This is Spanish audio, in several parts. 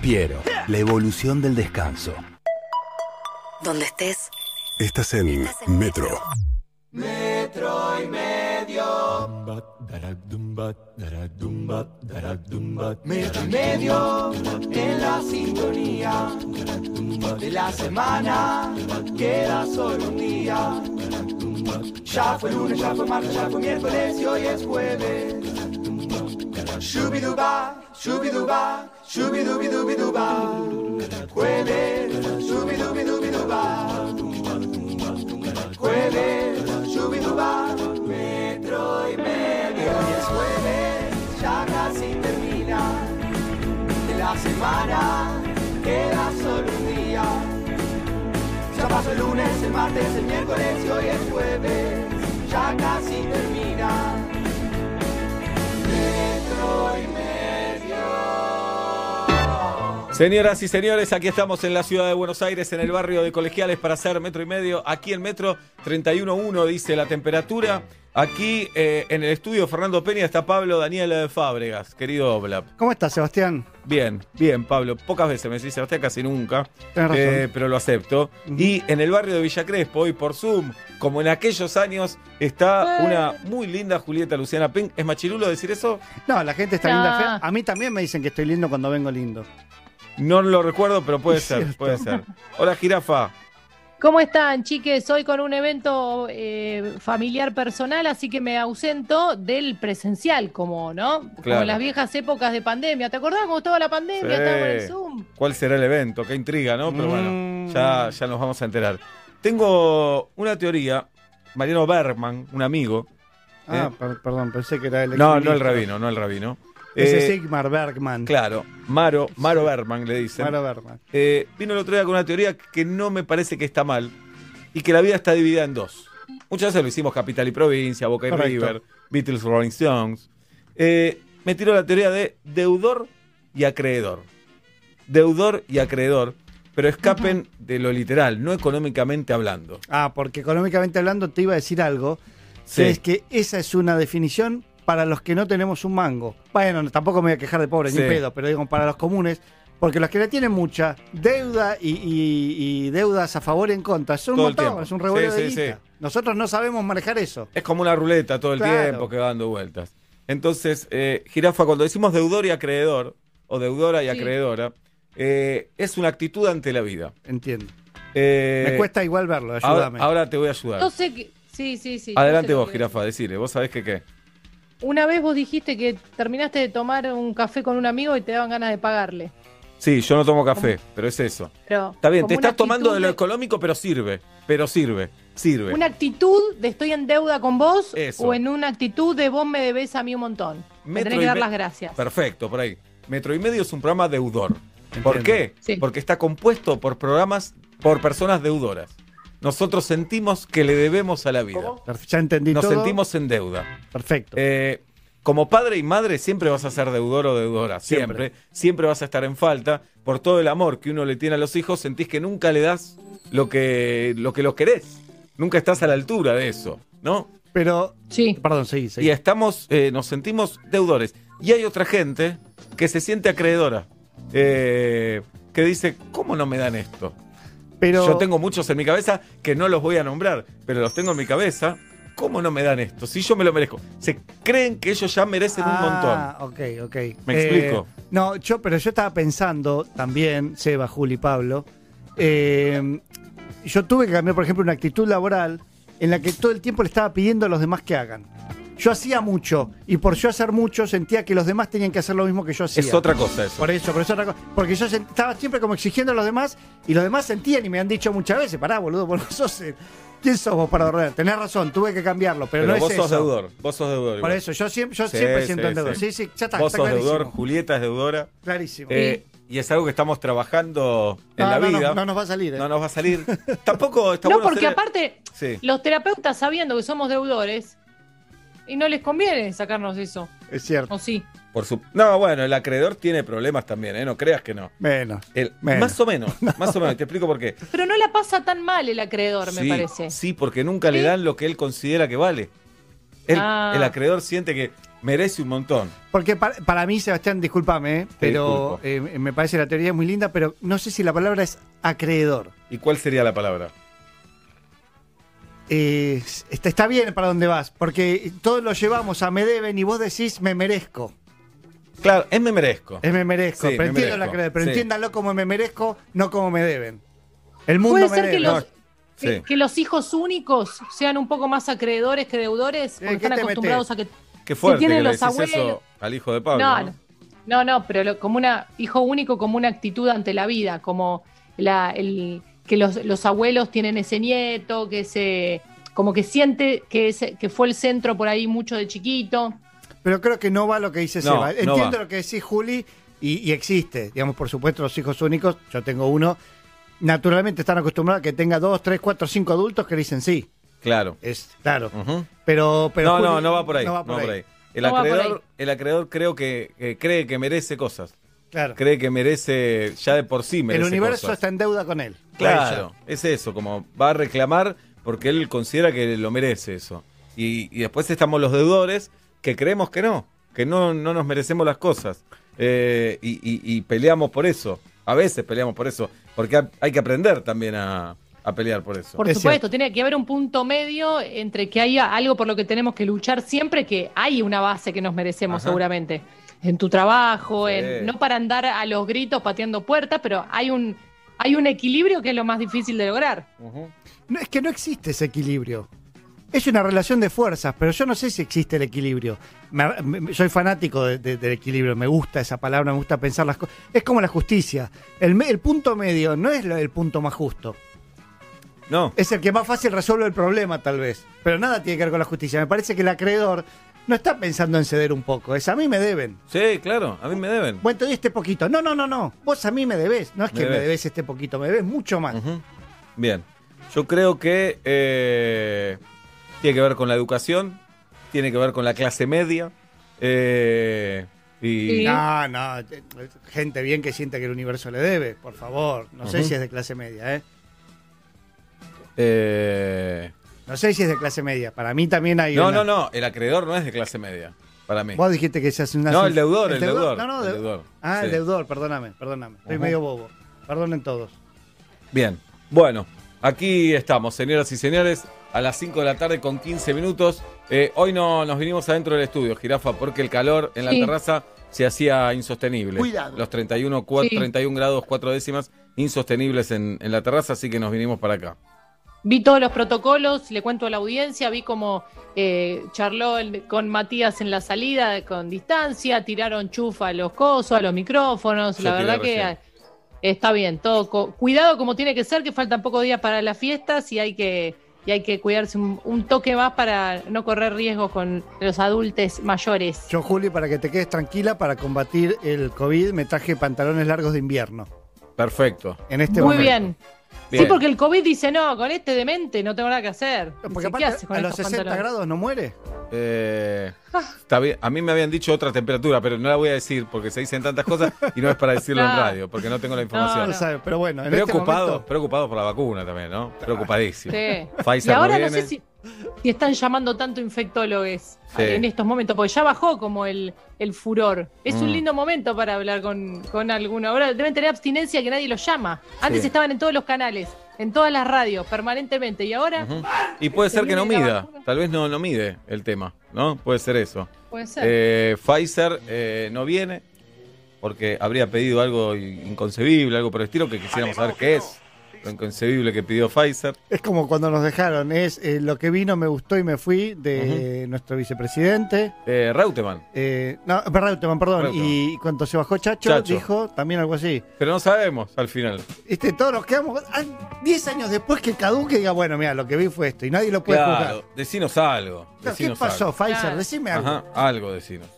Piero, la evolución del descanso. Donde estés. Estás en Metro. Metro y medio. Metro y medio en la sintonía de la semana. Queda solo un día. Ya fue lunes, ya fue martes, ya fue miércoles y hoy es jueves. Shubiduba, shubiduba, shubidubidubiduba. Jueves, shubidubidubiduba. Jueves, shubiduba, metro y medio. Hoy es jueves, ya casi termina. De la semana queda solo un día. Ya pasó el lunes, el martes, el miércoles y hoy es jueves. Ya casi termina. Metro. Señoras y señores, aquí estamos en la ciudad de Buenos Aires, en el barrio de Colegiales, para hacer metro y medio. Aquí en metro 31.1 dice la temperatura. Aquí eh, en el estudio Fernando Peña está Pablo Daniel de Fábregas, querido Oblap. ¿Cómo estás, Sebastián? Bien, bien, Pablo. Pocas veces me decís Sebastián, casi nunca. Tenés razón. Eh, pero lo acepto. Y en el barrio de Villa Crespo, hoy por Zoom, como en aquellos años, está una muy linda Julieta Luciana Pink. ¿Es machirulo decir eso? No, la gente está No. linda fea. A mí también me dicen que estoy lindo cuando vengo lindo. No lo recuerdo, pero puede ser, puede ser. Hola, jirafa. ¿Cómo están, chiques? Hoy con un evento eh, familiar personal, así que me ausento del presencial, como, ¿no? Como en las viejas épocas de pandemia. ¿Te acordás cómo estaba la pandemia? Sí. Estábamos en el Zoom. ¿Cuál será el evento? Qué intriga, ¿no? Pero bueno, Mm. ya, ya nos vamos a enterar. Tengo una teoría. Mariano Bergman, un amigo. Ah, Eh. per- perdón, pensé que era el No, no el rabino, no el rabino. Ese Eh, Sigmar Bergman. Claro, Maro, Maro Bergman le dicen. Maro Bergman. Eh, vino el otro día con una teoría que no me parece que está mal y que la vida está dividida en dos. Muchas veces lo hicimos Capital y Provincia, Boca y Correcto. River, Beatles, Rolling Stones. Eh, me tiró la teoría de deudor y acreedor. Deudor y acreedor, pero escapen de lo literal, no económicamente hablando. Ah, porque económicamente hablando te iba a decir algo. Sí. que es que esa es una definición para los que no tenemos un mango. Bueno, no, tampoco me voy a quejar de pobre, Sí. ni pedo, pero digo, para los comunes. Porque los que la tienen mucha deuda y, y- y deudas a favor y en contra son un Todo montón, es un revuelo Sí, de sí. Nosotros no sabemos manejar eso. Es como una ruleta todo el Claro. tiempo que va dando vueltas. Entonces, eh, Jirafa, cuando decimos deudor y acreedor, o deudora y Sí. acreedora, eh, es una actitud ante la vida. Entiendo. Eh, Me cuesta igual verlo, ayúdame. ahora te voy a ayudar. No sé qué. Sí, sí, sí. Adelante sé vos, que- Jirafa, decile. Vos sabés que qué. Una vez vos dijiste que terminaste de tomar un café con un amigo y te daban ganas de pagarle. Sí, yo no tomo café, pero es eso. Pero Está bien, te estás tomando de lo económico, pero sirve. Pero sirve, sirve. ¿Una actitud de estoy en deuda con vos Eso. o en una actitud de vos me debes a mí un montón? Me tenés que dar las gracias. Perfecto, por ahí. Metro y medio es un programa deudor. ¿Por qué? Sí. Porque está compuesto por programas, por personas deudoras. Nosotros sentimos que le debemos a la vida. Ya entendí Nos todo. sentimos en deuda. Perfecto. Eh, como padre y madre siempre vas a ser deudor o deudora, siempre. siempre. vas a estar en falta. Por todo el amor que uno le tiene a los hijos, sentís que nunca le das lo que, lo que los querés. Nunca estás a la altura de eso, ¿no? Pero, Sí. perdón, seguí, seguí. Y estamos, eh, nos sentimos deudores. Y hay otra gente que se siente acreedora, eh, que dice, ¿cómo no me dan esto? Pero, Yo tengo muchos en mi cabeza que no los voy a nombrar, pero los tengo en mi cabeza. ¿Cómo no me dan esto? Si yo me lo merezco. Se creen que ellos ya merecen un montón. Ah, ok, ok. ¿Me explico? No, yo, pero yo estaba pensando también, Seba, Juli, Pablo. eh, yo tuve que cambiar, por ejemplo, una actitud laboral en la que todo el tiempo le estaba pidiendo a los demás que hagan. Yo hacía mucho y por yo hacer mucho sentía que los demás tenían que hacer lo mismo que yo hacía. Es otra cosa eso. Por eso, por eso otra cosa. Porque yo estaba siempre como exigiendo a los demás y los demás sentían y me han dicho muchas veces, pará, boludo, vos no sos el- ¿Quién sos vos para ordenar? Tenés razón, tuve que cambiarlo, pero, Pero, no vos es sos eso. deudor. Vos sos deudor. Por eso, yo siempre, yo Sí, siempre sí, siento en deuda. sí. Sí, sí, ya está. Vos está sos clarísimo. deudor, Julieta es deudora. Clarísimo. Eh, y es algo que estamos trabajando en No, la no, vida. no nos va a salir. eh. No nos va a salir. Tampoco está No, bueno porque ser- aparte, Sí, los terapeutas sabiendo que somos deudores, y no les conviene sacarnos eso, Es cierto. ¿o sí? por su... No, bueno, el acreedor tiene problemas también, ¿eh? No creas que no. Menos. El- Menos. Más o menos, más o menos. Te explico por qué. Pero no la pasa tan mal el acreedor, me parece. Sí, porque nunca le dan lo que él considera que vale. Él- Ah. El acreedor siente que merece un montón. Porque para, para mí, Sebastián, discúlpame, ¿eh? pero eh, me parece la teoría muy linda, pero no sé si la palabra es acreedor. ¿Y cuál sería la palabra? Eh, está, está bien para dónde vas, porque todos lo llevamos a me deben y vos decís me merezco. Claro, es me merezco. Es me merezco. Sí, pero me entiendo merezco, la pero sí. entiéndanlo como me merezco, no como me deben. El mundo Puede me ser debe. que los, No, que, sí. que los hijos únicos sean un poco más acreedores que deudores, porque ¿qué están acostumbrados a que. Qué fuerte tienen que le los abuelos- eso al hijo de Pablo. No, ¿no? no, no, no, pero lo- como una hijo único, como una actitud ante la vida, como la, el, que los, los abuelos tienen ese nieto, que se, como que siente que, ese, que fue el centro por ahí mucho de chiquito. Pero creo que no va lo que dice No, Seba. Entiendo lo que decís, Juli, y, y existe. Digamos, por supuesto, los hijos únicos, yo tengo uno, naturalmente están acostumbrados a que tenga dos, tres, cuatro, cinco adultos que dicen sí. Claro. Es claro. Pero, pero no, no, Juli, no va por ahí. No va por ahí. El, No va por acreedor, ahí. el acreedor creo que, que cree que merece cosas. Claro. Cree que merece, ya de por sí merece El universo cosas. está en deuda con él. Claro, es eso, como va a reclamar porque él considera que lo merece eso. Y, y después estamos los deudores que creemos que no, que no, no nos merecemos las cosas. Eh, y, y- y peleamos por eso. A veces peleamos por eso, porque ha- hay que aprender también a, a pelear por eso. Por Es supuesto, tiene que haber un punto medio entre que haya algo por lo que tenemos que luchar siempre, que hay una base que nos merecemos Ajá. seguramente. En tu trabajo, Sí. en, no para andar a los gritos pateando puertas, pero hay un, hay un equilibrio que es lo más difícil de lograr. No, es que no existe ese equilibrio. Es una relación de fuerzas, pero yo no sé si existe el equilibrio. Me- me- soy fanático de- de- del equilibrio, me gusta esa palabra, me gusta pensar las cosas. Es como la justicia. El, me- el punto medio no es lo- el punto más justo. No, Es el que más fácil resuelve el problema, tal vez. Pero nada tiene que ver con la justicia. Me parece que el acreedor no está pensando en ceder un poco. Es a mí me deben. sí, claro, a mí me deben. Bueno, te doy este poquito. No, no, no, no. Vos a mí me debes. No es Me que me debes. este poquito, me debes mucho más. Bien, yo creo que eh, tiene que ver con la educación, tiene que ver con la clase media. eh, y Sí. No, no, te- gente bien que siente que el universo le debe, por favor. No sé si es de clase media, ¿eh? eh, No sé si es de clase media. Para mí también hay. no, una- no, no, el acreedor no es de clase media, para mí. Vos dijiste que se hace una. No, el deudor, el deudor, No, no, el deudor, Ah, el deudor, perdóname, perdóname. Estoy medio bobo. Perdonen todos. Bien, bueno, aquí estamos, señoras y señores, a las 5 de la tarde con 15 minutos. Eh, hoy no nos vinimos adentro del estudio, Jirafa, porque el calor en la Sí. terraza se hacía insostenible. Cuidado. Los 31, cua- Sí. 31 grados, 4 décimas, insostenibles en, en la terraza, así que nos vinimos para acá. Vi todos los protocolos, le cuento a la audiencia, vi como eh, charló el- con Matías en la salida con distancia, tiraron chufa a los cosos, a los micrófonos, la verdad que recién. está bien, todo co- cuidado como tiene que ser, que faltan pocos días para las fiestas y hay que, y hay que cuidarse un, un toque más para no correr riesgos con los adultos mayores. Yo, Juli, para que te quedes tranquila, para combatir el COVID, me traje pantalones largos de invierno. Perfecto. En este Muy momento. bien. Bien. Sí, porque el COVID dice, no, con este demente no tengo nada que hacer. Porque ¿Qué haces con a los estos 60 pantalones? grados no muere. Eh, está bien. A mí me habían dicho otra temperatura, pero no la voy a decir porque se dicen tantas cosas y no es para decirlo en radio, porque no tengo la información. No, No sabe, pero bueno, en Preocupado, este momento, preocupado por la vacuna también, ¿no? Preocupadísimo. Sí. Pfizer y ahora no no, viene. sé si, si están llamando tanto infectólogos Sí. en estos momentos, porque ya bajó como el, el furor. Es un Mm. lindo momento para hablar con, con alguno. Ahora deben tener abstinencia que nadie los llama. Antes Sí. estaban en todos los canales, en todas las radios, permanentemente. Y ahora. Y puede Se ser que no mida, vacuna. tal vez no, no mide el tema, ¿no? Puede ser eso. puede ser. Eh, Pfizer eh, no viene porque habría pedido algo inconcebible, algo por el estilo, que quisiéramos saber qué es lo inconcebible que pidió Pfizer. es como cuando nos dejaron, es eh, lo que vino, me gustó y me fui de nuestro vicepresidente. Eh, Reutemann, Eh, no, Reutemann, perdón. Reutemann. Y cuando se bajó Chacho, Chacho. dijo también algo así. pero no sabemos al final. Este, todos nos quedamos ah, 10 años después que caduque diga, bueno, mira, lo que vi fue esto y nadie lo puede juzgar. Claro, decinos algo. ¿Qué pasó, algo. Pfizer? Claro. Decime algo. Ajá, algo decinos.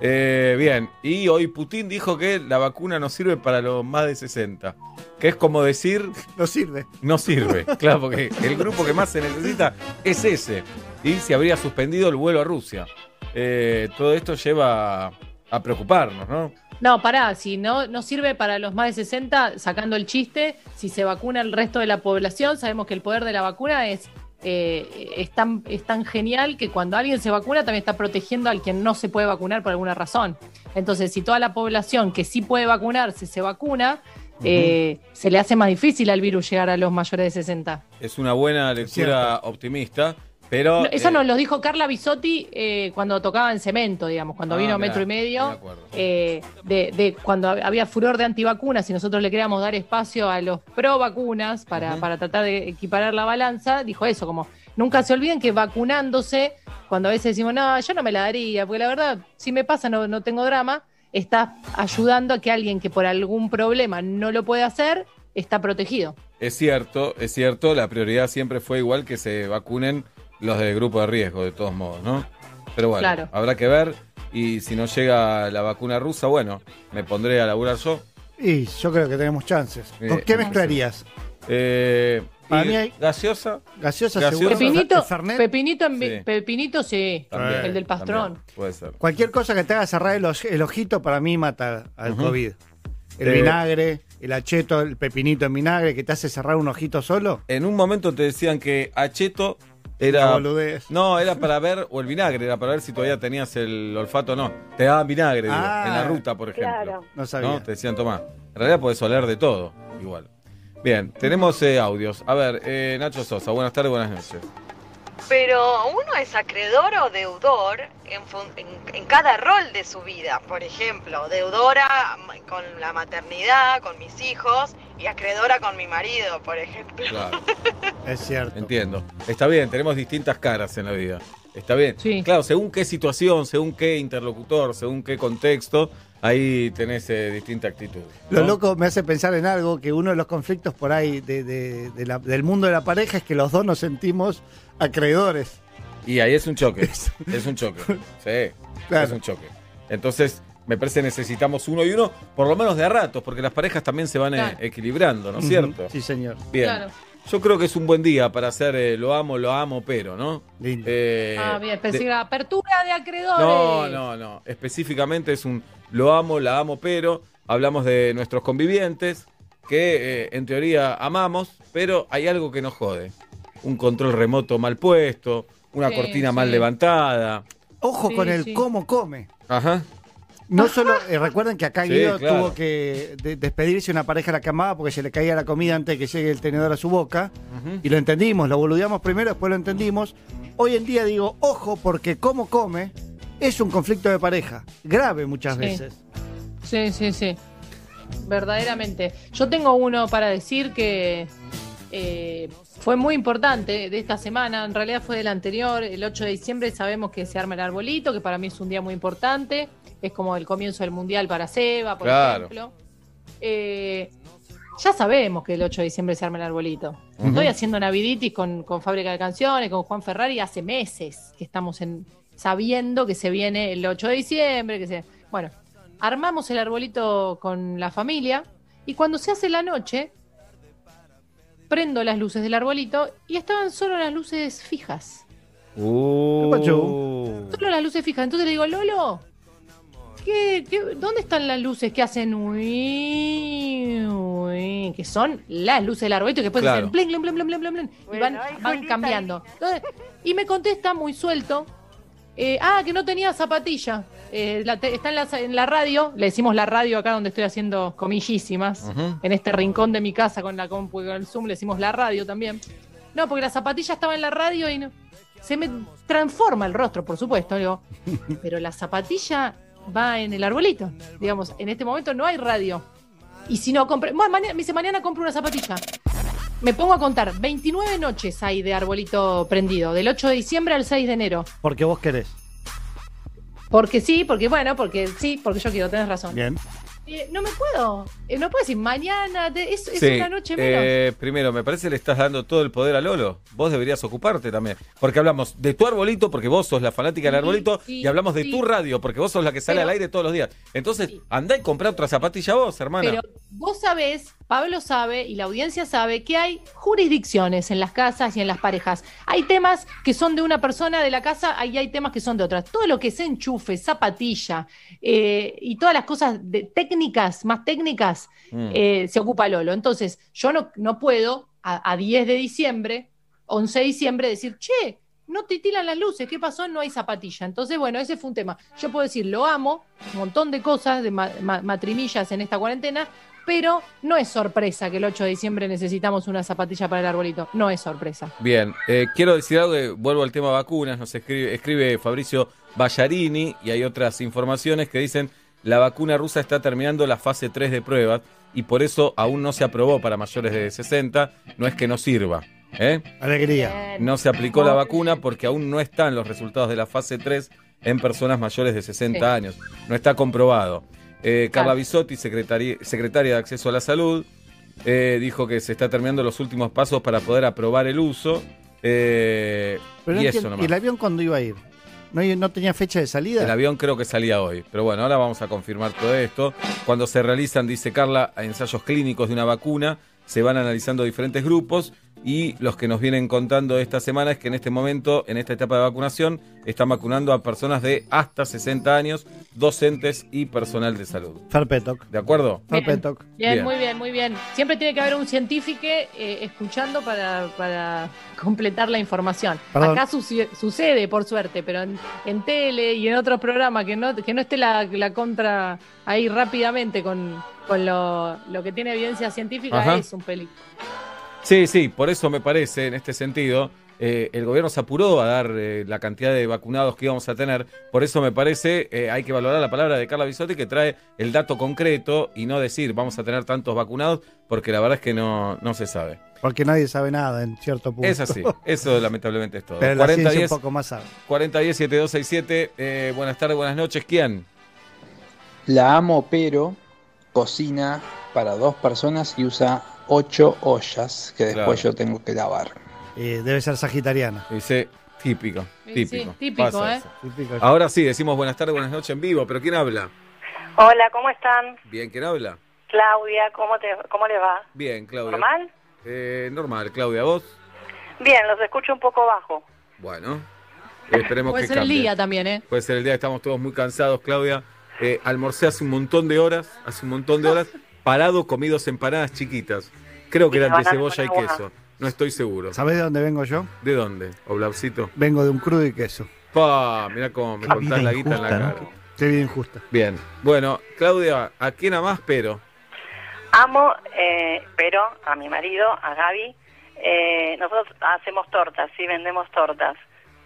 Eh, bien, y hoy Putin dijo que la vacuna no sirve para los más de 60. Que es como decir, No sirve. no sirve. Claro, porque el grupo que más se necesita es ese. Y se habría suspendido el vuelo a Rusia. Eh, todo esto lleva a preocuparnos, ¿no? No, pará, si no, no sirve para los más de 60, sacando el chiste, si se vacuna el resto de la población, sabemos que el poder de la vacuna es eh, es, tan, es tan genial que cuando alguien se vacuna también está protegiendo al quien no se puede vacunar por alguna razón. Entonces, si toda la población que sí puede vacunarse se vacuna, eh, se le hace más difícil al virus llegar a los mayores de 60. Es una buena lectura optimista, pero... No, eso eh, nos lo dijo Carla Bisotti eh, cuando tocaba en cemento, digamos, cuando Ah, vino mirá, Metro y me Medio, eh, de, de cuando había furor de antivacunas y nosotros le queríamos dar espacio a los pro vacunas para, para tratar de equiparar la balanza, dijo eso, como nunca se olviden que vacunándose, cuando a veces decimos, no, yo no me la daría, porque la verdad, si me pasa no, no tengo drama, está ayudando a que alguien que por algún problema no lo puede hacer, está protegido. Es cierto, es cierto, la prioridad siempre fue igual que se vacunen los de grupo de riesgo, de todos modos, ¿no? Pero bueno, Claro. habrá que ver. Y si no llega la vacuna rusa, bueno, me pondré a laburar yo. Y yo creo que tenemos chances. Eh, ¿Con qué mezclarías? Eh, Para mí hay- gaseosa. Gaseosa, Gaseosa. seguro. Pepinito, Fernet. Pepinito, en- Sí. Pepinito sí, También, el del pastrón. también, puede ser. Cualquier cosa que te haga cerrar el, oj- el ojito para mí mata al. COVID. El Eh, vinagre, el acheto, el pepinito en vinagre que te hace cerrar un ojito solo. En un momento te decían que acheto era. No, era para ver, o el vinagre, era para ver si todavía tenías el olfato o no. Te daban vinagre, digo, Ah, en la ruta, por ejemplo. Claro. No sabía. ¿no? Te decían, toma. En realidad podés oler de todo, igual. Bien, tenemos eh, audios. A ver, eh, Nacho Sosa, buenas tardes, buenas noches. Pero uno es acreedor o deudor en, fun- en- en cada rol de su vida. Por ejemplo, deudora con la maternidad, con mis hijos, y acreedora con mi marido, por ejemplo. Claro, Es cierto. entiendo. Está bien, tenemos distintas caras en la vida. Está bien. Sí. Claro, según qué situación, según qué interlocutor, según qué contexto, ahí tenés eh, distinta actitud. Lo loco me hace pensar en algo, que uno de los conflictos por ahí de- de- de la- del mundo de la pareja es que los dos nos sentimos acreedores. Y ahí es un choque. es un choque. Sí, Claro. es un choque. Entonces, me parece que necesitamos uno y uno, por lo menos de a ratos, porque las parejas también se van eh, equilibrando, ¿no es cierto? Sí, señor. Bien. Claro. Yo creo que es un buen día para hacer eh, lo amo, lo amo, pero, ¿no? Lindo. Eh, Ah, bien, pensé de- que era apertura de acreedores. No, no, no. Específicamente es un lo amo, la amo, pero hablamos de nuestros convivientes que eh, en teoría amamos, pero hay algo que nos jode. Un control remoto mal puesto, una Sí, cortina sí. mal levantada. Ojo Sí, con el sí. cómo come. Ajá. No solo, eh, recuerden que acá Sí, Guido claro. tuvo que de- despedirse de una pareja a la que amaba porque se le caía la comida antes de que llegue el tenedor a su boca. Y lo entendimos, lo boludeamos primero, después lo entendimos. Hoy en día digo, ojo, porque cómo come es un conflicto de pareja. Grave muchas Sí. veces. Sí, sí, sí. Verdaderamente. Yo tengo uno para decir que eh, fue muy importante de esta semana, en realidad fue del anterior, el 8 de diciembre sabemos que se arma el arbolito, que para mí es un día muy importante, es como el comienzo del Mundial para Seba, por Claro. ejemplo. Eh, ya sabemos que el 8 de diciembre se arma el arbolito. Estoy haciendo Naviditis con, con Fábrica de Canciones, con Juan Ferrari, hace meses que estamos en, sabiendo que se viene el 8 de diciembre, que se... Bueno, armamos el arbolito con la familia y cuando se hace la noche, prendo las luces del arbolito y estaban solo las luces fijas. Uh. Solo las luces fijas. Entonces le digo, Lolo, ¿qué, qué, dónde están las luces que hacen uy, uy? Que son las luces del arbolito que después Claro. hacen bling, bling, bling, bling, bling, bling, bling, y Bueno, van, ay, van cambiando. Entonces, y me contesta muy suelto. eh, ah, que no tenía zapatilla. Eh, la está en la, en la radio, le decimos la radio acá donde estoy haciendo comillísimas. En este rincón de mi casa con la compu y con el Zoom le decimos la radio también. No, porque la zapatilla estaba en la radio y no. Se me transforma el rostro, por supuesto. Digo, pero la zapatilla va en el arbolito. Digamos, en este momento no hay radio. Y si no compro. Bueno, mañana, me dice, mañana compro una zapatilla. Me pongo a contar. 29 noches hay de arbolito prendido. Del 8 de diciembre al 6 de enero. Porque vos querés. Porque sí, porque bueno, porque sí, porque yo quiero, tenés razón. Bien. Eh, no me puedo. eh, no puedo decir mañana. te- es es Sí, una noche menos. eh, primero, me parece que le estás dando todo el poder a Lolo. Vos deberías ocuparte también. Porque hablamos de tu arbolito, porque vos sos la fanática del Sí, arbolito, sí, y hablamos de sí. tu radio, porque vos sos la que sale Pero- al aire todos los días. Entonces, Sí. andá y comprá otra zapatilla vos, hermana. Pero vos sabés, Pablo sabe y la audiencia sabe que hay jurisdicciones en las casas y en las parejas. Hay temas que son de una persona de la casa y hay temas que son de otras. Todo lo que es enchufe, zapatilla eh, y todas las cosas de, técnicas, más técnicas, Mm. eh, se ocupa Lolo. Entonces, yo no, no puedo a, a 10 de diciembre 11 de diciembre decir, che, no titilan las luces, ¿qué pasó? No hay zapatilla. Entonces, bueno, ese fue un tema. Yo puedo decir, lo amo, un montón de cosas, de ma- ma- matrimillas en esta cuarentena, pero no es sorpresa que el 8 de diciembre necesitamos una zapatilla para el arbolito. No es sorpresa. Bien, eh, quiero decir algo, que vuelvo al tema vacunas, nos escribe, escribe Fabricio Ballarini y hay otras informaciones que dicen la vacuna rusa está terminando la fase 3 de pruebas y por eso aún no se aprobó para mayores de 60, no es que no sirva. ¿eh? Alegría. No se aplicó la vacuna porque aún no están los resultados de la fase 3 en personas mayores de 60 Sí. años. No está comprobado. Eh, Carla. Bisotti, secretari- secretaria de Acceso a la Salud, eh, dijo que se está terminando los últimos pasos para poder aprobar el uso. eh, Pero no y eso entiendo, nomás. ¿Y el avión cuándo iba a ir? ¿No, no tenía fecha de salida? El avión creo que salía hoy, pero bueno, ahora vamos a confirmar todo esto. Cuando se realizan, dice Carla, ensayos clínicos de una vacuna, se van analizando diferentes grupos y los que nos vienen contando esta semana es que en este momento, en esta etapa de vacunación, están vacunando a personas de hasta 60 años, docentes y personal de salud. Ferpetoc. ¿De acuerdo? Bien. Ferpetoc. Bien, Bien. muy bien, muy bien. Siempre tiene que haber un científico eh, escuchando para, para completar la información. Perdón. Acá suce- sucede, por suerte, pero en, en tele y en otros programas que no, que no esté la, la contra ahí rápidamente con, con lo, lo que tiene evidencia científica Ajá. es un peligro. Sí, sí, por eso me parece, en este sentido, eh, el gobierno se apuró a dar eh, la cantidad de vacunados que íbamos a tener. Por eso me parece, eh, hay que valorar la palabra de Carla Bisotti que trae el dato concreto y no decir vamos a tener tantos vacunados, porque la verdad es que no, no se sabe. Porque nadie sabe nada en cierto punto. Es así, eso lamentablemente es todo. Pero la 40 ciencia 10 un poco más sabe. 40 10 7267, eh, buenas tardes, buenas noches, ¿quién? La amo, pero cocina para dos personas y usa ocho ollas que después Claro. yo tengo que lavar. Eh, debe ser sagitariana. Dice, típico, Sí, típico. sí, típico, pasa ¿eh? Típico. Ahora sí, decimos buenas tardes, buenas noches en vivo, pero ¿quién habla? Hola, ¿cómo están? Bien, ¿quién habla? Claudia, ¿cómo, te, cómo les va? Bien, Claudia. ¿Normal? Eh, normal, Claudia, ¿vos? Bien, los escucho un poco bajo. Bueno, esperemos Puede que ser el día también, ¿eh? Puede ser el día, estamos todos muy cansados, Claudia. Eh, almorcé hace un montón de horas, hace un montón de horas, parado, comidos empanadas chiquitas. Creo que Y eran de cebolla y queso. No estoy seguro. ¿Sabés de dónde vengo yo? ¿De dónde? Oblaucito. Vengo de un crudo y queso. Pa, mirá cómo me Qué contás vida la guita en la injusta, cara. ¿no? Qué bien injusta. Bien. Bueno, Claudia, ¿a quién amás, pero? Amo, eh, pero a mi marido, a Gaby, eh, nosotros hacemos tortas, sí, vendemos tortas,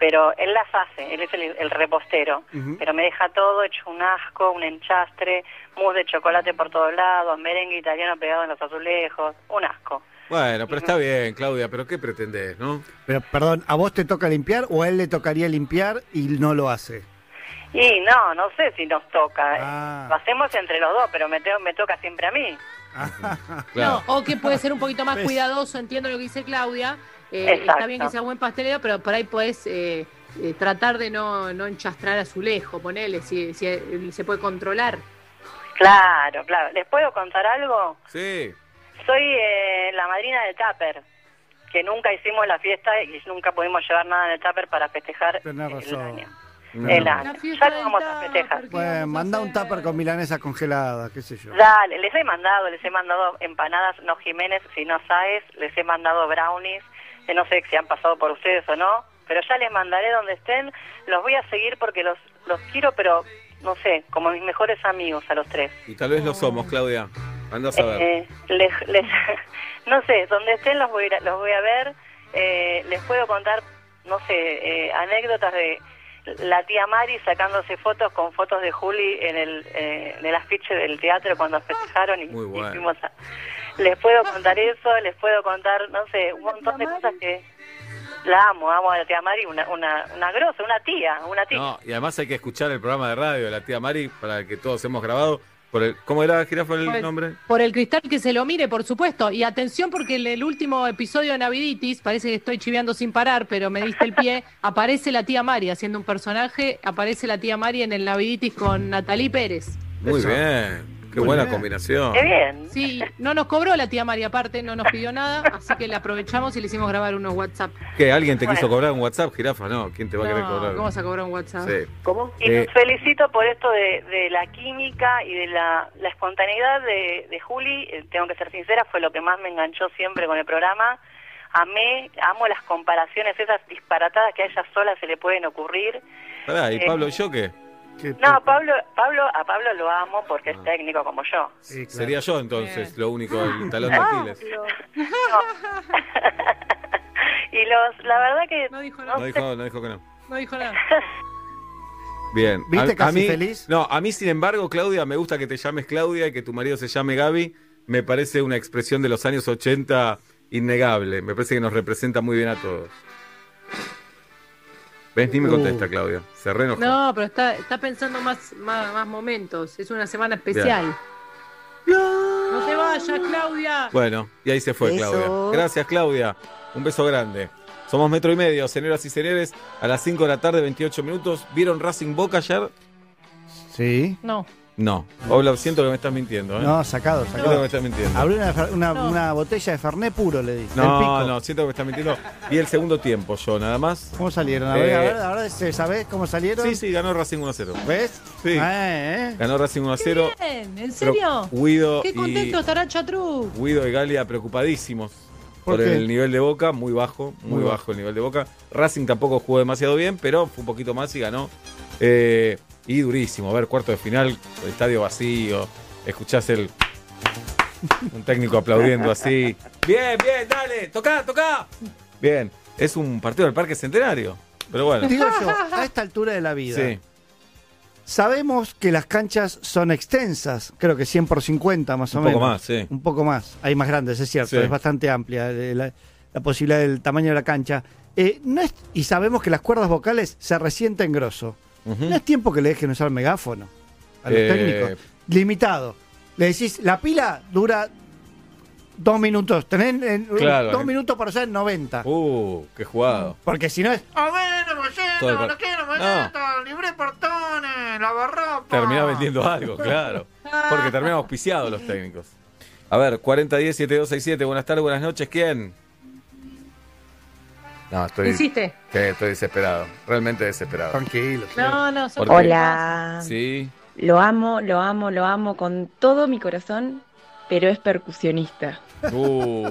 pero él las hace, él es el, el repostero, pero me deja todo hecho un asco, un enchastre, mousse de chocolate por todos lados, merengue italiano pegado en los azulejos, un asco. Bueno, pero está bien, Claudia, pero ¿qué pretendés, no? Pero, perdón, ¿a vos te toca limpiar o a él le tocaría limpiar y no lo hace? Y no, no sé si nos toca. Ah. Lo hacemos entre los dos, pero me, te- me toca siempre a mí. Claro. No, o que puede ser un poquito más ¿Ves? cuidadoso, entiendo lo que dice Claudia. Eh, está bien que sea buen pastelero, pero por ahí podés eh, eh, tratar de no, no enchastrar a su lejo, ponele, si, si eh, se puede controlar. Claro, claro. ¿Les puedo contar algo? Sí. Soy eh, la madrina del Tupper, que nunca hicimos la fiesta y nunca pudimos llevar nada en el Tupper para festejar Tenés el año. No. El La año. Ya lo vamos a festejar. ¿qué Bueno, vamos a manda un tupper con milanesas congeladas, qué sé yo. Dale, les he mandado, les he mandado empanadas, no Jiménez, si no sabes, les he mandado brownies, que no sé si han pasado por ustedes o no, pero ya les mandaré donde estén, los voy a seguir porque los, los quiero, pero no sé, como mis mejores amigos a los tres. Y tal vez lo somos, Claudia. Andás a ver. Eh, les, les- no sé, donde estén los voy a, los voy a ver, eh, les puedo contar, no sé, eh, anécdotas de la tía Mari sacándose fotos con fotos de Juli en el, eh, en el afiche del teatro cuando festejaron y, Muy bueno. y fuimos a- Les puedo contar eso, les puedo contar, no sé, un montón de cosas que la amo, amo a la tía Mari, una, una, una grosa, una tía, una tía. No, y además hay que escuchar el programa de radio de la tía Mari para el que todos hemos grabado. Por el, ¿Cómo era, Jirafa, el Pues- nombre? Por el cristal que se lo mire, por supuesto. Y atención porque en el último episodio de Naviditis, parece que estoy chiveando sin parar, pero me diste el pie, aparece la tía Mari haciendo un personaje, aparece la tía Mari en el Naviditis con Natalí Pérez. Muy Eso. bien. Qué buena combinación. Qué bien. Sí, no nos cobró la tía Mari aparte, no nos pidió nada, así que la aprovechamos y le hicimos grabar unos WhatsApp. ¿Qué? ¿Alguien te quiso cobrar un WhatsApp, Jirafa? No, ¿quién te va a querer cobrar? ¿Cómo vas a cobrar un WhatsApp? Sí. ¿Cómo? Y Eh, los felicito por esto de, de la química y de la, la espontaneidad de, de Juli. Eh, tengo que ser sincera, fue lo que más me enganchó siempre con el programa. amé, amo las comparaciones, esas disparatadas que a ella sola se le pueden ocurrir. Pará, ¿y Eh, Pablo y yo qué? No, Pablo, Pablo, a Pablo lo amo porque es técnico como yo. Sería yo entonces, lo único, el talón de Aquiles. Y los, la verdad que No dijo no nada. No dijo, no dijo que no. No dijo nada. Bien. ¿Viste a, casi a mí, feliz? No, a mí, sin embargo, Claudia, me gusta que te llames Claudia y que tu marido se llame Gaby. Me parece una expresión de los años 80 innegable. Me parece que nos representa muy bien a todos. ¿Ves? Ni me Uh. contesta, Claudia. Se re enojó. No, pero está, está pensando más, más, más momentos. Es una semana especial. No te vayas, Claudia. Bueno, y ahí se fue. Claudia. Gracias, Claudia. Un beso grande. Somos metro y medio, señoras y señores. A las 5 de la tarde, 28 minutos. ¿Vieron Racing Boca ayer? Sí. No. No. Pablo, siento que me estás mintiendo, ¿eh? No, sacado, Siento que me sacado. estás mintiendo. Abrí una, fer- una, No. una botella de Fernet puro, le di. del No, pico. no, siento que me estás mintiendo. Vi el segundo tiempo yo, nada más. ¿Cómo salieron? A ver, Eh, a ver, ahora se- ¿sabés cómo salieron? Sí, sí, ganó Racing 1 a 0. ¿Ves? Sí. Eh, eh. Ganó Racing 1 a 0. Bien, ¿en Pero serio? Guido Qué y, contento estará Chatru. Guido y Galia preocupadísimos ¿Por por, qué? el nivel de Boca, muy bajo, muy, Muy bajo. bajo. el nivel de Boca. Racing tampoco jugó demasiado bien, pero fue un poquito más y ganó. Eh, y durísimo, ver cuarto de final, el estadio vacío, escuchás el un técnico aplaudiendo así. Bien, bien, dale, toca, toca. Bien, es un partido del Parque Centenario. Pero bueno, Digo yo, a esta altura de la vida, sí. sabemos que las canchas son extensas, creo que 100 por 50 más o Un menos. poco más, sí. Un poco más, hay más grandes, es cierto, Sí. es bastante amplia eh, la, la posibilidad del tamaño de la cancha. Eh, no es- y sabemos que las cuerdas vocales se resienten grosso. Ujú. No es tiempo que le dejen usar megáfono a los Eh, técnicos. Limitado. Le decís, la pila dura dos minutos. Tenés eh, Claro. dos minutos para usar 90. Uh, qué jugado. Porque si no es. Todo el par- No. libre portones, lavarropa. Termina vendiendo algo, claro. Porque terminan auspiciados los técnicos. A ver, 4010-7267, buenas tardes, buenas noches, ¿quién? No, estoy, ¿Hiciste? sí, estoy desesperado, realmente desesperado. Tranquilo. No, no, son. Hola. Sí, Lo amo, lo amo, lo amo con todo mi corazón, pero es percusionista. uh,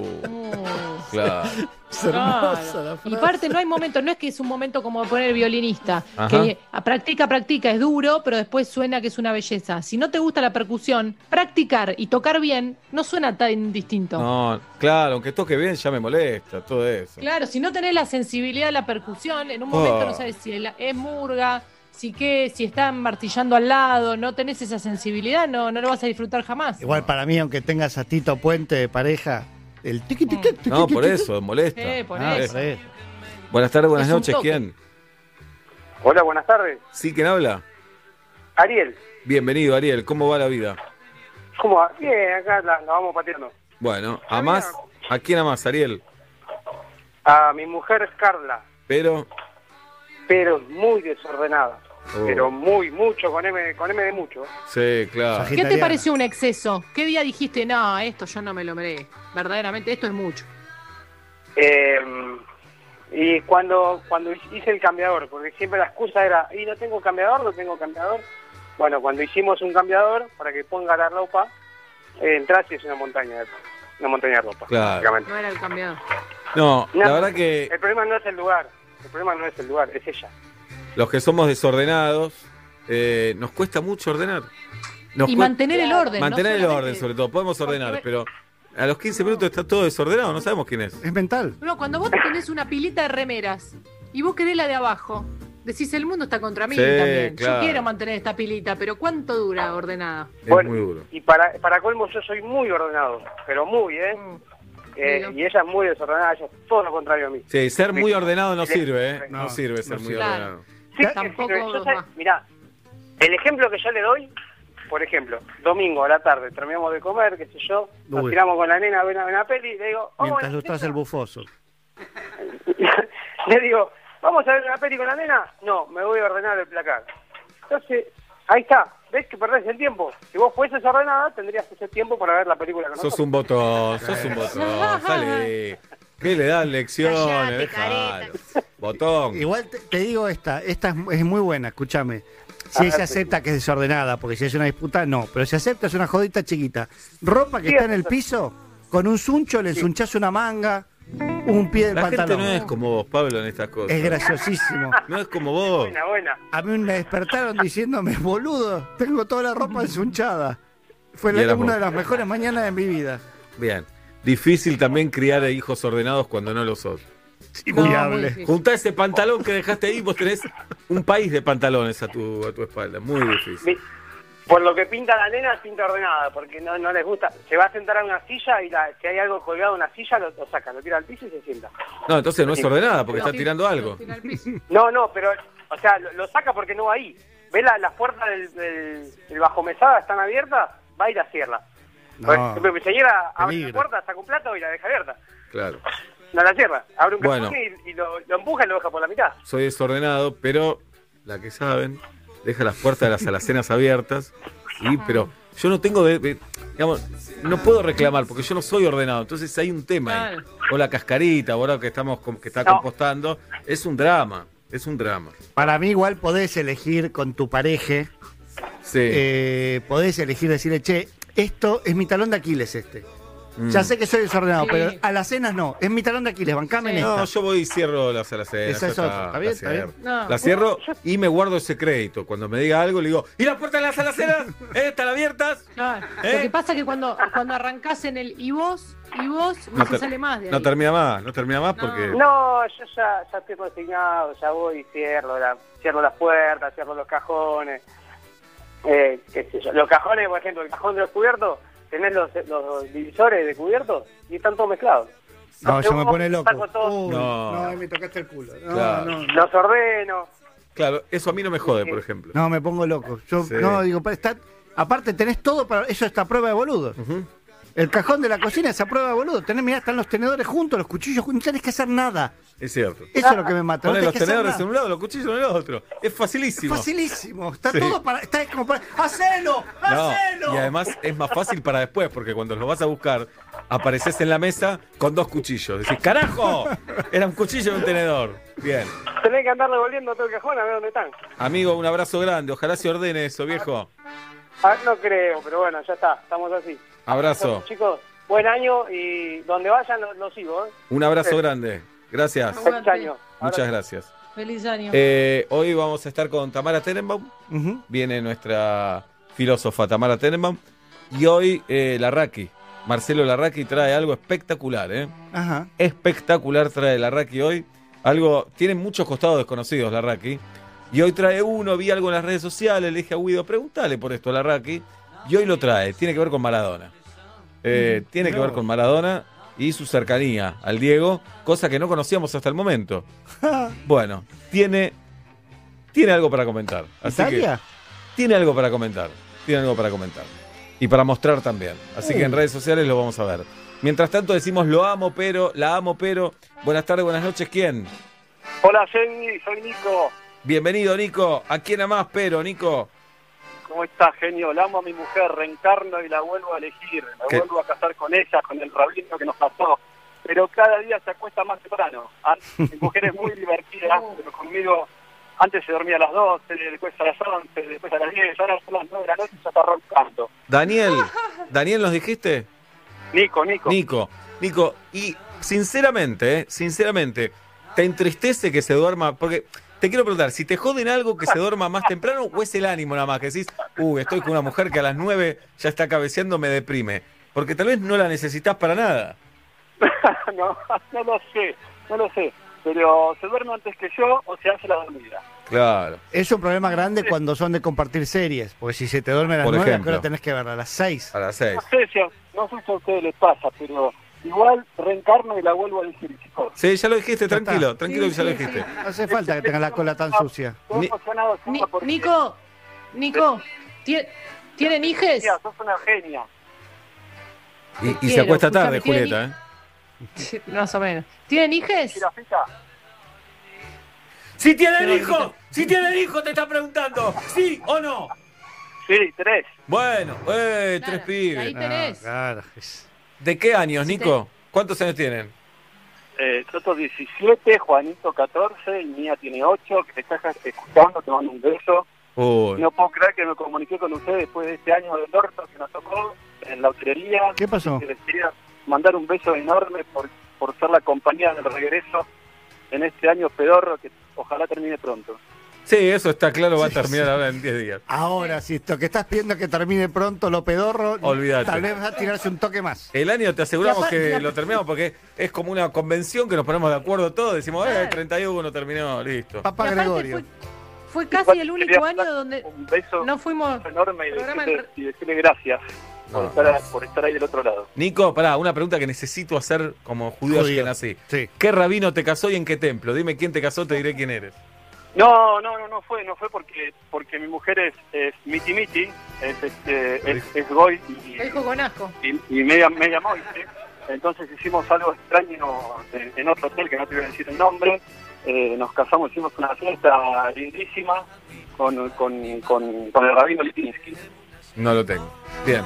claro. Es hermosa claro. la Y parte, no hay momento, no es que es un momento como poner violinista, Ajá. que a- practica, practica, es duro, pero después suena que es una belleza. Si no te gusta la percusión, practicar y tocar bien no suena tan distinto. No, claro, aunque toque bien ya me molesta, todo eso. Claro, si no tenés la sensibilidad de la percusión, en un momento Oh. no sabes si el- es murga, si qué, si están martillando al lado, no tenés esa sensibilidad, no, no lo vas a disfrutar jamás. Igual para mí, aunque tengas a Tito Puente de pareja, el tiqui tiqui tiqui, No, tiqui, por eso, molesta. Eh, por Ah, eso. por eso. Buenas tardes, buenas Es un noches, toque. ¿quién? Hola, buenas tardes. ¿Sí, quién habla? Ariel, Bienvenido, Ariel, ¿cómo va la vida? ¿cómo va? Bien, acá la, la vamos pateando. Bueno, ¿a más? ¿A quién amás, Ariel? A mi mujer Carla, Pero... pero es muy desordenada. Oh. Pero muy, mucho, con M, con M de mucho. Sí, claro. ¿Qué te pareció un exceso? ¿Qué día dijiste, no, esto yo no me lo merezco? Verdaderamente, esto es mucho. Eh, y cuando, cuando hice el cambiador, porque siempre la excusa era, y no tengo cambiador, no tengo cambiador. Bueno, cuando hicimos un cambiador para que ponga la ropa, eh, entras y es una montaña de, una montaña de ropa. Claro. básicamente. No era el cambiador. No, la verdad que El problema no es el lugar, el problema no es el lugar, es ella. Los que somos desordenados, eh, nos cuesta mucho ordenar. Nos Y mantener el orden. Mantener no el orden, sobre todo. Podemos ordenar, pero a los 15 minutos está todo desordenado, no sabemos quién es. Es mental. No, cuando vos tenés una pilita de remeras y vos querés la de abajo, decís, el mundo está contra mí Sí, también. claro. Yo quiero mantener esta pilita, pero ¿cuánto dura ordenada? Es Bueno, muy duro. Y para, para colmo yo soy muy ordenado, pero muy, ¿eh? Mm. Eh, y ella es muy desordenada, ella es todo lo contrario a mí. Sí, ser muy ordenado no sirve, ¿eh? No, No, sirve ser no muy ordenado. Sí, Tampoco mirá, el ejemplo que yo le doy, por ejemplo, domingo a la tarde, terminamos de comer, qué sé yo, nos Uy. tiramos con la nena a ver una, peli, y le digo, vamos Mientras a- lustras el bufoso. le digo, ¿vamos a ver una peli con la nena? No, me voy a ordenar el placar. Entonces, ahí está, ¿ves que perdés el tiempo? Si vos fueses ordenada, tendrías ese tiempo para ver la película con Sos nosotros. un botón, sos un botón. Sale. ¿Qué le dan lecciones? Callate, Déjalo. Botón. Igual te, te digo esta, esta es, es muy buena, escúchame. A Si ella acepta que es desordenada, porque si es una disputa, no. Pero si acepta es una jodita chiquita. Ropa que Sí, está en el piso, con un suncho le ensunchás una manga, un pie del La pantalón. gente no es como vos, Pablo, en estas cosas. Es graciosísimo. No es como vos. Buena, buena. A mí me despertaron diciéndome, boludo, tengo toda la ropa ensunchada. Fue la- una de las mejores mañanas de mi vida. Bien. Difícil también criar a hijos ordenados cuando no lo sos. Inviable. Juntá ese pantalón que dejaste ahí, vos tenés un país de pantalones a tu, a tu espalda. Muy difícil. Mi- Por lo que pinta la nena, pinta ordenada, porque no, no les gusta. Se va a sentar a una silla y la- si hay algo colgado en una silla, lo, lo saca, lo tira al piso y se sienta. No, entonces no es ordenada porque está tirando algo. No, no, pero, o sea, lo, lo saca porque no va ahí. Ve la- las puertas del, del, del bajo mesada están abiertas, va y la cierra. No, ejemplo, mi señora abre la puerta, saca un plato y la deja abierta. Claro. No la cierra. Abre un Bueno. cajón y, y lo, lo empuja y lo deja por la mitad. Soy desordenado, pero la que saben, deja las puertas de las alacenas abiertas. Y, pero yo no tengo de, de- digamos, no puedo reclamar porque yo no soy ordenado. Entonces hay un tema ahí. O la cascarita, ahora que estamos que está No. compostando, es un drama, es un drama. Para mí igual podés elegir con tu pareja, Sí. eh, podés elegir decirle, che, esto es mi talón de Aquiles este. Mm. Ya sé que soy desordenado, Sí. pero a las cenas no, es mi talón de Aquiles, bancame en esta. No, yo voy y cierro las alacenas. Esa es otra. ¿Está bien? la ¿Está bien? cierro. No. La cierro y me guardo ese crédito. Cuando me diga algo, le digo, ¿y las puertas de las alacenas? ¿Eh? ¿Están abiertas? ¿Eh? Lo que pasa es que cuando, cuando arrancás en el y vos, y vos, no, No se ter- sale más de ahí. No termina más, no termina más No. porque... No, yo ya, ya estoy consignado, ya voy y cierro, la, cierro las puertas, cierro los cajones. Eh, qué sé yo. Los cajones, por ejemplo, el cajón de los cubiertos, tenés los, los divisores de cubiertos y están todos mezclados. No, yo me pone loco. Uy, No. no, ahí me tocaste el culo. No, Claro. no, no. Los ordeno. Claro, eso a mí no me jode, por ejemplo. No, me pongo loco. Yo Sí. no digo, está, aparte tenés todo para eso está a prueba de boludo. Ujú. El cajón de la cocina es a prueba boludo. Tenés, mirá, están los tenedores juntos, los cuchillos juntos, no tenés que hacer nada. Es cierto. Eso es lo que me mata. no tenés los tenedores en un lado, los cuchillos en el otro. Es facilísimo. Facilísimo. Está Sí. todo para. Está como para. ¡Hacelo! No, ¡Hacelo! y además es más fácil para después, porque cuando los vas a buscar, apareces en la mesa con dos cuchillos. Decís, ¡carajo! Era un cuchillo y un tenedor. Bien. Tenés que andar revolviendo todo el cajón a ver dónde están. Amigo, un abrazo grande. Ojalá se ordene eso, viejo. Ah, no creo, pero bueno, ya está, estamos así. Abrazo. Chicos, buen año y donde vayan lo, lo sigo. ¿eh? Un abrazo grande. Gracias. Feliz año. Muchas gracias. Feliz año. Eh, hoy vamos a estar con Tamara Tenenbaum. Viene nuestra filósofa Tamara Tenenbaum. Y hoy eh, Larraqui. Marcelo Larraqui trae algo espectacular, ¿eh? Ajá. Espectacular trae Larraqui hoy. Algo, tiene muchos costados desconocidos Larraqui. Y hoy trae uno, vi algo en las redes sociales, le dije a Guido, pregúntale por esto a Larraqui. Y hoy lo trae, tiene que ver con Maradona. Eh, tiene que ver con Maradona y su cercanía al Diego, cosa que no conocíamos hasta el momento. Bueno, tiene, tiene algo para comentar. Así tiene algo para comentar. Tiene algo para comentar. Y para mostrar también. Así que en redes sociales lo vamos a ver. Mientras tanto decimos lo amo, pero, la amo, pero. Buenas tardes, buenas noches, ¿quién? Hola, Jenny, soy Nico. Bienvenido, Nico. ¿A quién amás, pero, Nico? ¿Cómo estás, genio? La amo a mi mujer, reencarno y la vuelvo a elegir. Me ¿Qué? vuelvo a casar con ella, con el rabino que nos pasó. Pero cada día se acuesta más temprano. Mi mujer es muy divertida, pero conmigo antes se dormía a las 12, después a las 11, después a las 10, ahora son las 9 de la noche y ya está roncando. Daniel. ¿Daniel nos dijiste? Nico, Nico. Nico. Nico, y sinceramente, eh, sinceramente, ¿te entristece que se duerma? Porque te quiero preguntar, si te joden algo que se duerma más temprano o es el ánimo nada más, que decís, uy, estoy con una mujer que a las 9 ya está cabeceando, me deprime. Porque tal vez no la necesitas para nada. no, no lo sé, no lo sé. Pero se duerme antes que yo o se hace la dormida. Claro. Es un problema grande cuando son de compartir series. Porque si se te duerme a las Por 9, ¿a qué ejemplo. hora tenés que verla? A las 6. A las 6. No sé si a, no sé si a ustedes les pasa, pero igual reencarno y la vuelvo a elegir, chicos. Sí, ya lo dijiste, tranquilo, está. tranquilo que ya lo dijiste. No hace falta que tengas la cola tan sucia. Ni- Ni- Nico, Nico, ¿tie- ¿tienen hijes? Sos una genia. Y, y se acuesta tarde, escuchame, Julieta, ¿eh? Más o menos. ¿Tienen hijes? Si tienen hijo, si tienen hijo, te está preguntando, ¿sí o no? sí, tres. Bueno, eh, tres pibes. Ahí tenés. Claro. ¿De qué años, Nico? ¿Cuántos años tienen? Eh, Toto 17, Juanito 14, y Mía tiene 8, que te estás escuchando, te mando un beso. Uy, No puedo creer que me comuniqué con ustedes después de este año del orto que nos tocó en la hotelería. ¿Qué pasó? Que les quería mandar un beso enorme por por ser la compañía del regreso en este año pedorro que ojalá termine pronto. Sí, eso está claro, va a terminar ahora en 10 días. Ahora, si esto que estás pidiendo que termine pronto lo pedorro, Olvídate. tal vez va a tirarse un toque más. El año te aseguramos que lo terminamos porque es como una convención que nos ponemos de acuerdo todos. Decimos, eh, el 31 terminó, listo. Papá aparte Gregorio. fue, fue casi el único año donde Un beso no fuimos enorme y programa decirle, y decirle gracias por, No. estar, por estar ahí del otro lado. Nico, pará, una pregunta que necesito hacer como judío, Judío. que nací. Sí. ¿Qué rabino te casó y en qué templo? Dime quién te casó, te diré quién eres. No, no, no, no fue, no fue porque porque mi mujer es, es miti miti, es, este, es, es goy y, y, y media, media moite. Entonces hicimos algo extraño en, en otro hotel, que no te voy a decir el nombre. Eh, nos casamos, hicimos una fiesta lindísima con, con, con, con el rabino Litinsky. No lo tengo. Bien.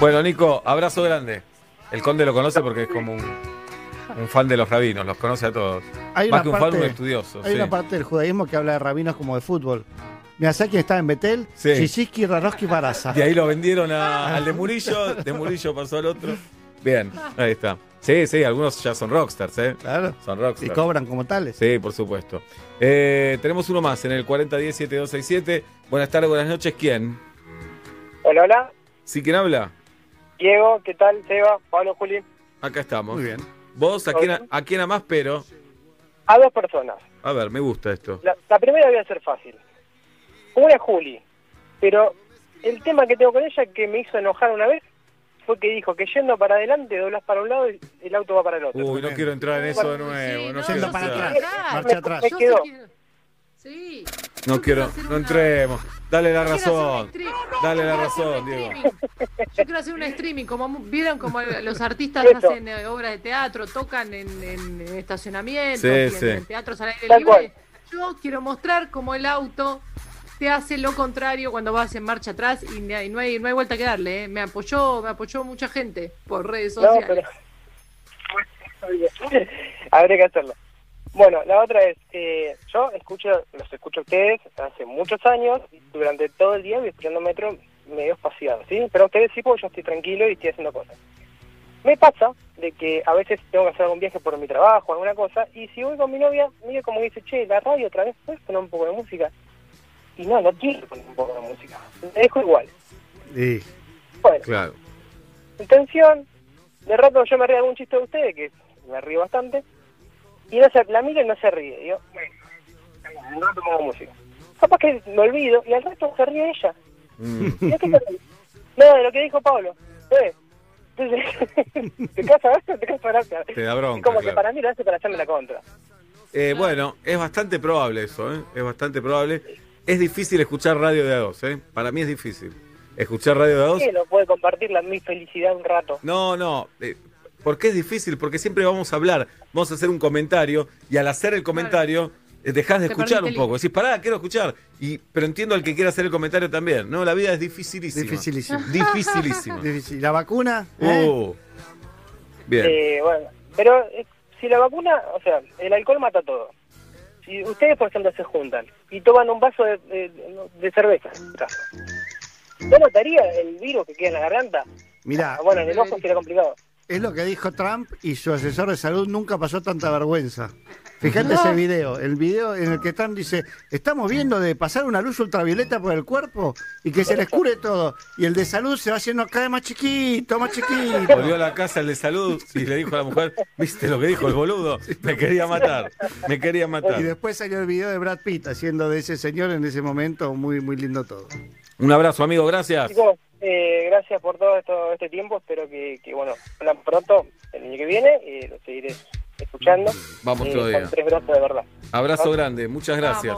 Bueno, Nico, abrazo grande. El conde lo conoce porque es como un, un fan de los rabinos, los conoce a todos. Hay Más una que un fan, parte- un estudioso. Hay sí. una parte del judaísmo que habla de rabinos como de fútbol. Mira, ¿sabes quién estaba en Betel? Sí. Chisiski, Raroski, Baraza. Y ahí lo vendieron a- al de Murillo, de Murillo pasó al otro. Bien, ahí está. Sí, sí, algunos ya son rockstars, ¿eh? Claro. Son Y rockstars. cobran como tales. Sí, por supuesto. Eh, tenemos uno más en el 4010-7267. Buenas tardes, buenas noches. ¿Quién? Hola, hola. ¿Sí quién habla? Diego, ¿qué tal? Seba, Pablo, Juli. Acá estamos. Muy bien. Vos, ¿a quién, a quién amás, pero? A dos personas. A ver, me gusta esto. La, la primera voy a ser fácil. Una es Juli. Pero el tema que tengo con ella que me hizo enojar una vez fue que dijo que yendo para adelante doblas para un lado y el auto va para el otro. Uy, no quiero entrar en eso de nuevo. No, Yendo quiero para atrás. Marcha atrás. Me quedó. Sí. No quiero, no una- entremos. Dale la razón. Dale la razón, Diego. Yo quiero hacer un streaming, como mu- vieron como los artistas Eso. hacen eh, obras de teatro, tocan en, en- en estacionamientos, Sí, y en, sí. en teatros al aire libre. Yo quiero mostrar cómo el auto te hace lo contrario cuando vas en marcha atrás y, no hay no hay vuelta que darle. ¿eh? Me apoyó, me apoyó mucha gente por redes No, sociales. pero... Habría que hacerlo. Bueno, la otra es, eh, yo escucho, los escucho a ustedes hace muchos años, durante todo el día voy esperando metro medio espaciado, ¿sí? Pero ustedes sí, porque yo estoy tranquilo y estoy haciendo cosas. Me pasa de que a veces tengo que hacer algún viaje por mi trabajo, alguna cosa, y si voy con mi novia, mira como dice, che, la radio otra vez, ¿puedes poner un poco de música? Y no, no quiero poner un poco de música, me dejo igual. Sí. Bueno, Claro. intención, de rato yo me río algún chiste de ustedes, que me río bastante, y no se, la mira y no se ríe. Digo, bueno, un rato pongo música. Capaz que me olvido y al rato se ríe ella. Mm. ¿Y de qué se ríe? No, de lo que dijo Pablo. ¿Eh? Entonces, ¿te casa esto? ¿Te casa gracia? Te da Y bronca. como que claro. para mí lo hace para hacerme la contra. Eh, bueno, es bastante probable eso, ¿eh? Es bastante probable. Es difícil escuchar radio de a dos, ¿eh? Para mí es difícil. Escuchar radio de a dos. ¿Qué no puede compartir la, mi felicidad un rato? No, no. eh, ¿Por qué es difícil? Porque siempre vamos a hablar, vamos a hacer un comentario y al hacer el comentario eh, dejás de Te escuchar un poco. Decís, pará, quiero escuchar. Y, pero entiendo al que quiere hacer el comentario también. No, la vida es dificilísima. Dificilísimo. Dificilísima. Difícil. ¿La vacuna? ¿Eh? Uh. Bien. Eh, bueno, pero eh, si la vacuna, o sea, el alcohol mata todo. Si ustedes, por ejemplo, se juntan y toman un vaso de, de- de cerveza, en caso, ¿no mataría el virus que queda en la garganta? Mirá, Ah, bueno, en el ojo sería complicado. Es lo que dijo Trump y su asesor de salud nunca pasó tanta vergüenza. Fíjate ese video, el video en el que Trump dice, estamos viendo de pasar una luz ultravioleta por el cuerpo y que se les cure todo. Y el de salud se va haciendo cada vez más chiquito, más chiquito. Volvió a la casa el de salud y le dijo a la mujer, ¿viste lo que dijo el boludo? Me quería matar, me quería Y matar. después salió el video de Brad Pitt haciendo de ese señor en ese momento muy, muy lindo todo. Un abrazo, amigo, gracias. Eh, gracias por todo esto, este tiempo. Espero que, que, bueno, hablan pronto el año que viene y lo seguiré escuchando. Vamos eh, todavía. Con tres brazos de verdad. Abrazo grande, muchas gracias.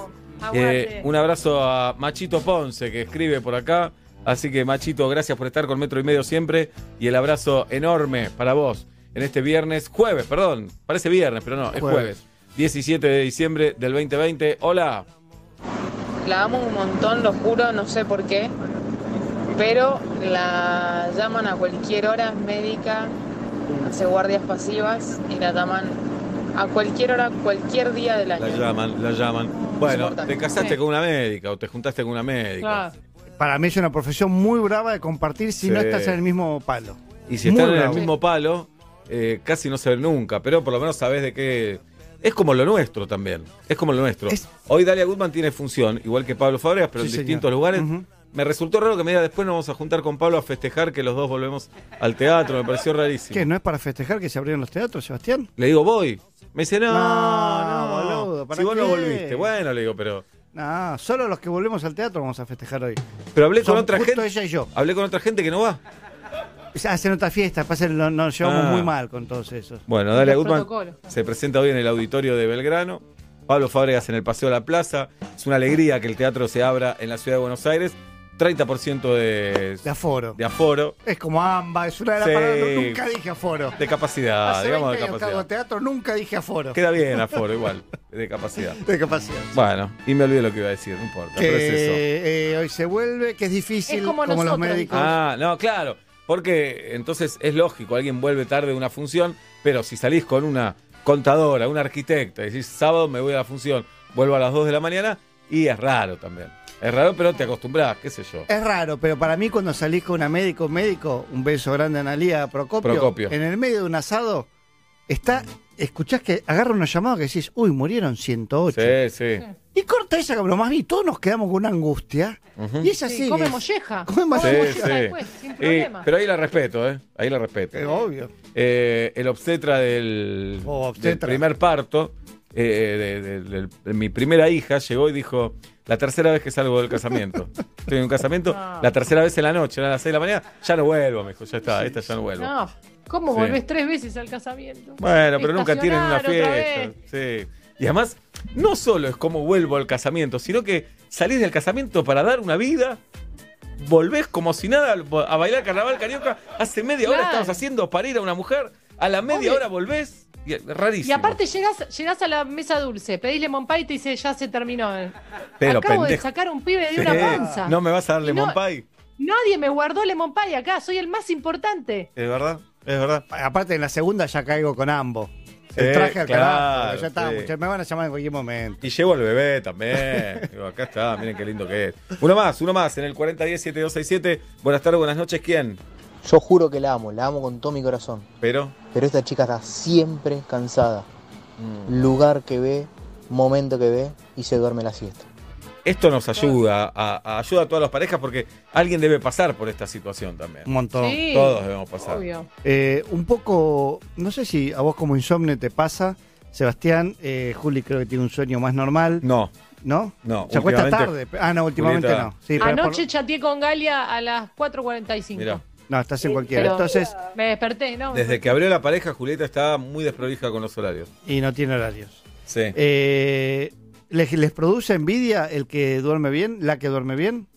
Eh, un abrazo a Machito Ponce que escribe por acá. Así que Machito, gracias por estar con Metro y Medio siempre. Y el abrazo enorme para vos en este viernes, jueves, perdón. Parece viernes, pero no, es Jueves. jueves. 17 de diciembre del 2020. Hola. La amo un montón, lo juro, no sé por qué. Pero la llaman a cualquier hora, es médica, hace guardias pasivas y la llaman a cualquier hora, cualquier día del año. La llaman, la llaman. Bueno, te casaste Sí. con una médica o te juntaste con una médica. Claro. Para mí es una profesión muy brava de compartir si Sí. no estás en el mismo palo. Y si Muy están en el mismo palo, eh, casi no se ven nunca, pero por lo menos sabes de qué. Es como lo nuestro también. Es como lo nuestro. Hoy Dalia Goodman tiene función, igual que Pablo Fabregas, pero Sí, en señor. distintos lugares. Me resultó raro que me diga después nos vamos a juntar con Pablo a festejar que los dos volvemos al teatro. Me pareció rarísimo. ¿Qué? ¿No es para festejar que se abrieron los teatros, Sebastián? Le digo, voy. Me dice, no, No, no, boludo, ¿para Si vos no volviste. Bueno, le digo, pero. No, solo los que volvemos al teatro vamos a festejar hoy. Pero hablé con otra justo gente. ella y yo. Hablé con otra gente que no va. Hacen otra fiesta, pasa, lo- nos llevamos Ah. muy mal con todos esos. Bueno, Dalia Los Gutman protocolos. se presenta hoy en el auditorio de Belgrano. Pablo Fábregas en el Paseo de la Plaza. Es una alegría que el teatro se abra en la ciudad de Buenos Aires. 30% de, De aforo. de aforo, Es como AMBA, es una de las Sí. palabras. no- Nunca dije aforo. de capacidad, Hace digamos de 20 años que hago capacidad. teatro, nunca dije aforo. Queda bien aforo, igual, de capacidad. De capacidad. Bueno, y me olvidé lo que iba a decir, no importa, Que pero es eso. eh, hoy se vuelve, que es difícil, Es como los médicos. Ah, no, claro. Porque entonces es lógico, alguien vuelve tarde de una función, pero si salís con una contadora, una arquitecta, y decís sábado me voy a la función, vuelvo a las 2 de la mañana, y es raro también. Es raro, pero te acostumbras, qué sé yo. Es raro, pero para mí cuando salís con una médico, médico, un beso grande a Analía Procopio, Procopio. en el medio de un asado, está, escuchás que agarra una llamada que decís, uy, murieron 108. Sí, sí. Y corta esa como más vi, todos nos quedamos con una angustia. Ujú. Y ella Sí, sigue. come molleja. Come Come Sí, molleja sí. después, sin Y- problema. pero ahí la respeto, ¿eh? Ahí la respeto. Eh, obvio. Eh, el obstetra del, Oh, del primer parto, eh, de, de- de- de mi primera hija, llegó y dijo, la tercera vez que salgo del casamiento. Estoy en un casamiento, No. la tercera vez en la noche, eran las 6 de la mañana, ya no vuelvo, me dijo, ya está, esta ya no vuelvo. No, ¿cómo Sí. volvés tres veces al casamiento? Bueno, pero nunca tienen una fiesta. Sí. Y además, no solo es como vuelvo al casamiento, sino que salís del casamiento para dar una vida, volvés como si nada a bailar carnaval carioca. Hace media hora estabas haciendo para ir a una mujer, a la media Obvio. hora volvés. Y, rarísimo. Y aparte llegás, llegás a la mesa dulce, pedís lemon pie y te dice ya se terminó. Pero Acabo de sacar un pibe de Sí. una panza. No me vas a dar lemon no- pie. Nadie me guardó lemon pie acá, soy el más importante. Es verdad, es verdad. Aparte, en la segunda ya caigo con ambos. Sí, el traje al claro, carajo. Ya está, sí. muchachos, me van a llamar en cualquier momento. Y llevo al bebé también. Digo, acá está, miren qué lindo que es. Uno más, uno más, en el 4010-7267. Buenas tardes, buenas noches, ¿quién? Yo juro que la amo, la amo con todo mi corazón. Pero. Pero esta chica está siempre cansada. Mm. Lugar que ve, momento que ve y se duerme la siesta. Esto nos ayuda, a, a- ayuda a todas las parejas porque alguien debe pasar por esta situación también. Un montón. Sí, Todos debemos pasar. obvio. Eh, un poco, no sé si a vos como insomnio te pasa, Sebastián, eh, Juli creo que tiene un sueño más normal. No, ¿No? no. Se acuesta tarde. Ah, no, últimamente Julieta, no. Sí, Anoche chateé con Galia a las 4.45. No, estás en cualquiera. Pero Entonces, me desperté, ¿no? desde que abrió la pareja, Julieta está muy desprolija con los horarios. y no tiene horarios. Sí. Eh, ¿les, les produce envidia el que duerme bien, la que duerme bien?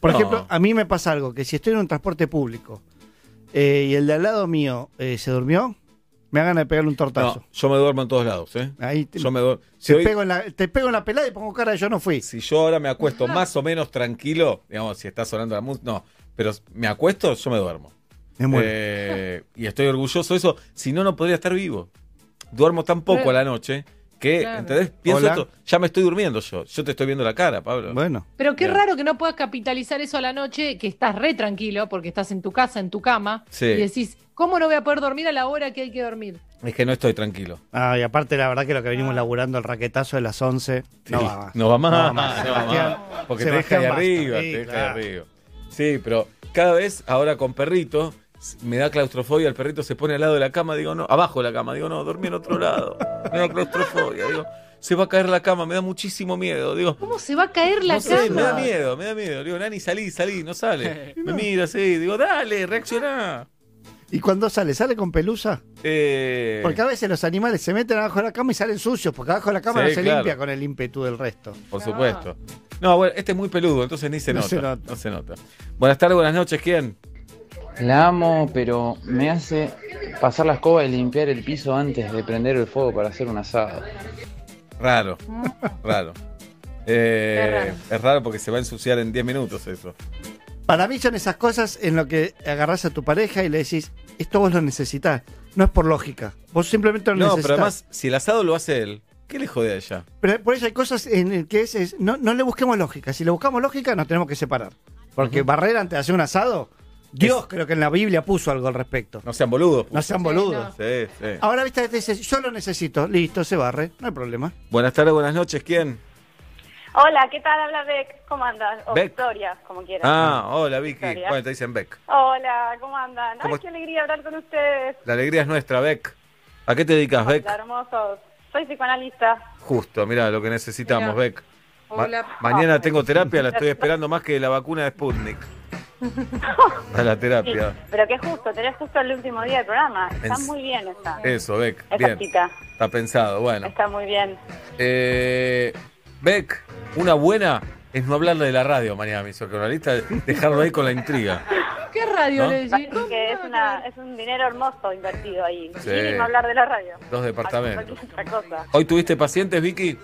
Por No. ejemplo, a mí me pasa algo, que si estoy en un transporte público eh, y el de al lado mío eh, se durmió, me hagan de pegarle un tortazo. No, yo me duermo en todos lados, ¿eh? Ahí te, Yo me duermo. Si, te hoy- pego en la, te pego en la pelada y pongo cara de yo no fui. si yo ahora me acuesto más o menos tranquilo, digamos, si está sonando la música, no, pero me acuesto, yo me duermo. Me muero. Eh, y estoy orgulloso de eso. Si no, no podría estar vivo. Duermo tan poco Pero- a la noche que, Claro. ¿entendés? Pienso Hola. esto, ya me estoy durmiendo yo. Yo te estoy viendo la cara, Pablo. Bueno, Pero qué raro que no puedas capitalizar eso a la noche, que estás re tranquilo porque estás en tu casa, en tu cama, Sí. y decís, ¿cómo no voy a poder dormir a la hora que hay que dormir? Es que no estoy tranquilo. ah, y aparte la verdad que lo que venimos laburando el raquetazo de las 11, no va más. No va más. No va No más. va Sebastián, más. Porque te Sebastián deja de arriba, Sí, te deja claro. de arriba. Sí, pero cada vez ahora con perrito me da claustrofobia, el perrito se pone al lado de la cama, digo, no, abajo de la cama, digo, no, dormí en otro lado. Me da claustrofobia, digo, se va a caer la cama, me da muchísimo miedo, digo. ¿Cómo se va a caer la no cama? sé, me da miedo, me da miedo. Digo, Nani, salí, salí, no sale. Me mira así, digo, dale, reaccioná. ¿Y cuando sale? ¿Sale con pelusa? Eh, Porque a veces los animales se meten abajo de la cama y salen sucios, porque abajo de la cama Sí, no se claro. limpia con el ímpetu del resto. por supuesto. No, bueno, este es muy peludo, entonces ni se No nota. se nota. No se nota. Buenas tardes, buenas noches, ¿quién? La amo, pero me hace pasar la escoba y limpiar el piso antes de prender el fuego para hacer un asado. Raro, raro. Eh, Es raro. es raro porque se va a ensuciar en 10 minutos eso. Para mí son esas cosas en lo que agarrás a tu pareja y le decís, esto vos lo necesitas. No es por lógica. Vos simplemente lo No, necesitas. pero además, si el asado lo hace él, ¿qué le jode a ella? Pero por eso hay cosas en el que es, es- no, no le busquemos lógica. Si le buscamos lógica, nos tenemos que separar. Porque barrera antes de hacer un asado, Dios creo que en la Biblia puso algo al respecto. No sean boludos. No sean boludos. Sí, sí. Ahora, viste, te dice, yo lo necesito. Listo, se barre. No hay problema. Buenas tardes, buenas noches. ¿Quién? Hola, ¿qué tal? Habla Beck. ¿Cómo andas? O Beck. Victoria, como quieras. Ah, hola Vicky. Victoria. Bueno, te dicen Beck. Hola, ¿cómo andan? ¿Cómo- Ay, qué alegría hablar con ustedes. La alegría es nuestra, Beck. ¿A qué te dedicas, Beck? Hola, hermosos. Soy psicoanalista. Justo, mira lo que necesitamos, Mira. Beck. Ma- Hola. mañana tengo terapia, la estoy esperando más que la vacuna de Sputnik. A la Sí, terapia. pero que justo, tenés justo el último día del programa. Está En- muy bien esa. Eso, Beck. Esa Bien. cita. Está pensado, bueno. Está muy bien. Eh, Beck, una buena es no hablarle de la radio mañana, mi socorralista, dejarlo ahí con la intriga. ¿Qué radio ¿No? le que es, una, es un dinero hermoso invertido ahí. Sí. Mínimo hablar de la radio. Dos departamentos. ¿Hoy tuviste pacientes, Vicky?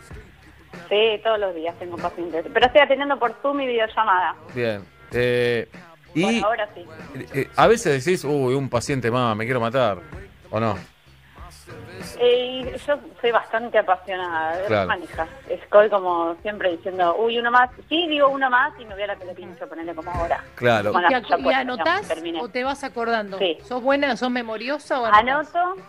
Sí, todos los días tengo pacientes. Pero estoy atendiendo por Zoom y videollamada. Bien. Eh, y Bueno, ahora sí. eh, a veces decís, uy, un paciente más, me quiero matar. ¿O no? Eh, y yo soy bastante apasionada de Claro. manijas. Estoy como siempre diciendo, uy, uno más. Sí, digo uno más y me voy a la telepincho, ponerle como ahora. Claro. ¿Y, y anotás o te vas acordando? Sí. ¿Sos buena, sos memoriosa o anotás? Anoto,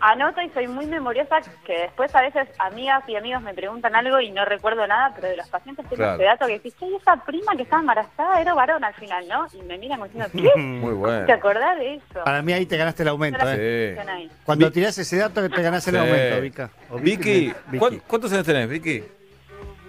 anoto y soy muy memoriosa que después a veces amigas y amigos me preguntan algo y no recuerdo nada, pero de los pacientes tengo Claro. ese dato que decís, "Che, esa prima que estaba embarazada era varón al final, ¿no? Y me miran como diciendo, ¿qué? Muy bueno. ¿Te acordás de eso? Para mí ahí te ganaste el aumento, ¿eh? Ahí. Cuando tirás ese dato te ganás el Sí. aumento, Vika. O Vicky, Vicky. ¿cuán- ¿cuántos años tenés, Vicky?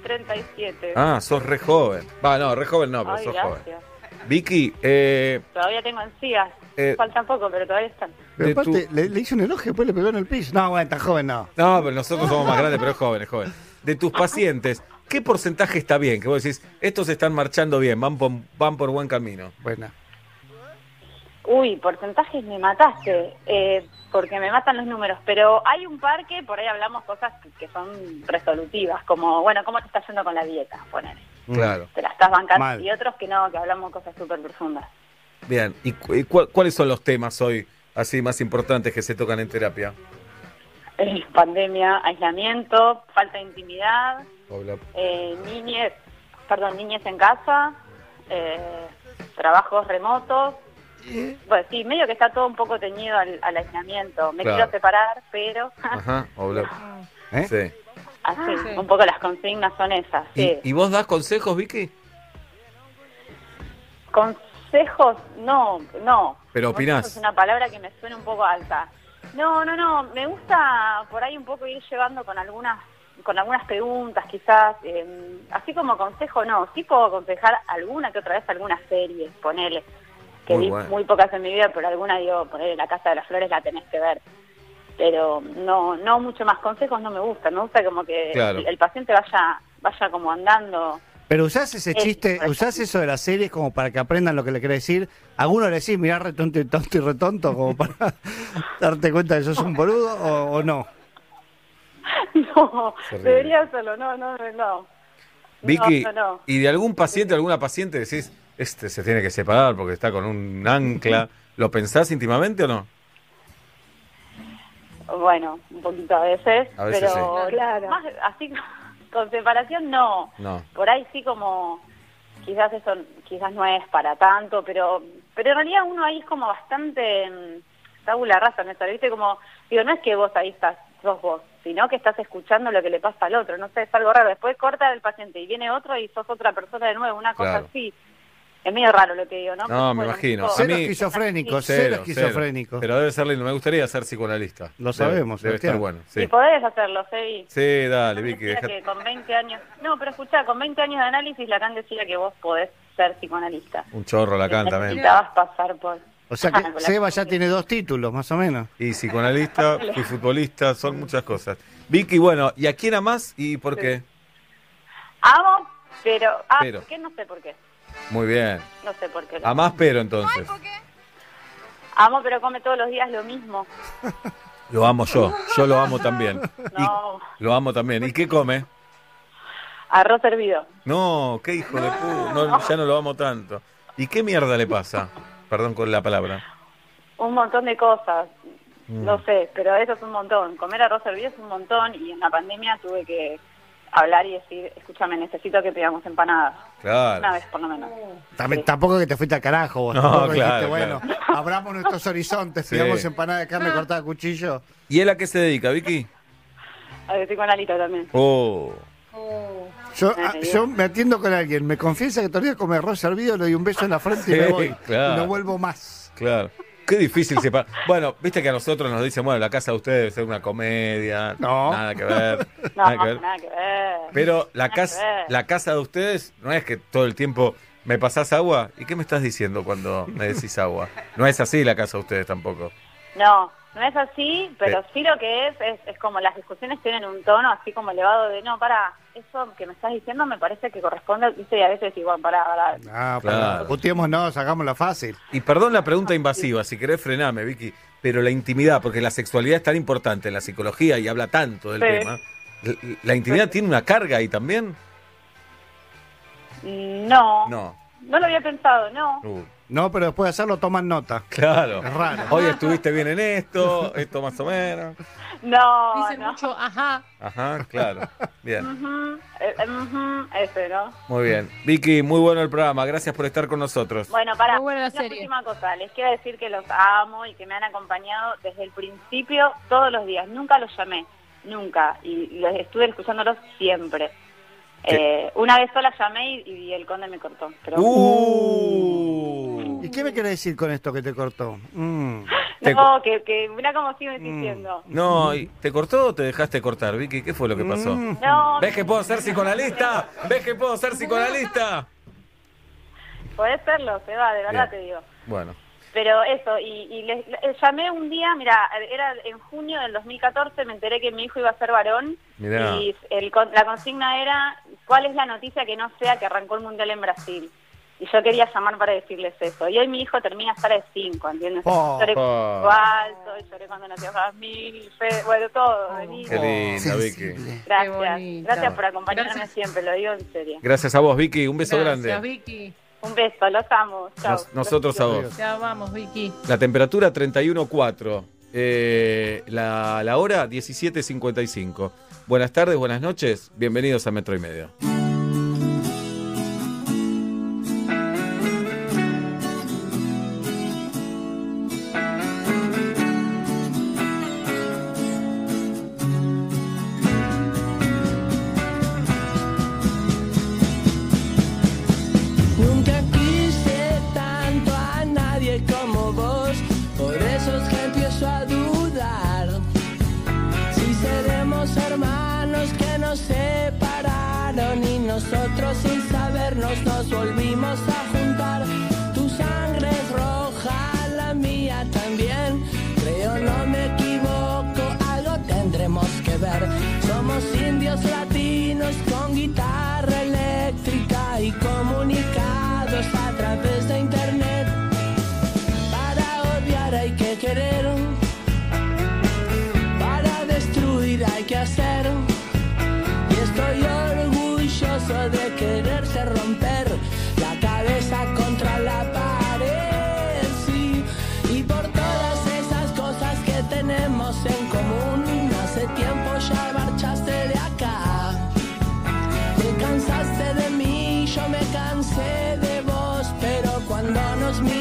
37. Ah, sos re joven. Va, no, re joven no, pero Ay, sos gracias. joven. Vicky, eh, Todavía tengo encías. Eh, Faltan poco, pero todavía están. Pero de aparte, le, le hizo un elogio, después le pegó en el piso. No, bueno, tan joven no. no, pero nosotros somos más grandes, pero es joven, es joven. De tus pacientes, ¿qué porcentaje está bien? Que vos decís, estos están marchando bien, van por, van por buen camino. Buena. Uy, porcentajes me mataste, eh, porque me matan los números, pero hay un par que por ahí hablamos cosas que, que son resolutivas, como, bueno, ¿cómo te está yendo con la dieta? Poner, Claro. te la estás bancando, Mal. y otros que no, que hablamos cosas súper profundas. Bien. ¿Y cu- y cuáles son los temas hoy así más importantes que se tocan en terapia? Eh, pandemia, aislamiento, falta de intimidad, eh, niñez, perdón, niñez en casa, eh, trabajos remotos. Pues sí, medio que está todo un poco teñido al, al aislamiento. Me Claro. quiero separar, pero Ajá. ¿Eh? Sí. Así, un poco las consignas son esas. Sí. ¿Y, vos das consejos, Vicky? Consejos, no, no. Pero opinás. Es una palabra que me suena un poco alta. No, no, no. Me gusta por ahí un poco ir llevando con algunas con algunas preguntas, quizás. eh, así como consejo, no. Sí puedo aconsejar alguna que otra vez alguna serie, ponele. Que Muy vi bueno. muy pocas en mi vida, pero alguna digo, ponele La Casa de las Flores la tenés que ver. Pero no no mucho más consejos no me gusta. Me gusta como que Claro. el, el paciente vaya vaya como andando. Pero usás ese chiste, usás eso de las series como para que aprendan lo que le quiere decir. A Alguno le decís, mirá, retonto y tonto y retonto, como para darte cuenta que sos un boludo o, o no. No, debería hacerlo. No, no, no. Vicky, No, no, no. ¿y de algún paciente, alguna paciente decís, este se tiene que separar porque está con un ancla? ¿Lo pensás íntimamente o no? Bueno, un poquito a veces, A veces pero más así con separación no. No. Por ahí sí como quizás eso quizás no es para tanto, pero pero en realidad uno ahí es como bastante mm, tabula rasa, ¿no? ¿Viste? Como digo, no es que vos ahí estás sos vos, sino que estás escuchando lo que le pasa al otro, no sé, es algo raro. Después corta el paciente y viene otro y sos otra persona de nuevo, una cosa Claro. así. Es medio raro lo que digo, ¿no? No, me bueno, imagino. tipo- A Cero mí- esquizofrénico, cero esquizofrénico. Pero debe ser lindo. Me gustaría ser psicoanalista. Lo Debe- sabemos, Debe, Sebastián. estar bueno. Si Sí, podés hacerlo, Sebi. sí dale, Vicky. Deja- que con 20 años... No, pero escuchá, con 20 años de análisis, Lacan decía que vos podés ser psicoanalista. Un chorro la canta, men. Necesitabas pasar por... O sea que Seba ya tiene dos títulos, más o menos. Y psicoanalista, y futbolista, son muchas cosas. Vicky, bueno, ¿y a quién amás y por qué? Amo, pero... Ah, Pero. ¿por qué? No sé por qué. Muy bien. No sé por qué. Amás pero entonces. Amo, pero come todos los días lo mismo. Lo amo yo. Yo lo amo también. No, Lo amo también. ¿Y qué come? arroz hervido. No, qué hijo de pu... No, ya no lo amo tanto. ¿Y qué mierda le pasa? Perdón con la palabra. Un montón de cosas. Mm. No sé, pero eso es un montón. Comer arroz hervido es un montón y en la pandemia tuve que hablar y decir, escúchame, necesito que pidamos empanadas. Claro. Una vez por lo menos. También- Tampoco que te fuiste al carajo. vos, No, tampoco claro, dijiste, bueno, abramos nuestros horizontes, Sí. pidamos empanada de carne cortada a cuchillo. ¿Y él a qué se dedica, Vicky? A ver, estoy con Alito también. Oh. Yo, ah, yo me atiendo con alguien, me confiesa que todavía come arroz servido, le doy un beso en la frente y me Sí, voy. claro. Y no vuelvo más. Claro. Qué difícil separar. Bueno, viste que a nosotros nos dicen, bueno, la casa de ustedes debe ser una comedia. No. Nada que ver. No, nada que ver. nada que ver. Pero la Nada casa, ver. la casa de ustedes no es que todo el tiempo me pasás agua. ¿Y qué me estás diciendo cuando me decís agua? No es así la casa de ustedes tampoco. No, no es así, pero sí lo que es, es, es como las discusiones tienen un tono así como elevado de, no, para, eso que me estás diciendo me parece que corresponde, viste, y a veces igual, para, para. Ah, Claro. pero puteémonos, hagámosla fácil. Y perdón la pregunta invasiva, si querés frename, Vicky, pero la intimidad, porque la sexualidad es tan importante en la psicología y habla tanto del Sí. tema. ¿La- ¿La intimidad tiene una carga ahí también? No, no, No. lo había pensado, no. Uh, No, pero después de hacerlo toman nota. claro. Es raro. Hoy estuviste bien en esto, esto más o menos. No, Dicen no. mucho, ajá. Ajá, claro. Bien. Ujú, eh, eh, ujú, ese, ¿no? Muy bien. Vicky, muy bueno el programa. Gracias por estar con nosotros. Bueno, para Muy buena la serie. última cosa, les quiero decir que los amo y que me han acompañado desde el principio, todos los días. Nunca los llamé, nunca. Y los estuve escuchándolos siempre. Eh, una vez sola llamé y, y el conde me cortó. Pero Uh. ¿Y qué me quiere decir con esto que te cortó? Mm. te no, que, que mira cómo sigo insistiendo. No, ¿y ¿te cortó o te dejaste cortar, Vicky? ¿Qué fue lo que pasó? Mm. No, ¿Ves que puedo ser psicoanalista? ¿Ves que puedo ser psicoanalista? podés serlo, se va, de verdad Bien. te digo. Bueno. Pero eso, y, y les, les llamé un día, mira, era en junio del 2014, me enteré que mi hijo iba a ser varón Mirá. y el, con- la consigna era, ¿cuál es la noticia que no sea que arrancó el Mundial en Brasil? Y yo quería llamar para decirles eso. Y hoy mi hijo termina sala de 5, ¿entiendes? Oh. lloré Oh. cuando alto, lloré cuando nació Jasmine, Fe- bueno, todo. Qué linda, Vicky. Gracias, Qué gracias por acompañarme Gracias. siempre, lo digo en serio. Gracias a vos, Vicky. Un beso Gracias, grande. Vicky. Un beso, los amo. Chao. Nos- nosotros a vos. Ya vamos, Vicky. La temperatura 31.4. Eh, la, la hora 17.55. Buenas tardes, buenas noches. Bienvenidos a Metro y Medio. Pero cuando nos miramos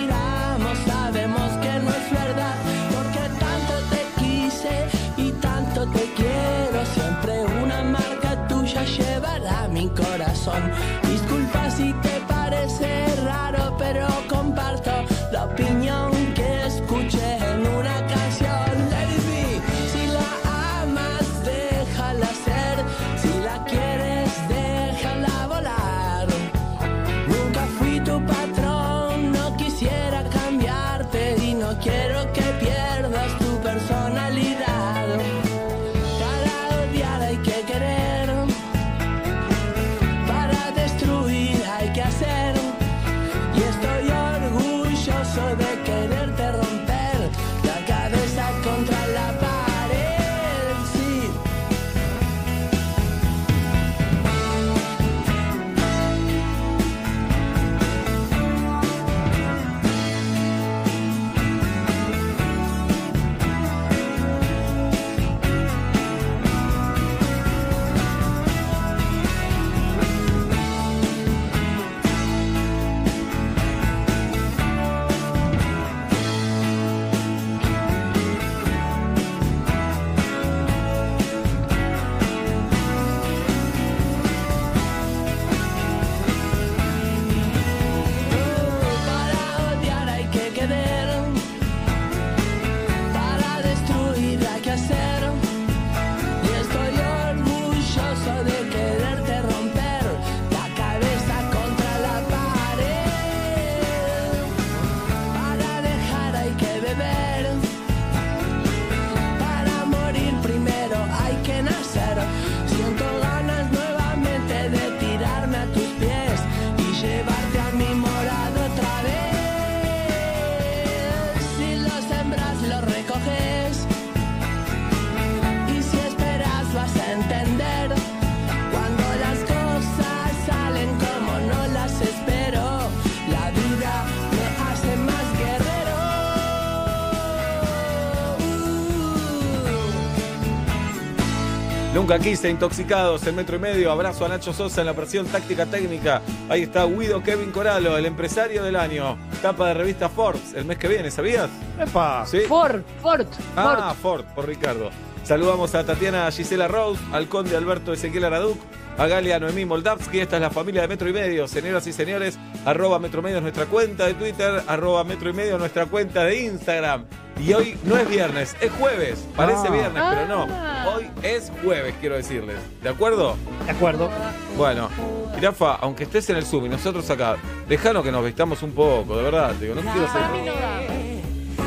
Nunca quise, intoxicados, el metro y medio. Abrazo a Nacho Sosa en la presión táctica técnica. Ahí está Guido Kevin Coralo, el empresario del año. Tapa de revista Forbes el mes que viene, ¿sabías? ¡Epa! ¿Sí? Ford, Ford, Ah, Ford, por Ricardo. Saludamos a Tatiana Gisela Rose, al conde Alberto Ezequiel Araduc, a Galia Noemí Moldavsky. Esta es la familia de Metro y Medio. Señoras y señores, arroba Metro y Medio es nuestra cuenta de Twitter, arroba Metro y Medio es nuestra cuenta de Instagram. Y hoy no es viernes, es jueves. Parece Ah. viernes, pero no. Hoy es jueves, quiero decirles. ¿De acuerdo? De acuerdo. Bueno, Jirafa, aunque estés en el Zoom y nosotros acá, déjanos que nos vistamos un poco, de verdad. Digo, no quiero ser...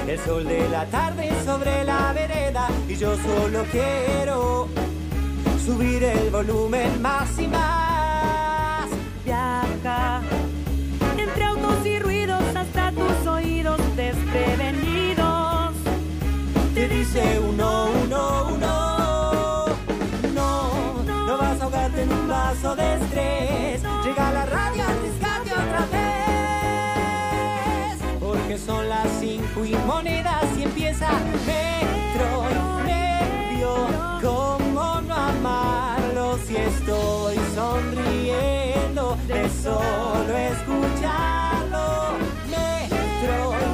El sol de la tarde sobre la vereda y yo solo quiero subir el volumen más y más. Viaja entre autos y ruidos hasta tus oídos desprevenidos. Dice uno, uno, uno. No, no vas a ahogarte en un vaso de estrés. Llega la radio, arriesgate otra vez. Porque son las cinco y monedas y empieza metro medio. ¿Cómo no amarlo si estoy sonriendo de solo escucharlo? Metro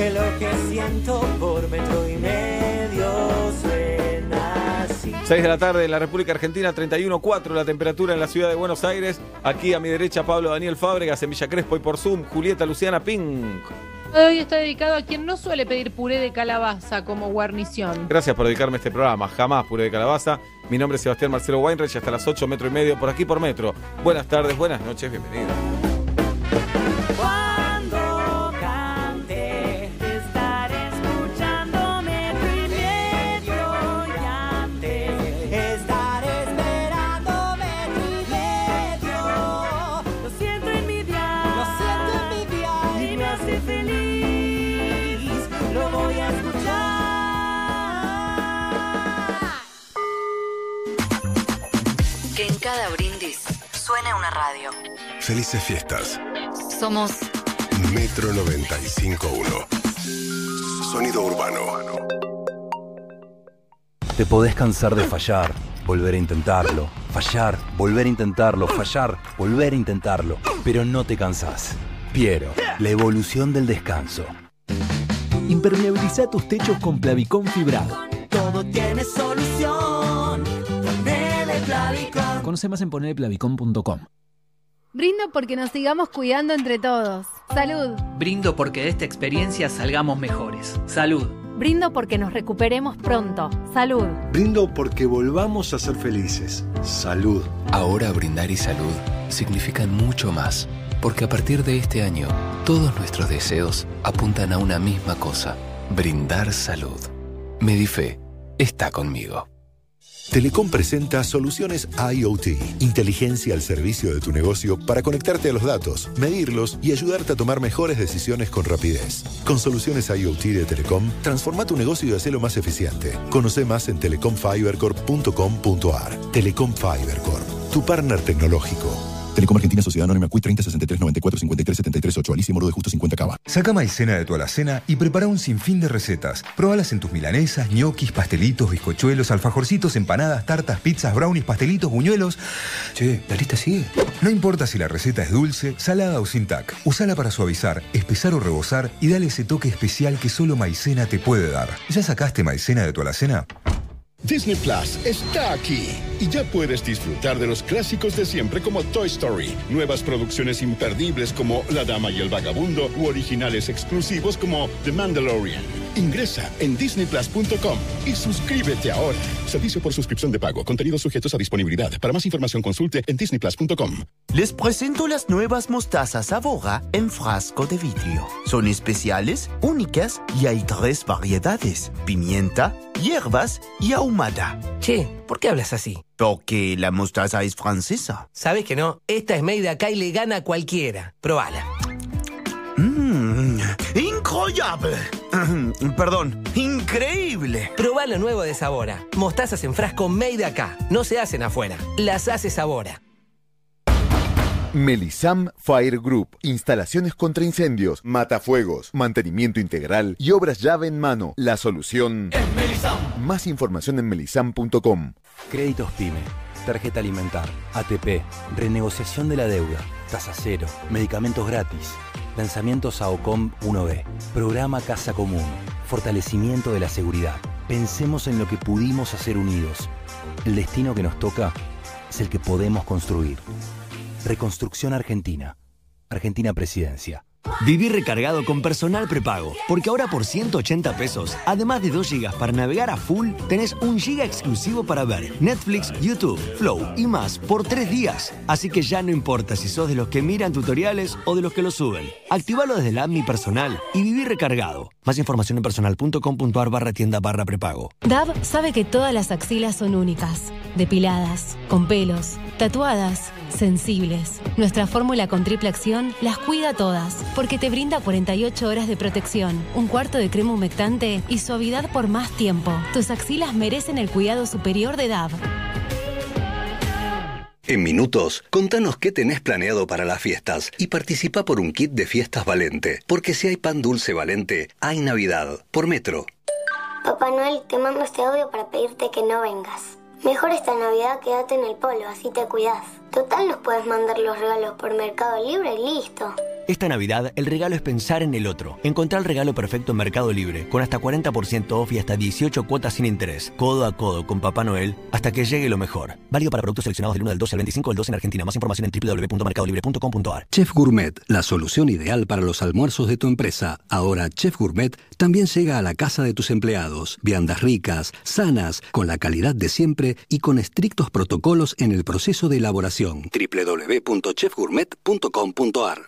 que lo que siento por metro y medio suena así. 6 de la tarde en la República Argentina, 31.4 la temperatura en la ciudad de Buenos Aires. Aquí a mi derecha Pablo Daniel Fábregas, en Villa Crespo y por Zoom, Julieta Luciana Pink. Hoy está dedicado a quien no suele pedir puré de calabaza como guarnición. Gracias por dedicarme a este programa, jamás puré de calabaza. Mi nombre es Sebastián Marcelo Weinreich, hasta las 8 metro y medio por aquí por metro. Buenas tardes, buenas noches, bienvenidos. Felices fiestas. Somos Metro 95.1. Sonido urbano. Te podés cansar de fallar, volver a intentarlo, fallar, volver a intentarlo, fallar, volver a intentarlo, pero no te cansás. Piero, la evolución del descanso. Impermeabiliza tus techos con Plavicón fibrado. Todo tiene solución. Ponele Plavicón. Conoce más en ponerplavicón.com. Brindo porque nos sigamos cuidando entre todos. Salud. Brindo porque de esta experiencia salgamos mejores. Salud. Brindo porque nos recuperemos pronto. Salud. Brindo porque volvamos a ser felices. Salud. Ahora brindar y salud significan mucho más, porque a partir de este año, todos nuestros deseos apuntan a una misma cosa, brindar salud. Medife está conmigo. Telecom presenta soluciones IoT, inteligencia al servicio de tu negocio para conectarte a los datos, medirlos y ayudarte a tomar mejores decisiones con rapidez. Con soluciones IoT de Telecom, transforma tu negocio y hacelo más eficiente. Conoce más en telecomfibercorp.com.ar. Telecom Fibercorp, tu partner tecnológico. Telecom Argentina Sociedad Anónima CUI 30 63 94 53 73 8 Alicia Moro de Justo 50 Cava. Saca maicena de tu alacena y prepara un sinfín de recetas. Probalas en tus milanesas, ñoquis, pastelitos, bizcochuelos, alfajorcitos, empanadas, tartas, pizzas, brownies, pastelitos, buñuelos. Che, ¿la lista sigue? No importa si la receta es dulce, salada o sin tac. Usala para suavizar, espesar o rebosar y dale ese toque especial que solo maicena te puede dar. ¿Ya sacaste maicena de tu alacena? Disney Plus está aquí y ya puedes disfrutar de los clásicos de siempre como Toy Story, nuevas producciones imperdibles como La Dama y el Vagabundo u originales exclusivos como The Mandalorian. Ingresa en disneyplus.com y suscríbete ahora. Servicio por suscripción de pago, contenidos sujetos a disponibilidad. Para más información consulte en disneyplus.com. Les presento las nuevas mostazas Avora en frasco de vidrio. Son especiales, únicas y hay tres variedades: pimienta, hierbas y ahumada. Che, ¿por qué hablas así? Porque la mostaza es francesa. Sabes que no, esta es made acá y le gana a cualquiera. Probala. Mmm, incroyable. Perdón, increíble. Probá lo nuevo de Sabora. Mostazas en frasco made acá. No se hacen afuera. Las hace Sabora. Melisam Fire Group. Instalaciones contra incendios, matafuegos, mantenimiento integral y obras llave en mano. La solución. Más información en melisam.com. Créditos PYME, tarjeta alimentar, ATP, renegociación de la deuda, tasa cero, medicamentos gratis, lanzamientos a OCOM 1B, programa Casa Común, fortalecimiento de la seguridad. Pensemos en lo que pudimos hacer unidos. El destino que nos toca es el que podemos construir. Reconstrucción Argentina. Argentina Presidencia. Vivir recargado con personal prepago, porque ahora por 180 pesos, además de 2 GB para navegar a full, tenés un GB exclusivo para ver Netflix, YouTube, Flow y más por 3 días. Así que ya no importa si sos de los que miran tutoriales o de los que los suben. Activalo desde la app Mi Personal y vivir recargado. Más información en personal.com.ar barra tienda barra prepago. DAV sabe que todas las axilas son únicas, depiladas, con pelos, tatuadas, sensibles. Nuestra fórmula con triple acción las cuida todas, porque te brinda 48 horas de protección, un cuarto de crema humectante y suavidad por más tiempo. Tus axilas merecen el cuidado superior de DAV. En minutos, contanos qué tenés planeado para las fiestas y participa por un kit de fiestas Valente, porque si hay pan dulce Valente, hay Navidad. Por Metro. Papá Noel, te mando este audio para pedirte que no vengas. Mejor esta Navidad quédate en el polo, así te cuidas. Total nos puedes mandar los regalos por Mercado Libre y listo. Esta Navidad, el regalo es pensar en el otro. Encontrar el regalo perfecto en Mercado Libre, con hasta 40% off y hasta 18 cuotas sin interés. Codo a codo con Papá Noel, hasta que llegue lo mejor. Válido para productos seleccionados del 1 al 12 al 25 del 12 en Argentina. Más información en www.mercadolibre.com.ar. Chef Gourmet, la solución ideal para los almuerzos de tu empresa. Ahora Chef Gourmet también llega a la casa de tus empleados. Viandas ricas, sanas, con la calidad de siempre y con estrictos protocolos en el proceso de elaboración. www.chefgourmet.com.ar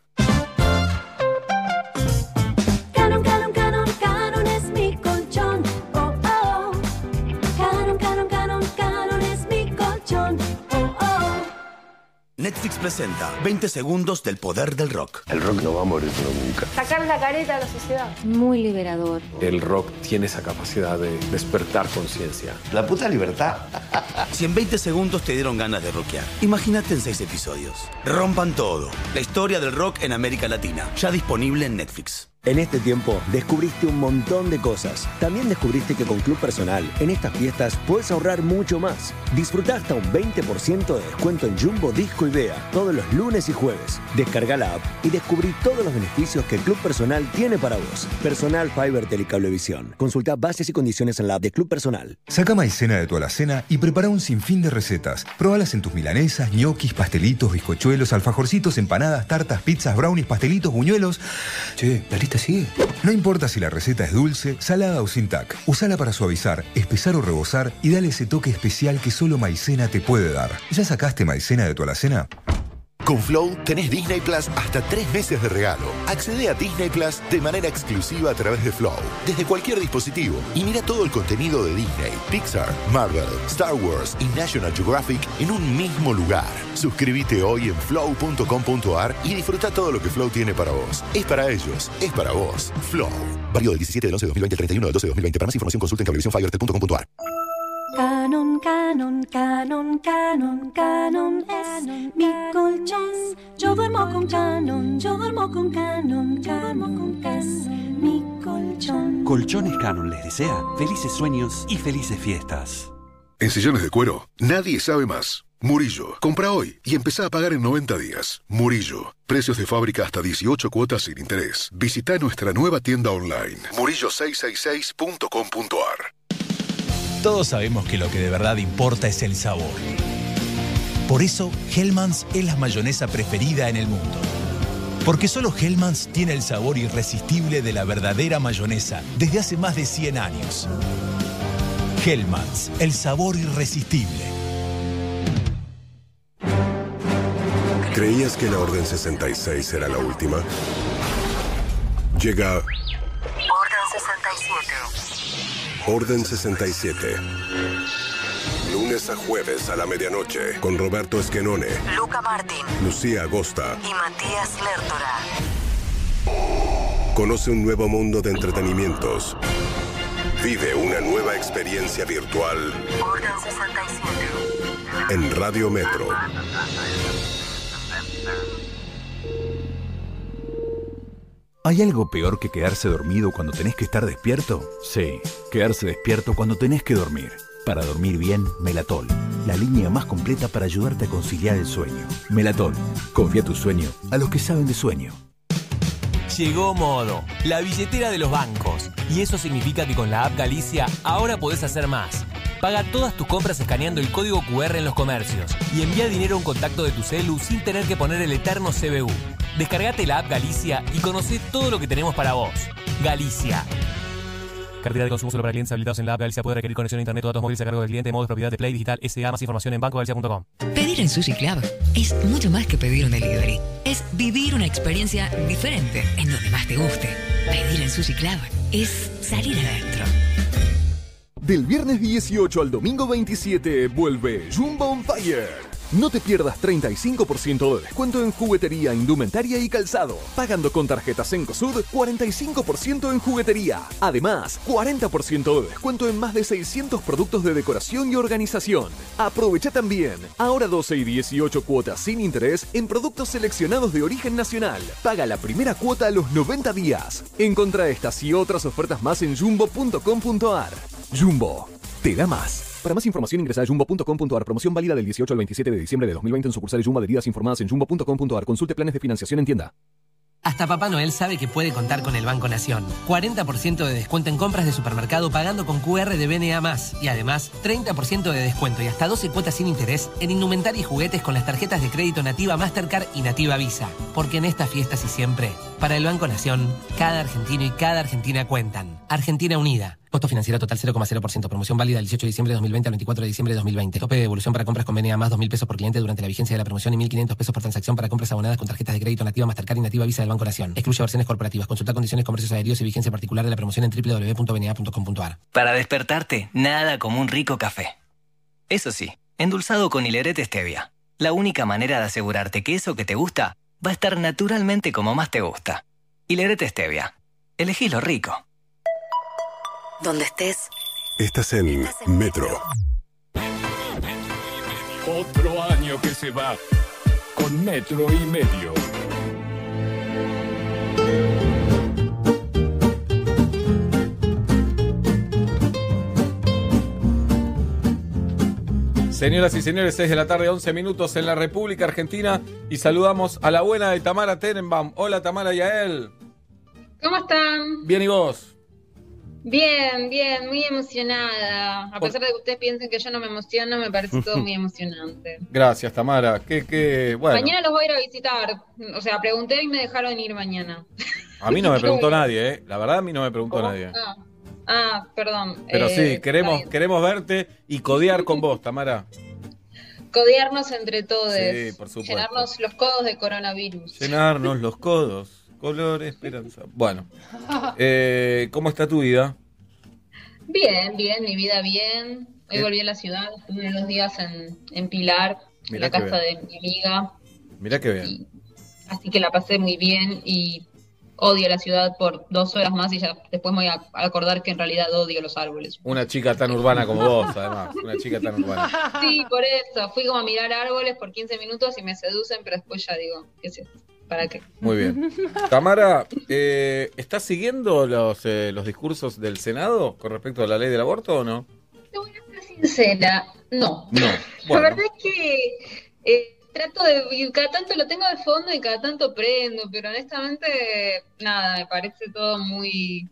Netflix presenta 20 segundos del poder del rock. El rock no va a morir nunca. Sacar la careta a la sociedad. Muy liberador. El rock tiene esa capacidad de despertar conciencia. La puta libertad. si en 20 segundos te dieron ganas de rockear, imagínate en 6 episodios. Rompan todo. La historia del rock en América Latina. Ya disponible en Netflix. En este tiempo descubriste un montón de cosas. También descubriste que con Club Personal, en estas fiestas, puedes ahorrar mucho más. Disfruta hasta un 20% de descuento en Jumbo Disco y Bea todos los lunes y jueves. Descarga la app y descubrí todos los beneficios que Club Personal tiene para vos. Personal Fiber Telecablevisión. Consulta bases y condiciones en la app de Club Personal. Saca maicena de tu alacena y prepara un sinfín de recetas. Probalas en tus milanesas, ñoquis, pastelitos, bizcochuelos, alfajorcitos, empanadas, tartas, pizzas, brownies, pastelitos, buñuelos. Che, la lista No importa si la receta es dulce, salada o sin tac. Usala para suavizar, espesar o rebosar y dale ese toque especial que solo maicena te puede dar. ¿Ya sacaste maicena de tu alacena? Con Flow tenés Disney Plus hasta tres meses de regalo. Accede a Disney Plus de manera exclusiva a través de Flow, desde cualquier dispositivo, y mira todo el contenido de Disney, Pixar, Marvel, Star Wars y National Geographic en un mismo lugar. Suscríbete hoy en flow.com.ar y disfruta todo lo que Flow tiene para vos. Es para ellos, es para vos. Flow. Válido del 17 del 11 de 2020 al 31 del 12 de 2020. Para más información consulta en cablevisiónfibertel.com.ar. Canon, Canon, Canon, Canon, Canon es mi colchón. Yo duermo con Canon, yo duermo con Canon, Canon es mi colchón. Colchones Canon les desea felices sueños y felices fiestas. En sillones de cuero, nadie sabe más. Murillo, compra hoy y empezá a pagar en 90 días. Murillo, precios de fábrica hasta 18 cuotas sin interés. Visita nuestra nueva tienda online, murillo666.com.ar. Todos sabemos que lo que de verdad importa es el sabor. Por eso, Hellmann's es la mayonesa preferida en el mundo. Porque solo Hellmann's tiene el sabor irresistible de la verdadera mayonesa desde hace más de 100 años. Hellmann's, el sabor irresistible. ¿Creías que la Orden 66 era la última? Llega Orden 67. Orden 67. Lunes a jueves a la medianoche con Roberto Esquenone, Luca Martín Lucía Agosta. y Matías Lertora. Conoce un nuevo mundo de entretenimientos. Vive una nueva experiencia virtual Orden 67. en Radio Metro. ¿Hay algo peor que quedarse dormido cuando tenés que estar despierto? Sí, quedarse despierto cuando tenés que dormir. Para dormir bien, Melatol, la línea más completa para ayudarte a conciliar el sueño. Melatol, confía tu sueño a los que saben de sueño. Llegó Modo, la billetera de los bancos. Y eso significa que con la app Galicia ahora podés hacer más. Paga todas tus compras escaneando el código QR en los comercios y envía dinero a un contacto de tu celu sin tener que poner el eterno CBU. Descargate la app Galicia y conoce todo lo que tenemos para vos. Galicia. Cartera de consumo solo para clientes habilitados en la app Galicia puede requerir conexión a internet o datos móviles a cargo del cliente, modo de propiedad de Play Digital SA. Más información en bancogalicia.com. Pedir en Sushi Club es mucho más que pedir un delivery. Es vivir una experiencia diferente en donde más te guste. Pedir en Sushi Club es salir adentro. Del viernes 18 al domingo 27 vuelve Jumbo on Fire. No te pierdas 35% de descuento en juguetería, indumentaria y calzado. Pagando con tarjetas en COSUD, 45% en juguetería. Además, 40% de descuento en más de 600 productos de decoración y organización. Aprovecha también, ahora 12 y 18 cuotas sin interés en productos seleccionados de origen nacional. Paga la primera cuota a los 90 días. Encontra estas y otras ofertas más en jumbo.com.ar. Jumbo, te da más. Para más información ingresa a jumbo.com.ar. Promoción válida del 18 al 27 de diciembre de 2020 en sucursales Jumbo adheridas informadas en jumbo.com.ar. Consulte planes de financiación en tienda. Hasta Papá Noel sabe que puede contar con el Banco Nación. 40% de descuento en compras de supermercado pagando con QR de BNA+. Y además, 30% de descuento y hasta 12 cuotas sin interés en indumentaria y juguetes con las tarjetas de crédito Nativa Mastercard y Nativa Visa. Porque en estas fiestas y siempre, para el Banco Nación, cada argentino y cada argentina cuentan. Argentina Unida. Costo financiero total 0,0%. Promoción válida del 18 de diciembre de 2020 al 24 de diciembre de 2020. Tope de devolución para compras con BNA más 2.000 pesos por cliente durante la vigencia de la promoción y 1.500 pesos por transacción para compras abonadas con tarjetas de crédito nativa Mastercard y nativa Visa del Banco Nación. Excluye versiones corporativas. Consulta condiciones, comercios aéreos y vigencia particular de la promoción en www.bna.com.ar. Para despertarte, nada como un rico café. Eso sí, endulzado con hilerete stevia. La única manera de asegurarte que eso que te gusta va a estar naturalmente como más te gusta. Hilerete stevia. Elegí lo rico. Donde estés, Estás en Metro. Otro año que se va con metro y medio. Señoras y señores, 6 de la tarde, 11 minutos en la República Argentina y saludamos a la buena de Tamara Tenenbaum. Hola Tamara y a él. ¿Cómo están? Bien y vos. Bien, bien, muy emocionada. A pesar de que ustedes piensen que yo no me emociono, me parece todo muy emocionante. Gracias Tamara. Qué, qué, bueno. Mañana los voy a ir a visitar. O sea, pregunté y me dejaron ir mañana. A mí no me preguntó nadie, ¿eh? La verdad a mí no me preguntó nadie. Ah, ah, perdón. Pero Eh, sí, queremos, queremos verte y codear con vos, Tamara. Codearnos entre todos. Sí, por supuesto. Llenarnos los codos de coronavirus. Llenarnos los codos. Color esperanza. Bueno, eh, ¿cómo está tu vida? Bien, bien, mi vida bien. Hoy Eh. volví a la ciudad, estuve dos días en, en Pilar, en la casa de mi amiga. Mirá qué bien. Así que la pasé muy bien y odio la ciudad por dos horas más y ya después me voy a acordar que en realidad odio los árboles. Una chica tan urbana como vos, además. Una chica tan urbana. Sí, por eso. Fui como a mirar árboles por 15 minutos y me seducen, pero después ya digo, ¿qué es esto? ¿Para qué? Muy bien. Tamara, eh, ¿estás siguiendo los, eh, los discursos del Senado con respecto a la ley del aborto o no? Sincera, no. No. La verdad es que eh, trato de, y cada tanto lo tengo de fondo y cada tanto prendo, pero honestamente, nada, me parece todo muy,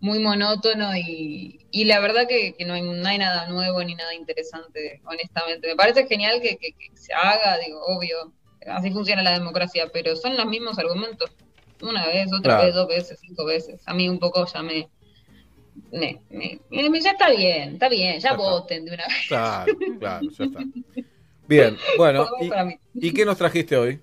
muy monótono y, y la verdad que, que no, hay, no hay nada nuevo ni nada interesante, honestamente. Me parece genial que, que- que se haga, digo, obvio, así funciona la democracia, pero son los mismos argumentos. Una vez, otra Claro. vez, dos veces, cinco veces. A mí un poco ya me... me- me- me- ya está bien, está bien, ya, voten de una vez. claro, claro, ya está. Bien, bueno, ¿y, y qué nos trajiste hoy?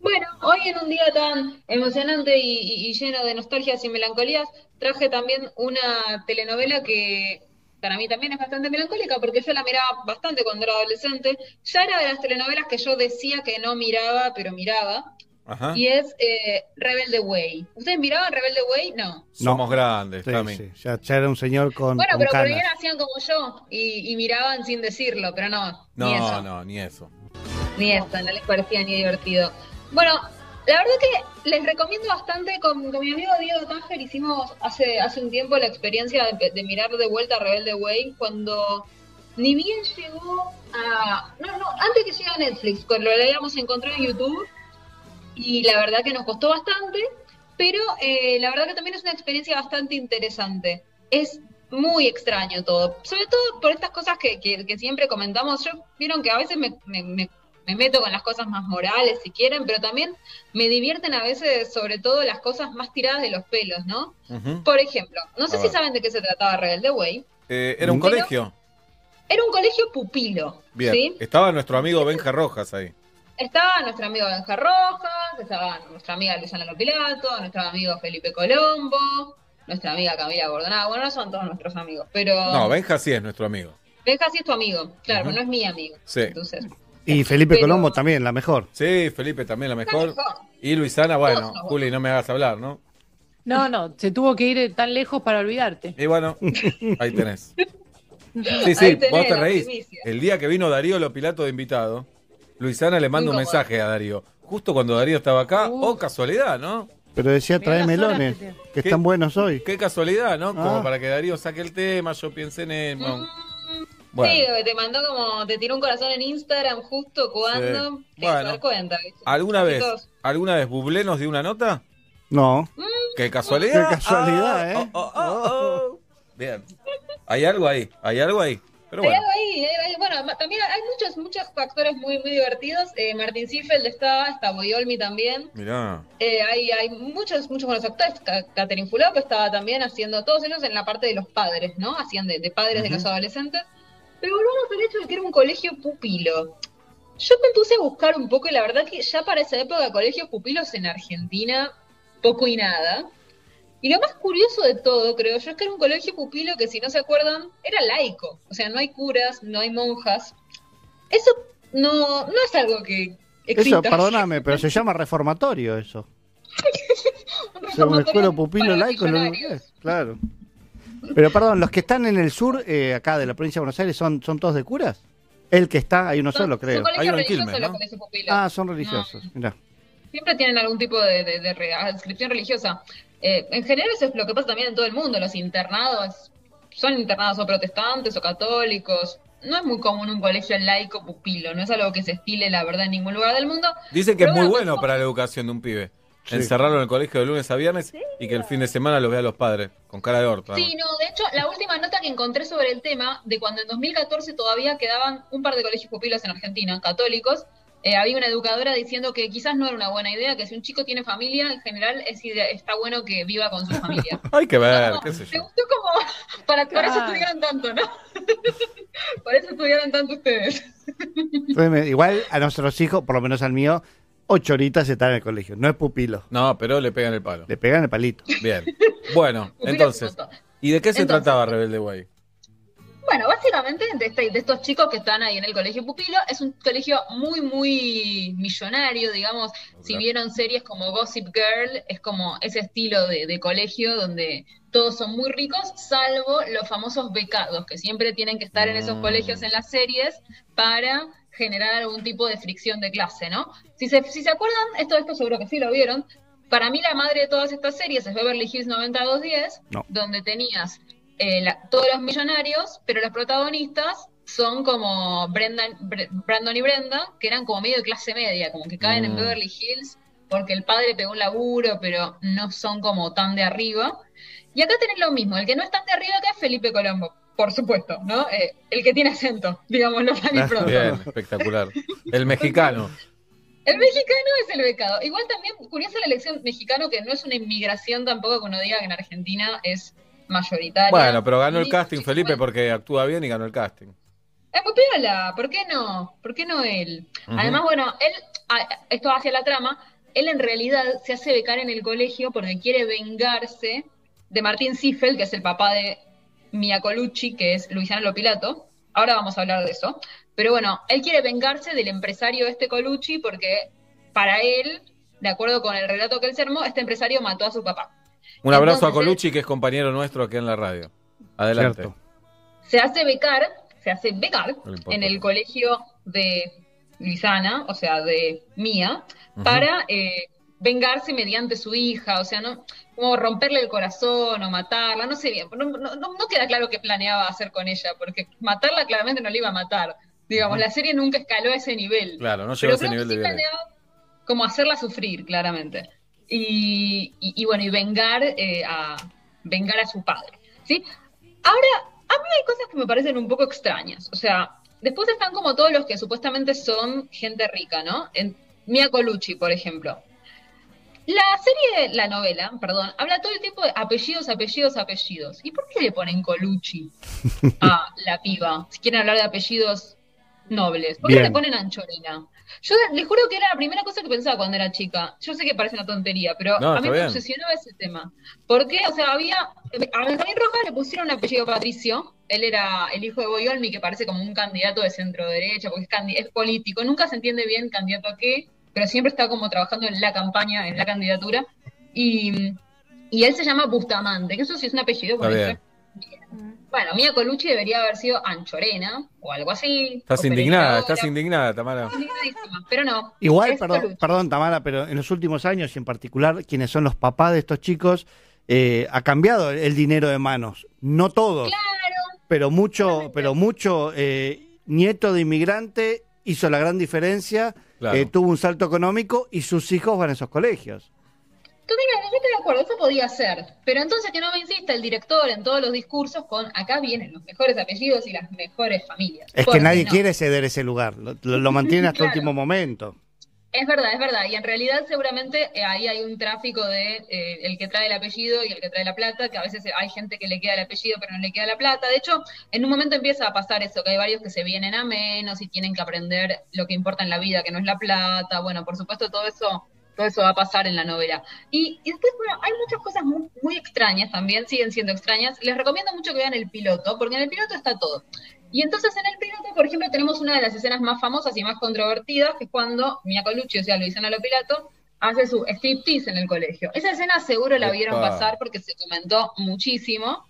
Bueno, hoy en un día tan emocionante y- y lleno de nostalgias y melancolías, traje también una telenovela que para mí también es bastante melancólica porque yo la miraba bastante cuando era adolescente. Ya era de las telenovelas que yo decía que no miraba, pero miraba. Ajá. Y es eh, Rebelde Way. ¿Ustedes miraban Rebelde Way? No. Somos grandes, Sí, sí, Ya, ya era un señor con, Bueno, con pero por canas. ahí hacían como yo y, y miraban sin decirlo, pero no, ni No, eso. no, ni eso. Ni eso, no les parecía ni divertido. Bueno, la verdad que les recomiendo bastante, con, con mi amigo Diego Tánger hicimos hace, hace un tiempo la experiencia de, de mirar de vuelta a Rebelde Way cuando ni bien llegó a... No, no, antes que llegue a Netflix, cuando lo habíamos encontrado en YouTube y la verdad que nos costó bastante, pero eh, la verdad que también es una experiencia bastante interesante. Es muy extraño todo, sobre todo por estas cosas que, que, que siempre comentamos. Yo vieron que a veces me, me- me- me meto con las cosas más morales, si quieren, pero también me divierten a veces, sobre todo, las cosas más tiradas de los pelos, ¿no? Por ejemplo, no sé A si ver. saben de qué se trataba Rebelde Way. Eh, ¿Era un Pero- colegio? Era un colegio pupilo, Bien. ¿sí? Estaba nuestro amigo Benja Rojas ahí. Estaba nuestro amigo Benja Rojas, estaba nuestra amiga Luciana Lopilato, nuestro amigo Felipe Colombo, nuestra amiga Camila Bordonado. Bueno, no son todos nuestros amigos, pero No, Benja sí es nuestro amigo. Benja sí es tu amigo, claro, Ujú. pero no es mi amigo. Sí. Entonces, Y Felipe Pero- Colombo también, la mejor. Sí, Felipe también la mejor. mejor. Y Luisana, bueno, Juli, no me hagas hablar, ¿no? No, no, se tuvo que ir tan lejos para olvidarte. Y bueno, ahí tenés. Sí, sí, tenés vos te reís. primicia. El día que vino Darío Lopilato de invitado, Luisana le manda un mensaje a Darío. Justo cuando Darío estaba acá, oh, casualidad, ¿no? Pero decía, trae melones, que te- que ¿Qué? están buenos hoy. Qué casualidad, ¿no? Como Ah. para que Darío saque el tema, yo piense en él. Bueno. sí, te mandó como, te tiró un corazón en Instagram justo cuando Sí. te Bueno. dar cuenta. ¿viste? ¿alguna vez, alguna vez Bublé nos dio una nota? No. ¿Qué casualidad? Qué casualidad, Ah, ¿eh? oh, oh, oh, oh. Bien. Hay algo ahí, hay algo ahí. Pero Hay bueno. algo ahí, hay algo ahí. Bueno, también hay muchos, muchos actores muy, muy divertidos. Eh, Martín Ziefeld está, está Boyolmi también. Mirá. Eh, hay, hay muchos, muchos buenos actores. Ca- Catherine Fulop estaba también haciendo, todos ellos en la parte de los padres, ¿no? Hacían de, de padres de los adolescentes. Pero volvamos al hecho de que era un colegio pupilo. Yo me puse a buscar un poco y la verdad que ya para esa época colegios pupilos en Argentina, poco y nada. Y lo más curioso de todo, creo yo, es que era un colegio pupilo que, si no se acuerdan, era laico. O sea, no hay curas, no hay monjas. Eso no, no es algo que exista. Eso, perdóname, pero se llama reformatorio eso. Un O sea, un reformatorio escuela pupilo laico. lo- millonarios. Claro. Pero perdón, los que están en el sur, eh, acá de la provincia de Buenos Aires, ¿son, son todos de curas? El que está, hay uno Son- solo, son creo. colegios Hay uno en Quilmes, ¿no? Ah, son religiosos. Mirá. Siempre tienen algún tipo de, de, de re- adscripción religiosa. Eh, en general eso es lo que pasa también en todo el mundo. Los internados son internados o protestantes o católicos. No es muy común un colegio laico pupilo. No es algo que se estile, la verdad, en ningún lugar del mundo. Dicen que Pero es muy bueno, bueno para la educación de un pibe. Sí. Encerrarlo en el colegio de lunes a viernes y que el fin de semana lo vea los padres, con cara de orto. Sí, no, de hecho, la última nota que encontré sobre el tema, de cuando en 2014 todavía quedaban un par de colegios pupilos en Argentina, católicos, eh, había una educadora diciendo que quizás no era una buena idea, que si un chico tiene familia, en general es idea- está bueno que viva con su familia. Hay que ver, No, qué sé Me yo. gustó como, para, por eso estudiaron tanto, ¿no? por eso estudiaron tanto ustedes. Igual a nuestros hijos, por lo menos al mío, ocho horitas están en el colegio. No es pupilo. No, pero le pegan el palo. Le pegan el palito. Bien. Bueno, entonces. ¿y de qué se Entonces- trataba Rebelde Way? Bueno, básicamente de, este- de estos chicos que están ahí en el colegio Pupilo, es un colegio muy, muy millonario, digamos. Si vieron series como Gossip Girl, es como ese estilo de, de colegio donde todos son muy ricos, salvo los famosos becados, que siempre tienen que estar en esos Mm. colegios en las series para generar algún tipo de fricción de clase, ¿no? Si se, si se acuerdan, esto, esto seguro que sí lo vieron, para mí la madre de todas estas series es Beverly Hills 90210, No. donde tenías eh, la- todos los millonarios, pero los protagonistas son como Brendan, Bre- Brandon y Brenda, que eran como medio de clase media, como que caen en Mm. Beverly Hills porque el padre pegó un laburo, pero no son como tan de arriba. Y acá tenés lo mismo, el que no es tan de arriba acá es Felipe Colombo, por supuesto, ¿no? Eh, el que tiene acento, digámoslo mal y pronto. Bien, espectacular. El mexicano. El mexicano es el becado. Igual también, curiosa la elección mexicano, que no es una inmigración tampoco que uno diga que en Argentina es mayoritaria. Bueno, pero ganó el casting Felipe porque actúa bien y ganó el casting. Es muy piola, ¿por qué no? ¿Por qué no él? Además, bueno, él, ah, esto hacia la trama, él en realidad se hace becar en el colegio porque quiere vengarse de Martín Ziffel, que es el papá de Mia Colucci, que es Luisiana Lopilato. Ahora vamos a hablar de eso. Pero bueno, él quiere vengarse del empresario este Colucci porque para él, de acuerdo con el relato que él se armó, este empresario mató a su papá. Un abrazo a Entonces, Colucci, que es compañero nuestro aquí en la radio. Adelante. Cierto. se hace becar, se hace becar No en el colegio de Luisana, o sea, de Mía, para eh, vengarse mediante su hija, o sea, no como romperle el corazón o matarla, no sé bien, no, no- no- queda claro qué planeaba hacer con ella, porque matarla claramente no le iba a matar. Digamos, la serie nunca escaló a ese nivel. Claro, no llegó a ese nivel de sí violencia. planeaba como hacerla sufrir, claramente. Y, y- y bueno, y vengar eh, a vengar a su padre. ¿sí? Ahora, a mí hay cosas que me parecen un poco extrañas. O sea, después están como todos los que supuestamente son gente rica, ¿no? En, Mia Colucci, por ejemplo. La serie, la novela, perdón, habla todo el tiempo de apellidos, apellidos, apellidos. ¿Y por qué le ponen Colucci a la piba? Si quieren hablar de apellidos nobles. ¿Por qué Bien. le ponen Anchorena? Yo les juro que era la primera cosa que pensaba cuando era chica. Yo sé que parece una tontería, pero No, a mí me bien. obsesionaba ese tema. Porque, o sea, había. A Benjamín Rojas le pusieron un apellido Patricio. Él era el hijo de Boyolmi, que parece como un candidato de centro derecha, porque es, es político. Nunca se entiende bien candidato a qué, pero siempre está como trabajando en la campaña, en la candidatura. Y, y él se llama Bustamante, que eso sí es un apellido. Está bueno, bien. bueno, Mia Colucci debería haber sido Anchorena o algo así. Estás indignada, estás indignada, Tamara. Pero no. Igual, perdón, Colucci. perdón, Tamara, pero en los últimos años y en particular quienes son los papás de estos chicos, eh, ha cambiado el dinero de manos. No todos, pero mucho, pero mucho eh, nieto de inmigrante hizo la gran diferencia, Claro. eh, tuvo un salto económico y sus hijos van a esos colegios. Yo estoy de acuerdo, eso podía ser. Pero entonces que no me insista el director en todos los discursos con acá vienen los mejores apellidos y las mejores familias. Es que nadie no. quiere ceder ese lugar, lo, lo- lo mantiene hasta el Claro. último momento. Es verdad, es verdad. Y en realidad seguramente eh, ahí hay un tráfico de eh, el que trae el apellido y el que trae la plata, que a veces hay gente que le queda el apellido pero no le queda la plata. De hecho, en un momento empieza a pasar eso, que hay varios que se vienen a menos y tienen que aprender lo que importa en la vida, que no es la plata. Bueno, por supuesto todo eso, todo eso va a pasar en la novela. Y, y después, bueno, hay muchas cosas muy, muy extrañas también, siguen siendo extrañas. Les recomiendo mucho que vean el piloto, porque en el piloto está todo. Y entonces en el piloto, por ejemplo, tenemos una de las escenas más famosas y más controvertidas, que es cuando Mia Colucci, o sea, Luisana Lopilato, hace su striptease en el colegio. Esa escena seguro la vieron pasar porque se comentó muchísimo,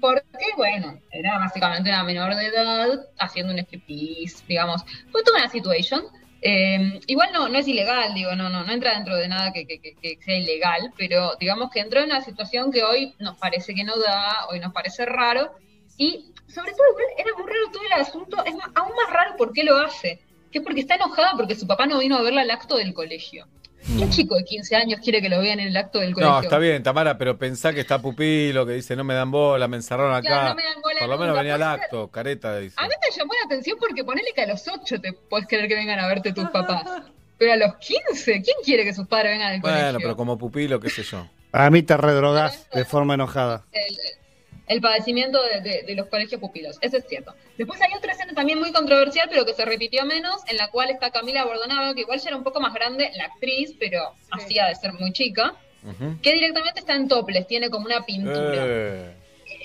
porque, bueno, era básicamente una menor de edad haciendo un striptease, digamos. Fue toda una situación. Eh, igual no, no es ilegal, digo, no, no, no entra dentro de nada que, que- que- que sea ilegal, pero digamos que entró en una situación que hoy nos parece que no da, hoy nos parece raro, y sobre todo igual era muy raro todo el asunto, es más, aún más raro por qué lo hace, que es porque está enojada porque su papá no vino a verla al acto del colegio. ¿Qué chico de 15 años quiere que lo vean en el acto del colegio? No, está bien, Tamara, pero pensá que está Pupilo, que dice no me dan bola, me encerraron acá. Claro, no me dan bola Por lo menos venía al acto, careta, dice. A mí me llamó la atención porque ponele que a los 8 te puedes querer que vengan a verte tus papás. Pero a los 15, ¿quién quiere que sus padres vengan al Bueno, colegio? pero como Pupilo, qué sé yo. Para mí te redrogás de forma enojada. el, el padecimiento de, de- de los colegios pupilos, eso es cierto. Después hay otra escena también muy controversial, pero que se repitió menos, en la cual está Camila Bordonado, que igual ya era un poco más grande, la actriz, pero hacía de ser muy chica, que directamente está en toples, tiene como una pintura. Eh,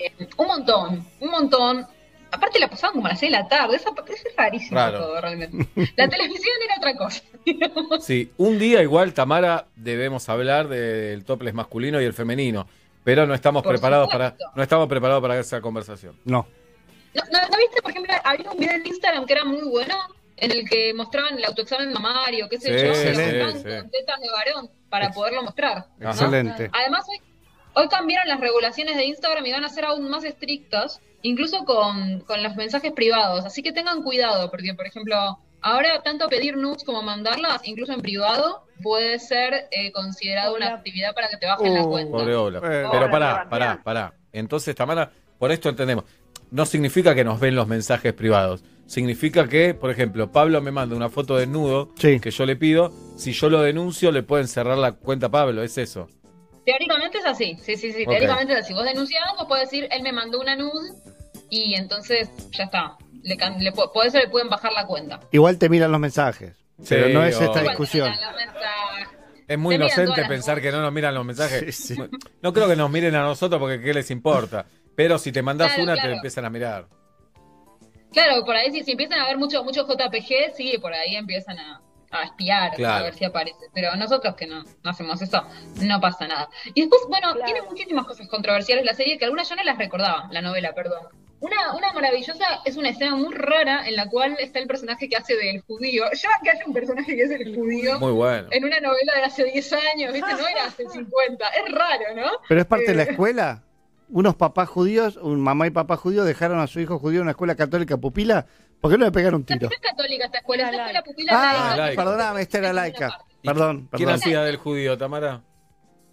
Eh, un montón, un montón. Aparte la pasaban como a las 6 de la tarde, eso, eso es rarísimo Raro. todo realmente. La televisión era otra cosa. Sí, un día igual, Tamara, debemos hablar del topless masculino y el femenino. Pero no estamos Por preparados para, no estamos preparados para esa conversación. No. ¿No, no, ¿no viste, por ejemplo, había un video en Instagram que era muy bueno, en el que mostraban el autoexamen mamario, qué sé Sí, yo, excelente. sí. con tetas de varón para poderlo mostrar. ¿no? Excelente. Además, hoy, hoy cambiaron las regulaciones de Instagram y van a ser aún más estrictas, incluso con, con los mensajes privados. Así que tengan cuidado, porque, por ejemplo, ahora tanto pedir nudes como mandarlas, incluso en privado, puede ser eh, considerado una actividad para que te bajen la Uh, cuenta. Pobre Ola. Eh, Pero Hola, pará, pará, pará. Entonces, Tamara, por esto entendemos. No significa que nos ven los mensajes privados. Significa que, por ejemplo, Pablo me manda una foto desnudo Sí. que yo le pido. Si yo lo denuncio, le pueden cerrar la cuenta a Pablo. Es eso. Teóricamente es así, sí, sí, sí, teóricamente es así. Vos denunciás, vos podés decir, él me mandó una nude y entonces ya está. Le, can- le, por eso le pueden bajar la cuenta. Igual te miran los mensajes, pero no es esta discusión. Es muy inocente pensar que no nos miran los mensajes. Sí, sí. No creo que nos miren a nosotros porque qué les importa. Pero si te mandás Claro, una, te empiezan a mirar. Claro, por ahí si, si empiezan a ver mucho, mucho JPG, sí, por ahí empiezan a, a espiar, Claro. a ver si aparece. Pero nosotros que no, no hacemos eso, no pasa nada. Y después, bueno, tiene muchísimas cosas controversiales la serie que algunas yo no las recordaba, la novela, perdón. Una, una maravillosa es una escena muy rara en la cual está el personaje que hace del judío. Ya que haya un personaje que es el judío Muy bueno. en una novela de hace 10 años, ¿viste? No era hace 50. Es raro, ¿no? Pero es parte de la Eh, escuela. Unos papás judíos, un mamá y papá judíos dejaron a su hijo judío en una escuela católica pupila. ¿Por qué no le pegaron un tiro? No es católica esta escuela, es una escuela pupila Ah, laica. perdóname, esta era laica. Perdón, ¿Quién perdón. hacía del judío, Tamara?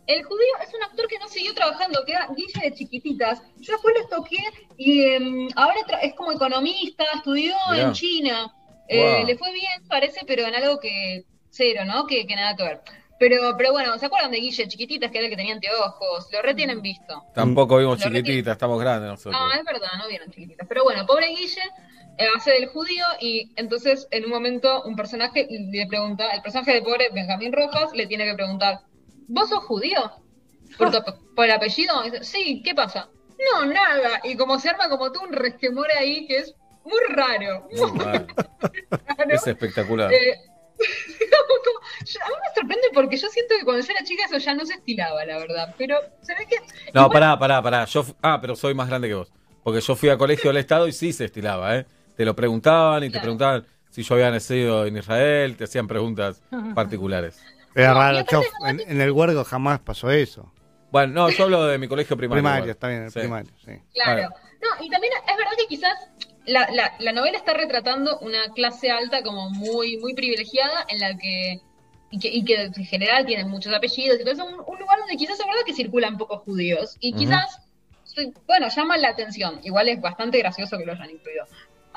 El judío es un actor que no siguió trabajando, que era Guille de chiquititas. Yo después lo toqué y em, ahora es como economista, estudió Mirá. en China. Eh, Wow. le fue bien, parece, pero en algo que cero, ¿no? Que, que nada que ver. Pero, pero bueno, ¿se acuerdan de Guille chiquititas, que era el que tenía anteojos? Lo retienen visto. Tampoco vimos Lo chiquititas, estamos grandes nosotros. Ah, es verdad, no vieron chiquititas. Pero bueno, pobre Guille eh, hace del judío y entonces en un momento un personaje le pregunta, el personaje de pobre Benjamín Rojas le tiene que preguntar, ¿vos sos judío? ¿Por, tu- por el apellido? Sí, ¿qué pasa? No, nada. Y como se arma como tú un resquemor ahí que es muy raro. Muy mal. Es espectacular. Eh, a mí me sorprende porque yo siento que cuando yo era chica eso ya no se estilaba, la verdad. Pero se ve que No, pará, pará, pará. Yo, ah, pero soy más grande que vos. Porque yo fui a colegio del Estado y sí se estilaba, ¿eh? Te lo preguntaban y te preguntaban si yo había nacido en Israel, te hacían preguntas particulares. Era raro, chof, en, en el huergo jamás pasó eso. Bueno, no, yo hablo de mi colegio primario. Primario, igual. está bien, el Sí. primario, sí. Claro. No, y también es verdad que quizás la, la, la novela está retratando una clase alta como muy, muy privilegiada en la que y, que, y que en general tienen muchos apellidos y todo eso, un, un lugar donde quizás es verdad que circulan pocos judíos y quizás, sí, bueno, llaman la atención. Igual es bastante gracioso que lo hayan incluido.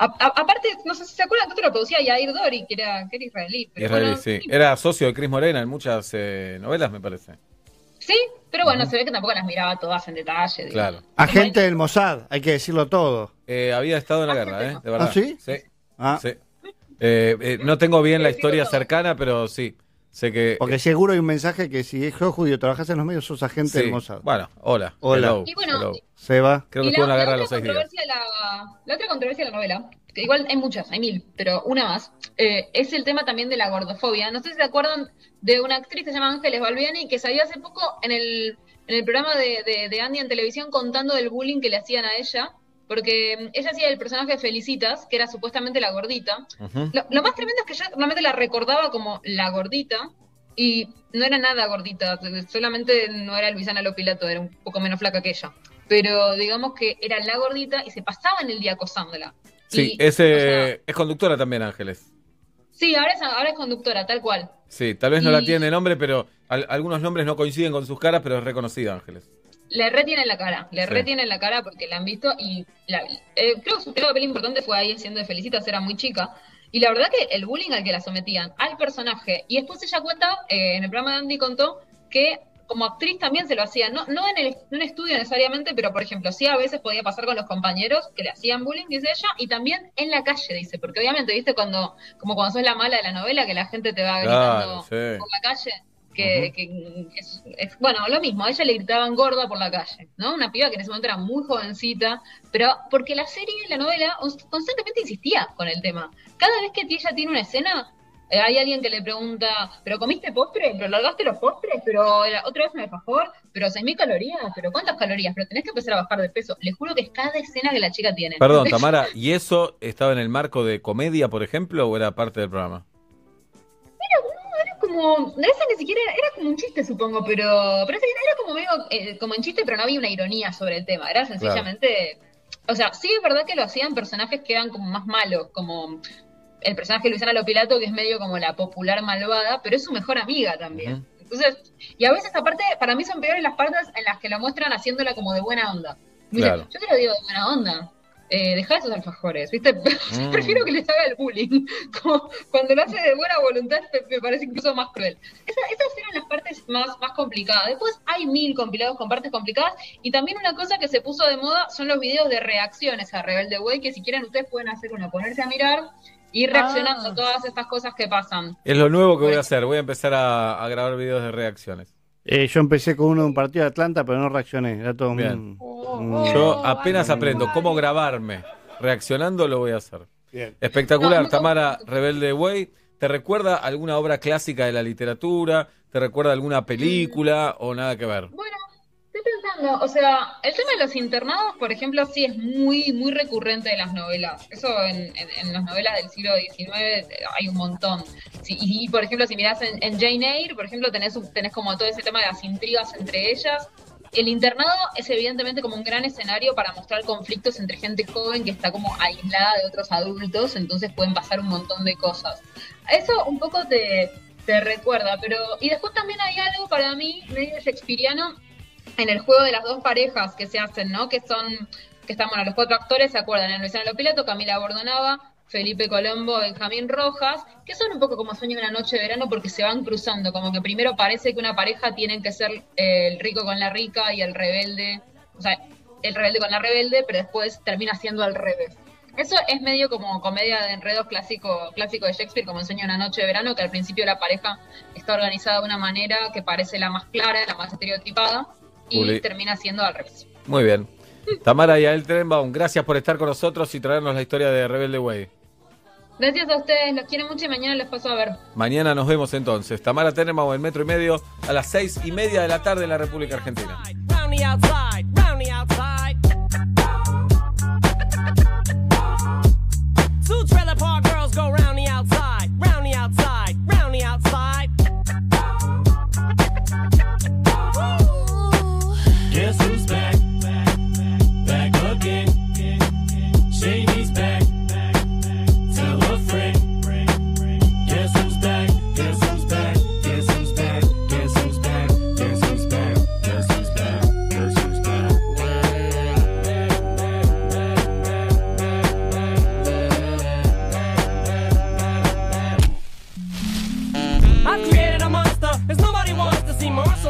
A- a- aparte, no sé si se acuerdan que esto lo producía Yair Dori, que era, que era israelí. Pero Israelí, bueno, sí. Era socio de Cris Morena en muchas eh, novelas, me parece. sí, pero bueno, se ve que tampoco las miraba todas en detalle. digamos. Claro. Agente del Mossad, hay que decirlo todo. Eh, había estado en la guerra, ¿eh? De verdad. ¿Ah, sí? Sí. Ah. Sí. Eh, eh, no tengo bien la historia cercana, pero sí. Sé que. Porque seguro hay un mensaje que si es judío, trabajas en los medios, sos agente Sí. del Mossad. Bueno, hola. Hola. Hello, Y bueno, hello. Seba. Creo que estuvo en la guerra otra los seis días. controversia de la, la otra controversia de la novela, que igual hay muchas, hay mil, pero una más, eh, es el tema también de la gordofobia. No sé si se acuerdan de una actriz que se llama Ángeles Balbiani que salió hace poco en el, en el programa de, de, de Andy en televisión contando del bullying que le hacían a ella, porque mm, ella hacía el personaje de Felicitas, que era supuestamente la gordita. Lo, lo más tremendo es que yo realmente la recordaba como la gordita y no era nada gordita, solamente no era Luisana Lopilato, era un poco menos flaca que ella. Pero digamos que era la gordita y se pasaba en el día acosándola. Sí, Y, es, eh, es conductora también, Ángeles. Sí, ahora es, ahora es conductora, tal cual. Sí, tal vez no la tiene nombre, pero al- algunos nombres no coinciden con sus caras, pero es reconocida, Ángeles. Le retiene la cara, le Sí. retiene la cara porque la han visto y la- eh, creo que su papel importante fue ahí haciendo de Felicitas, era muy chica. Y la verdad que el bullying al que la sometían, al personaje, y después ella cuenta, eh, en el programa de Andy contó que como actriz también se lo hacían, no, no en el no en estudio necesariamente, pero por ejemplo, sí a veces podía pasar con los compañeros que le hacían bullying, dice ella, y también en la calle, dice, porque obviamente, viste, cuando, como cuando sos la mala de la novela, que la gente te va gritando Claro, sí. por la calle, que, que es, es- bueno, lo mismo, a ella le gritaban gorda por la calle, ¿no? Una piba que en ese momento era muy jovencita, pero porque la serie, la novela, constantemente insistía con el tema. Cada vez que ella tiene una escena, eh, hay alguien que le pregunta, ¿pero comiste postre? ¿Pero largaste los postres? ¿Pero la- otra vez un alfajor? ¿Pero 6.000 calorías? ¿Pero cuántas calorías? Pero tenés que empezar a bajar de peso. Les juro que es cada escena que la chica tiene. Perdón, Tamara, ¿y eso estaba en el marco de comedia, por ejemplo, o era parte del programa? Como, ese ni siquiera era, como un chiste, supongo, pero, pero era como medio, eh, como en chiste, pero no había una ironía sobre el tema. Era sencillamente, o sea, sí es verdad que lo hacían personajes que eran como más malos, como el personaje de Luisana Lopilato, que es medio como la popular malvada, pero es su mejor amiga también. Entonces, y a veces aparte, para mí son peores las partes en las que lo muestran haciéndola como de buena onda. Dice, Claro. yo te lo digo de buena onda. Eh, dejá esos alfajores, ¿viste? Mm. Prefiero que les haga el bullying. Como cuando lo hace de buena voluntad me, me parece incluso más cruel. Esa- esas eran las partes más, más complicadas. Después hay mil compilados con partes complicadas. Y también una cosa que se puso de moda son los videos de reacciones a Rebelde Way, que si quieren ustedes pueden hacer uno, ponerse a mirar y ir reaccionando a todas estas cosas que pasan. Es lo nuevo que voy a hacer. Voy a empezar a, a grabar videos de reacciones. Eh, yo empecé con uno de un partido de Atlanta, pero no reaccioné. Era todo Bien. un- un- Yo apenas aprendo cómo grabarme reaccionando, lo voy a hacer. Bien. Espectacular, No, Tamara Rebelde Way. ¿Te recuerda alguna obra clásica de la literatura? ¿Te recuerda alguna película o nada que ver? Bueno, te pensando, o sea, el tema de los internados, por ejemplo, sí es muy, muy recurrente en las novelas. Eso en, en- las novelas del siglo XIX hay un montón. Sí, y, por ejemplo, si mirás en, Jane Eyre, por ejemplo, tenés, tenés como todo ese tema de las intrigas entre ellas. El internado es evidentemente como un gran escenario para mostrar conflictos entre gente joven que está como aislada de otros adultos, entonces pueden pasar un montón de cosas. Eso un poco te, te recuerda, pero... Y después también hay algo para mí medio shakespeariano en el juego de las dos parejas que se hacen, ¿no? Que son, que están, bueno, los cuatro actores, ¿se acuerdan? En Luciano Lopilato, Camila Bordonava, Felipe Colombo, Benjamín Rojas, que son un poco como sueño de una noche de verano porque se van cruzando, como que primero parece que una pareja tienen que ser eh, el rico con la rica y el rebelde, o sea, el rebelde con la rebelde, pero después termina siendo al revés. Eso es medio como comedia de enredos clásico, clásico de Shakespeare, como enseña una noche de verano, que al principio la pareja está organizada de una manera que parece la más clara, la más estereotipada, y Juli. termina siendo al revés. Muy bien. Tamara y Ael Trenbaum, gracias por estar con nosotros y traernos la historia de Rebelde Way. Gracias a ustedes, los quiero mucho y mañana les paso a ver. Mañana nos vemos entonces. Tamara Tenenbaum, el metro y medio, a las seis y media de la tarde en la República Argentina.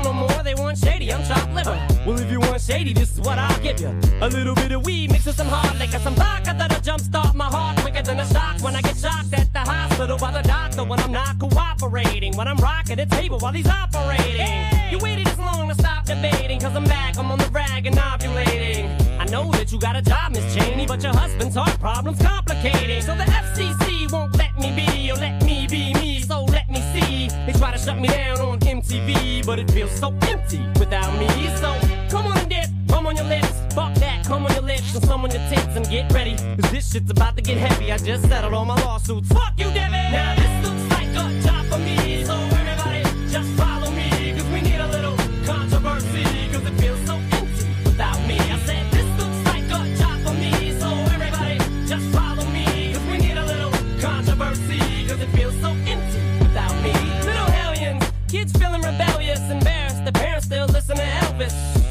No more. They want shady, I'm chopped liver. Well, if you want shady, this is what I'll give you. A little bit of weed mixed with some hard liquor, some vodka that'll jumpstart my heart quicker than a shock when I get shocked at the hospital by the doctor when I'm not cooperating. When I'm rocking the table while he's operating. You waited this long to stop debating, cause I'm back, I'm on the rag and ovulating. I know that you got a job, Miss Cheney, but your husband's heart problem's complicated. So the FCC won't let me be, or let me be me, so let me see. They try to shut me down on MTV, but it feels so empty without me. So come on and dip, come on your lips, fuck that, come on your lips, and some on your tits and get ready. Cause this shit's about to get heavy. I just settled all my lawsuits. Fuck you, Debbie! Now this looks like a job for me, so everybody just follow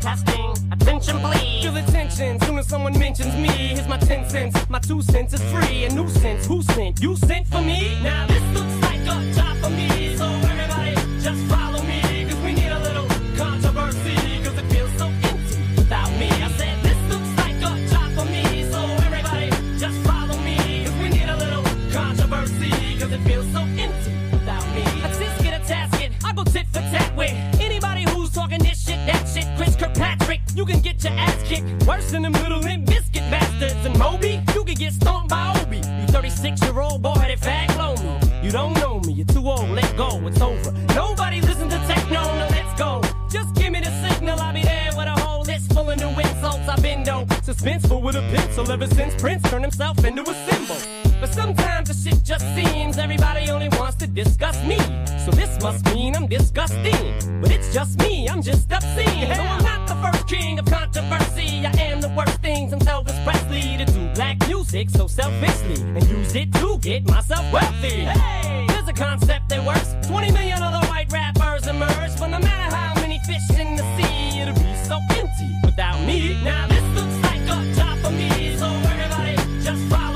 Testing, attention please. Feel attention, soon as someone mentions me. Here's my 10 cents, my two cents is free. A nuisance, who sent? You sent for me? Now this looks like a job for me. So everybody just follow me. Cause we need a little controversy. Cause it feels so empty without me. I said this looks like a job for me. So everybody just follow me. Cause we need a little controversy. Cause it feels so empty you can get your ass kicked worse than them little limp biscuit bastards. And Moby, you can get stomped by Obi. You 36 year old boy headed fag me. You don't know me, you're too old, let go, it's over. Nobody listen to techno, no, let's go. Just give me the signal, I'll be there with a whole list full of new insults. I've been though suspenseful with a pencil ever since Prince turned himself into a symbol. But sometimes the shit just seems everybody only wants to discuss me. So this must mean I'm disgusting. But it's just me, I'm just obscene. Though I'm not first king of controversy, I am the worst things I'm Elvis Presley to do black music so selfishly and use it to get myself wealthy. Hey, there's a concept that works. 20 million other white rappers emerge, but no matter how many fish in the sea, it'll be so empty without me. Now this looks like a job for me, so everybody just follow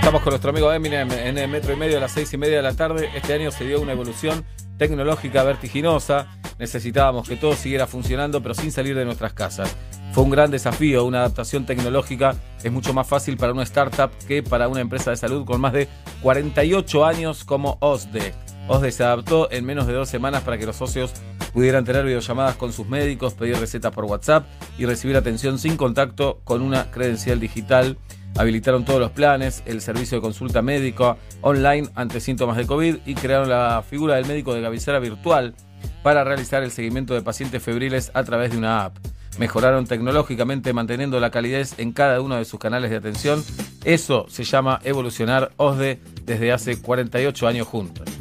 con nuestro amigo Eminem en el metro y medio a las seis y media de la tarde. Este año se dio una evolución tecnológica vertiginosa. Necesitábamos que todo siguiera funcionando, pero sin salir de nuestras casas. Fue un gran desafío, una adaptación tecnológica es mucho más fácil para una startup que para una empresa de salud con más de 48 años como OSDE. OSDE se adaptó en menos de dos semanas para que los socios pudieran tener videollamadas con sus médicos, pedir recetas por WhatsApp y recibir atención sin contacto con una credencial digital. Habilitaron todos los planes, el servicio de consulta médica online ante síntomas de COVID y crearon la figura del médico de cabecera virtual para realizar el seguimiento de pacientes febriles a través de una app. Mejoraron tecnológicamente manteniendo la calidez en cada uno de sus canales de atención. Eso se llama evolucionar OSDE desde hace 48 años juntos.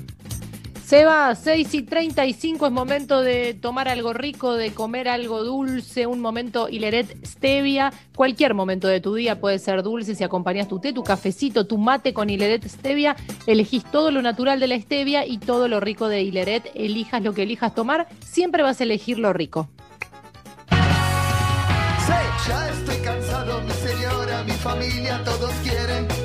Seba, 6 y 35 es momento de tomar algo rico, de comer algo dulce, un momento Hileret Stevia. Cualquier momento de tu día puede ser dulce si acompañas tu té, tu cafecito, tu mate con Hileret Stevia. Elegís todo lo natural de la stevia y todo lo rico de Hileret. Elijas lo que elijas tomar, siempre vas a elegir lo rico. Sí, ya estoy cansado, mi señora, mi familia, todos quieren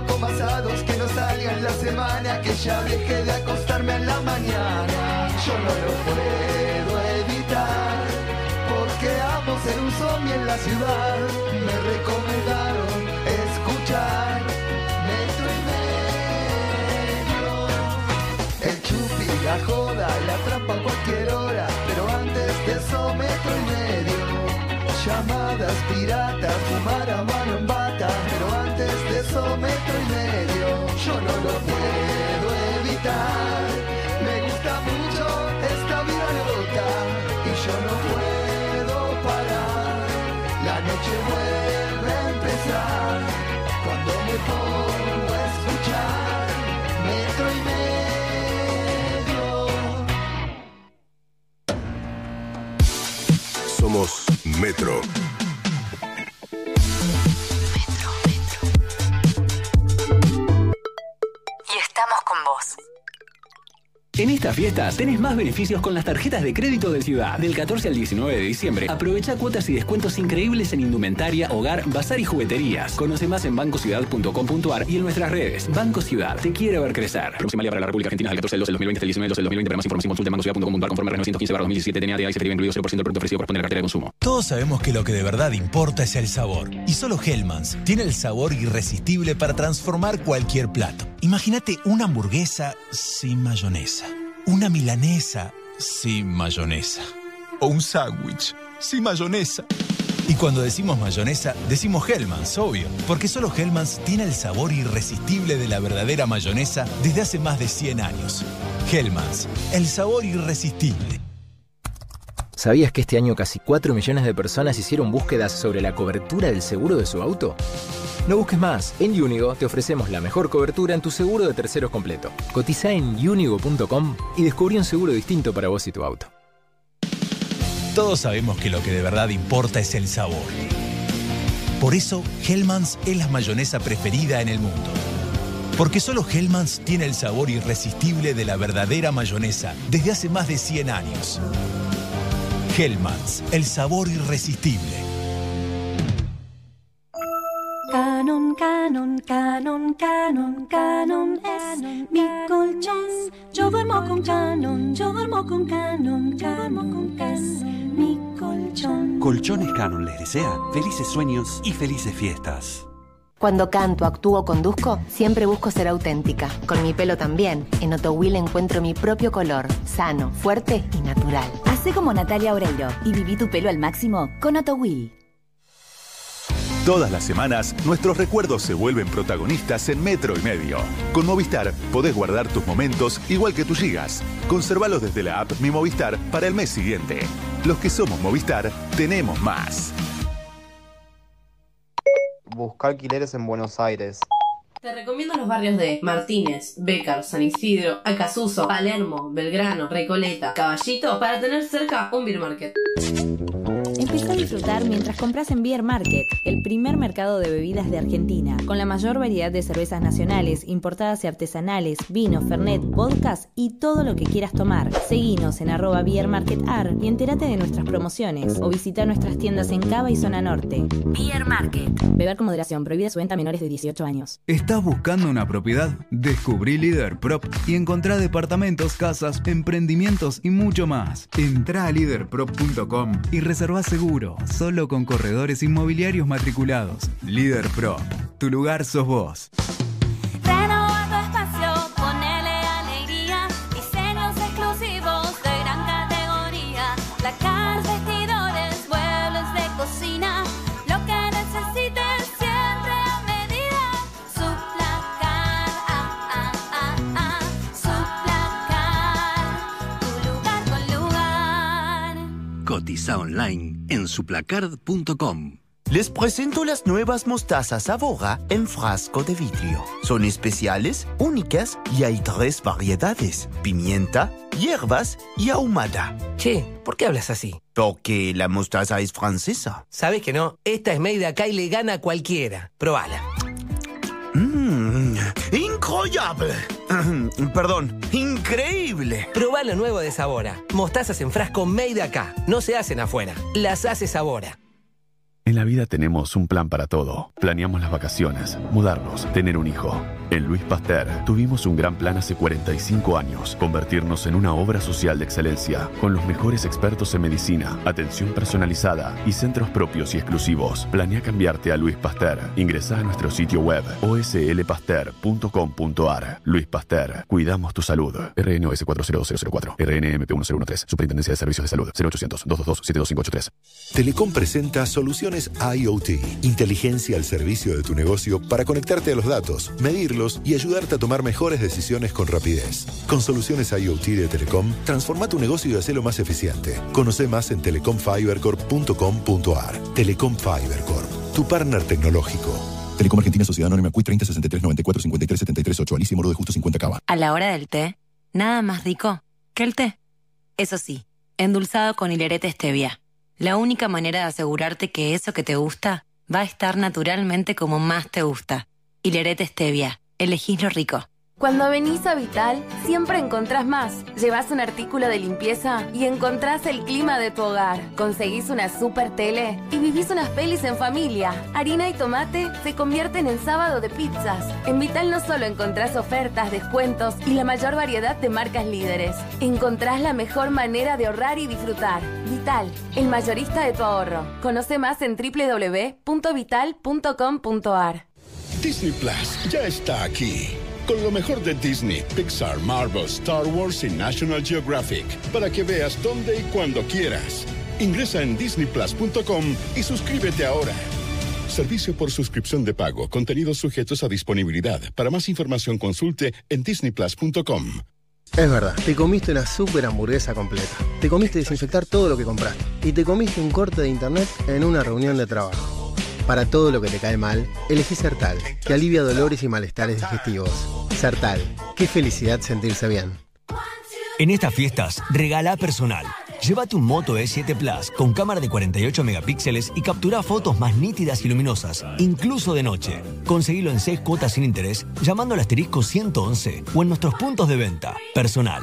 Que no coma asados, que no salga en la semana, que ya deje de acostarme en la mañana. Yo no lo puedo evitar, porque amo ser un zombie en la ciudad. Me recomendaron escuchar metro y medio. El chupi, la joda, la trampa a cualquier hora, pero antes de eso metro y medio. Llamadas piratas, fumar a Somos Metro. Y estamos con vos. En estas fiestas tenés más beneficios con las tarjetas de crédito de Ciudad. Del 14 al 19 de diciembre, aprovecha cuotas y descuentos increíbles en indumentaria, hogar, bazar y jugueterías. Conoce más en bancociudad.com.ar y en nuestras redes. Banco Ciudad, te quiere ver crecer. Promoción válida para la República Argentina del 14 del 12 del 2020 hasta el 19 del 12 del 2020. Para más información consulta en bancociudad.com.ar conforme a 915 2017 TNA de ahí se deriva incluido 0% del producto ofrecido corresponde a la cartera de consumo. Todos sabemos que lo que de verdad importa es el sabor. Y solo Hellmann's tiene el sabor irresistible para transformar cualquier plato. Imagínate una hamburguesa sin mayonesa. Una milanesa sin mayonesa. O un sándwich sin mayonesa. Y cuando decimos mayonesa, decimos Hellmann's, obvio. Porque solo Hellmann's tiene el sabor irresistible de la verdadera mayonesa desde hace más de 100 años. Hellmann's, el sabor irresistible. ¿Sabías que este año casi 4 millones de personas hicieron búsquedas sobre la cobertura del seguro de su auto? No busques más. En Unigo te ofrecemos la mejor cobertura en tu seguro de terceros completo. Cotiza en unigo.com y descubrí un seguro distinto para vos y tu auto. Todos sabemos que lo que de verdad importa es el sabor. Por eso, Hellmann's es la mayonesa preferida en el mundo. Porque solo Hellmann's tiene el sabor irresistible de la verdadera mayonesa desde hace más de 100 años. Hellmann's, el sabor irresistible. Canon, canon, canon, canon, canon es mi colchón. Yo duermo con canon, yo duermo con canon, canon es mi colchón. Colchones Canon les desea felices sueños y felices fiestas. Cuando canto, actúo o conduzco, siempre busco ser auténtica. Con mi pelo también. En Otowill encuentro mi propio color, sano, fuerte y natural. Hacé como Natalia Oreiro y viví tu pelo al máximo con Otowill. Todas las semanas, nuestros recuerdos se vuelven protagonistas en Metro y Medio. Con Movistar podés guardar tus momentos igual que tus gigas. Conservalos desde la app Mi Movistar para el mes siguiente. Los que somos Movistar, tenemos más. Busca alquileres en Buenos Aires. Te recomiendo los barrios de Martínez, Bécar, San Isidro, Acasuso, Palermo, Belgrano, Recoleta, Caballito para tener cerca un beer market. Disfrutar mientras compras en Beer Market, el primer mercado de bebidas de Argentina, con la mayor variedad de cervezas nacionales, importadas y artesanales, vino, fernet, vodkas y todo lo que quieras tomar. Seguinos en arroba Beer Market Ar y entérate de nuestras promociones o visita nuestras tiendas en Cava y Zona Norte. Beer Market. Beber con moderación, prohibida su venta a menores de 18 años. ¿Estás buscando una propiedad? Descubrí Líder Prop y encontrá departamentos, casas, emprendimientos y mucho más. Entrá a leaderprop.com y reserva seguro, solo con corredores inmobiliarios matriculados. Líder Prop, tu lugar sos vos. Online en suplacard.com. Les presento las nuevas mostazas Sabora en frasco de vidrio. Son especiales, únicas y hay tres variedades: pimienta, hierbas y ahumada. Che, ¿por qué hablas así? Porque la mostaza es francesa. Sabes que no, esta es made de acá y le gana a cualquiera. Probala. Mmm, increíble. Perdón, increíble. Probá lo nuevo de Sabora. Mostazas en frasco made de acá. No se hacen afuera. Las hace Sabora. En la vida tenemos un plan para todo. Planeamos las vacaciones, mudarnos, tener un hijo. En Luis Pasteur tuvimos un gran plan hace 45 años, convertirnos en una obra social de excelencia, con los mejores expertos en medicina, atención personalizada y centros propios y exclusivos. Planea cambiarte a Luis Pasteur. Ingresa a nuestro sitio web oslpasteur.com.ar. Luis Pasteur, cuidamos tu salud. RNOS 400004, RNMP 1013, Superintendencia de Servicios de Salud, 0800 222 72583. Telecom presenta soluciones IoT, inteligencia al servicio de tu negocio para conectarte a los datos, medirlos y ayudarte a tomar mejores decisiones con rapidez. Con soluciones IoT de Telecom, transforma tu negocio y hacelo más eficiente. Conoce más en telecomfibercorp.com.ar. Telecom Fiber Corp, tu partner tecnológico. Telecom Argentina Sociedad Anónima CUI 30 63 94 53 73 8 Alicia Moro de Justo 50 Cava. A la hora del té, nada más rico que el té. Eso sí, endulzado con hilerete stevia. La única manera de asegurarte que eso que te gusta va a estar naturalmente como más te gusta. Hilerete stevia. Elegís lo rico. Cuando venís a Vital, siempre encontrás más. Llevas un artículo de limpieza y encontrás el clima de tu hogar. Conseguís una super tele y vivís unas pelis en familia. Harina y tomate se convierten en sábado de pizzas. En Vital no solo encontrás ofertas, descuentos y la mayor variedad de marcas líderes. Encontrás la mejor manera de ahorrar y disfrutar. Vital, el mayorista de tu ahorro. Conoce más en www.vital.com.ar. Disney Plus ya está aquí. Con lo mejor de Disney, Pixar, Marvel, Star Wars y National Geographic. Para que veas dónde y cuando quieras. Ingresa en disneyplus.com y suscríbete ahora. Servicio por suscripción de pago. Contenidos sujetos a disponibilidad. Para más información consulte en disneyplus.com. Es verdad, te comiste una super hamburguesa completa. Te comiste desinfectar todo lo que compraste. Y te comiste un corte de internet en una reunión de trabajo. Para todo lo que te cae mal, elegí Sertal, que alivia dolores y malestares digestivos. Sertal, qué felicidad sentirse bien. En estas fiestas, regala personal. Llévate un Moto E7 Plus con cámara de 48 megapíxeles y captura fotos más nítidas y luminosas, incluso de noche. Conseguilo en 6 cuotas sin interés llamando al asterisco 111 o en nuestros puntos de venta. Personal.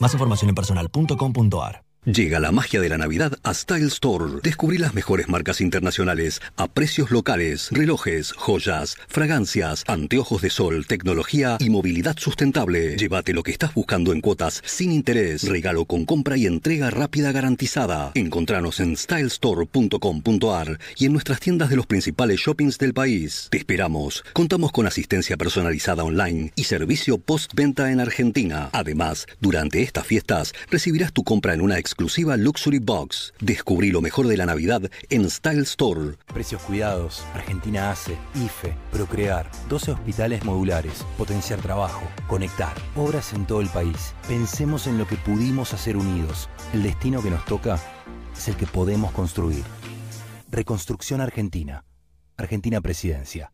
Más información en personal.com.ar. Llega la magia de la Navidad a Style Store. Descubrí las mejores marcas internacionales a precios locales, relojes, joyas, fragancias, anteojos de sol, tecnología y movilidad sustentable. Llévate lo que estás buscando en cuotas sin interés, regalo con compra y entrega rápida garantizada. Encontranos en stylestore.com.ar y en nuestras tiendas de los principales shoppings del país. Te esperamos. Contamos con asistencia personalizada online y servicio postventa en Argentina. Además, durante estas fiestas recibirás tu compra en una exclusiva Luxury Box. Descubrí lo mejor de la Navidad en Style Store. Precios cuidados, Argentina hace, IFE, Procrear, 12 hospitales modulares, potenciar trabajo, conectar, obras en todo el país. Pensemos en lo que pudimos hacer unidos. El destino que nos toca es el que podemos construir. Reconstrucción Argentina. Argentina Presidencia.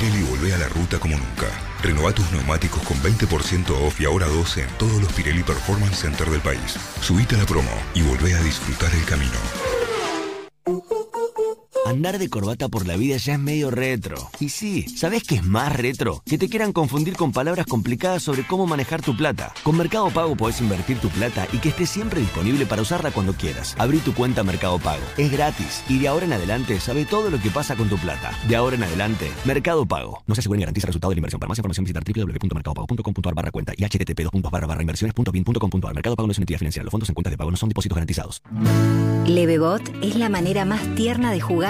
Pirelli volvé a la ruta como nunca. Renová tus neumáticos con 20% off y ahora 12 en todos los Pirelli Performance Center del país. Subite a la promo y volvé a disfrutar el camino. Andar de corbata por la vida ya es medio retro. Y sí, ¿sabes qué es más retro? Que te quieran confundir con palabras complicadas sobre cómo manejar tu plata. Con Mercado Pago podés invertir tu plata y que esté siempre disponible para usarla cuando quieras. Abrí tu cuenta Mercado Pago. Es gratis. Y de ahora en adelante sabe todo lo que pasa con tu plata. De ahora en adelante, Mercado Pago. No se asegura ni garantiza el resultado de la inversión. Para más información visitar www.mercadopago.com.ar barra cuenta y http barra barra. Mercado Pago no es una entidad financiera. Los fondos en cuentas de pago no son depósitos garantizados. Levebot es la manera más tierna de jugar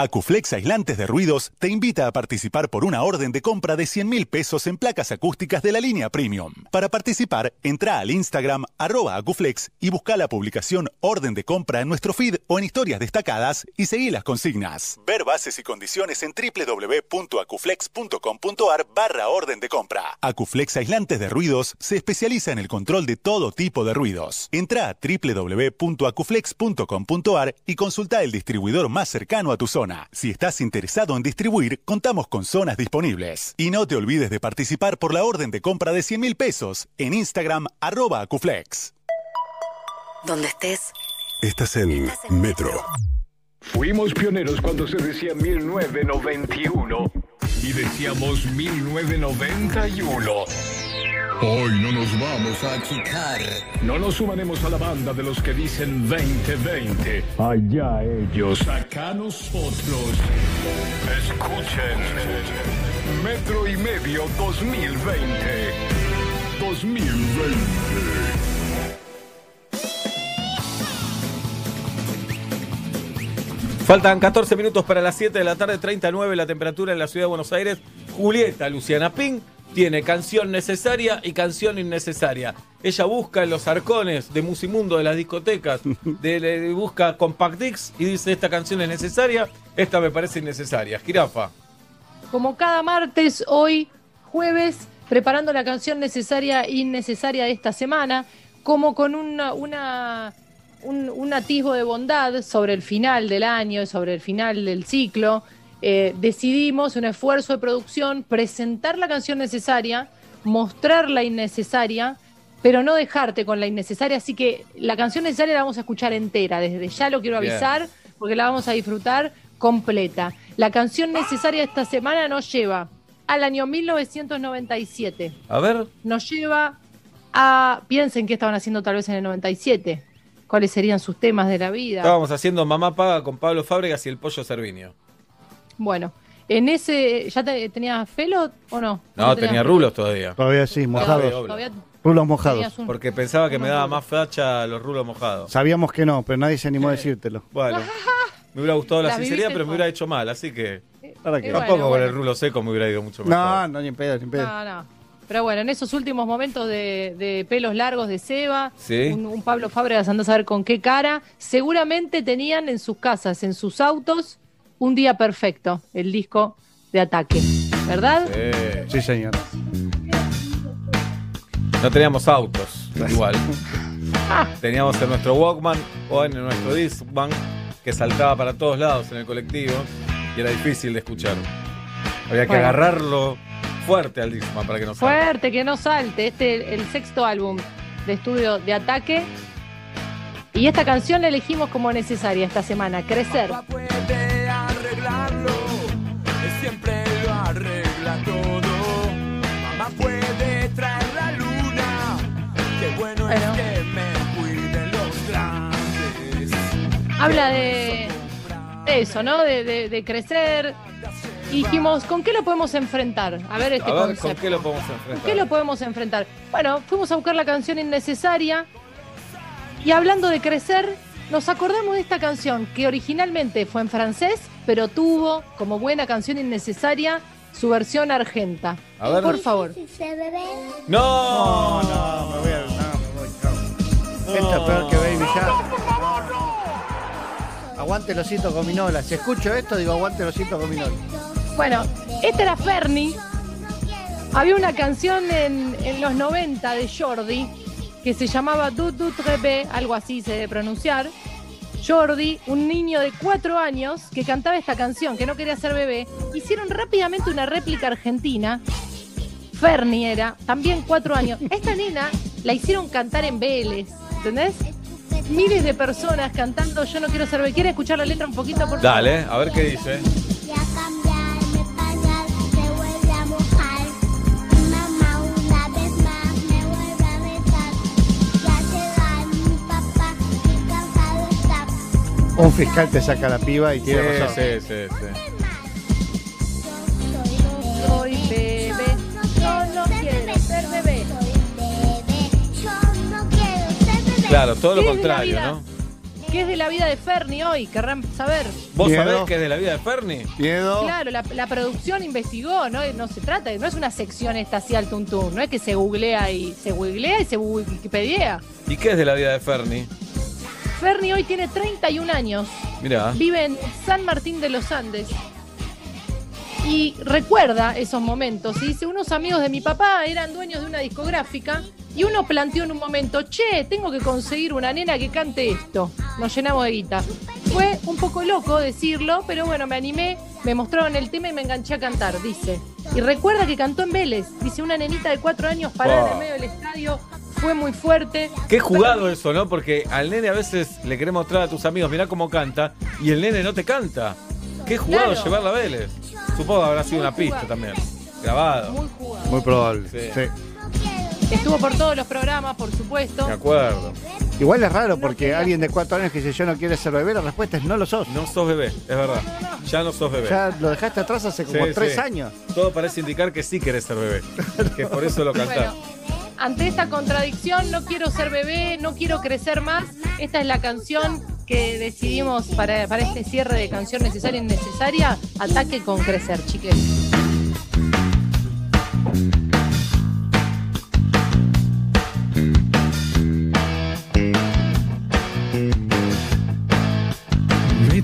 Acuflex Aislantes de Ruidos te invita a participar por una orden de compra de 100 mil pesos en placas acústicas de la línea Premium. Para participar, entra al Instagram arroba Acuflex y busca la publicación Orden de compra en nuestro feed o en historias destacadas y seguí las consignas. Ver bases y condiciones en www.acuflex.com.ar barra orden de compra. Acuflex Aislantes de Ruidos se especializa en el control de todo tipo de ruidos. Entra a www.acuflex.com.ar y consulta el distribuidor más cercano a tu zona. Si estás interesado en distribuir, contamos con zonas disponibles. Y no te olvides de participar por la orden de compra de 100 mil pesos en Instagram arroba Acuflex. Donde estés. Estás en Metro. Fuimos pioneros cuando se decía 1991 y decíamos 1991. Hoy no nos vamos a achicar. No nos sumaremos a la banda de los que dicen 2020. Allá ellos, acá nosotros. Escuchen. Metro y medio 2020. 2020. Faltan 14 minutos para las 7 de la tarde, 39 la temperatura en la ciudad de Buenos Aires. Julieta Luciana Ping tiene canción necesaria y canción innecesaria. Ella busca en los arcones de Musimundo de las discotecas, de, de- busca Compact Discs y dice esta canción es necesaria, esta me parece innecesaria. Jirafa. Como cada martes, hoy jueves, preparando la canción necesaria e innecesaria de esta semana, como con una, una- un, un atisbo de bondad sobre el final del año, sobre el final del ciclo, eh, decidimos, un esfuerzo de producción, presentar la canción necesaria, mostrar la innecesaria, pero no dejarte con la innecesaria. Así que la canción necesaria la vamos a escuchar entera, desde ya lo quiero Bien. avisar, porque la vamos a disfrutar completa. La canción necesaria esta semana nos lleva al año 1997. A ver. Nos lleva a... Piensen qué estaban haciendo tal vez en el 97. ¿Cuáles serían sus temas de la vida? Estábamos haciendo Mamá Paga con Pablo Fábregas y el Pollo Servinio. Bueno, en ese... ¿Ya te- tenías pelo o no? No, tenía rulos todavía. Todavía sí, mojados. Todavía- Rulos mojados. Un- Porque pensaba que me daba más facha los rulos mojados. Sabíamos que no, pero nadie se animó a decírtelo. Bueno, me hubiera gustado la La sinceridad, pero me hubiera hecho mal, así que. ¿Para qué? Tampoco bueno, con el rulo seco me hubiera ido mucho mejor. No, no, ni en pedo, ni en pedo. No, no. Pero bueno, en esos últimos momentos de, de pelos largos de Seba, Sí. un, un Pablo Fábregas anda a saber con qué cara, seguramente tenían en sus casas, en sus autos, Un Día Perfecto, el disco de ataque. ¿Verdad? Sí, señor. No teníamos autos, igual. Teníamos en nuestro Walkman o en nuestro Discman que saltaba para todos lados en el colectivo y era difícil de escuchar. Había que Bueno. agarrarlo fuerte al Discman para que no salga. Fuerte, que no salte. Este el sexto álbum de estudio de Ataque. Y esta canción la elegimos como necesaria esta semana, Crecer. Habla de, de eso, ¿no? De, de- de crecer. Y dijimos, ¿con qué lo podemos enfrentar? A ver este A ver, concepto. ¿con qué lo podemos ¿Con enfrentar? qué lo podemos enfrentar? Bueno, fuimos a buscar la canción innecesaria. Y hablando de crecer, nos acordamos de esta canción que originalmente fue en francés, pero tuvo como buena canción innecesaria su versión argenta. A ver. Por favor. ¡No! No, me voy a. No, me voy. no. Esto es peor que Baby Shark. Aguante los osito gominola. Si escucho esto, digo aguante los osito gominola. Bueno, esta era Fernie. Había una canción en, en los 90 de Jordi que se llamaba Du Du Trebe, algo así se debe pronunciar. Jordi, un niño de cuatro años que cantaba esta canción, que no quería ser bebé, hicieron rápidamente una réplica argentina. Fernie era, también cuatro años. Esta nena la hicieron cantar en Vélez, ¿entendés? Miles de personas cantando Yo no quiero ser bebé. ¿Quieren escuchar la letra un poquito, por favor? Dale, a ver qué dice. Un fiscal te saca la piba y tiene Sí, razón. sí, sí, sí. Soy Claro, todo lo ¿Qué contrario? ¿no? ¿Qué es de la vida de Fernie hoy? Querrán saber. ¿Vos Miedo. sabés que es de la vida de Fernie? Miedo. Claro, la, la producción investigó, ¿no? No se trata, no es una sección esta así al tuntún, no es que se googlea y se googlea y se wikipedia. ¿Y qué es de la vida de Fernie? Fernie hoy tiene 31 años, Mirá. vive en San Martín de los Andes. Y recuerda esos momentos. Y dice, unos amigos de mi papá eran dueños de una discográfica y uno planteó en un momento, che, tengo que conseguir una nena que cante esto. Nos llenamos de guita. Fue un poco loco decirlo, pero bueno, me animé, me mostraron el tema y me enganché a cantar, dice. Y recuerda que cantó en Vélez. Dice, una nenita de cuatro años parada en el medio del estadio. Fue muy fuerte. Qué jugado eso, ¿no? Porque al nene a veces le querés mostrar a tus amigos, mirá cómo canta, y el nene no te canta. Qué jugado Claro. llevarla a Vélez. Supongo que habrá sido Muy una pista también. Grabado. Muy jugado. Muy probable. Sí. Sí. Estuvo por todos los programas, por supuesto. Me acuerdo. Igual es raro porque alguien de cuatro años que dice yo no quiero ser bebé, la respuesta es no lo sos. No sos bebé, es verdad. Ya no sos bebé. Ya lo dejaste atrás hace como Sí, tres sí. años. Todo parece indicar que sí querés ser bebé. que por eso lo cantás. Bueno, ante esta contradicción, no quiero ser bebé, no quiero crecer más. Esta es la canción que decidimos para, para este cierre de canción necesaria e innecesaria. Ataque con crecer, chiques.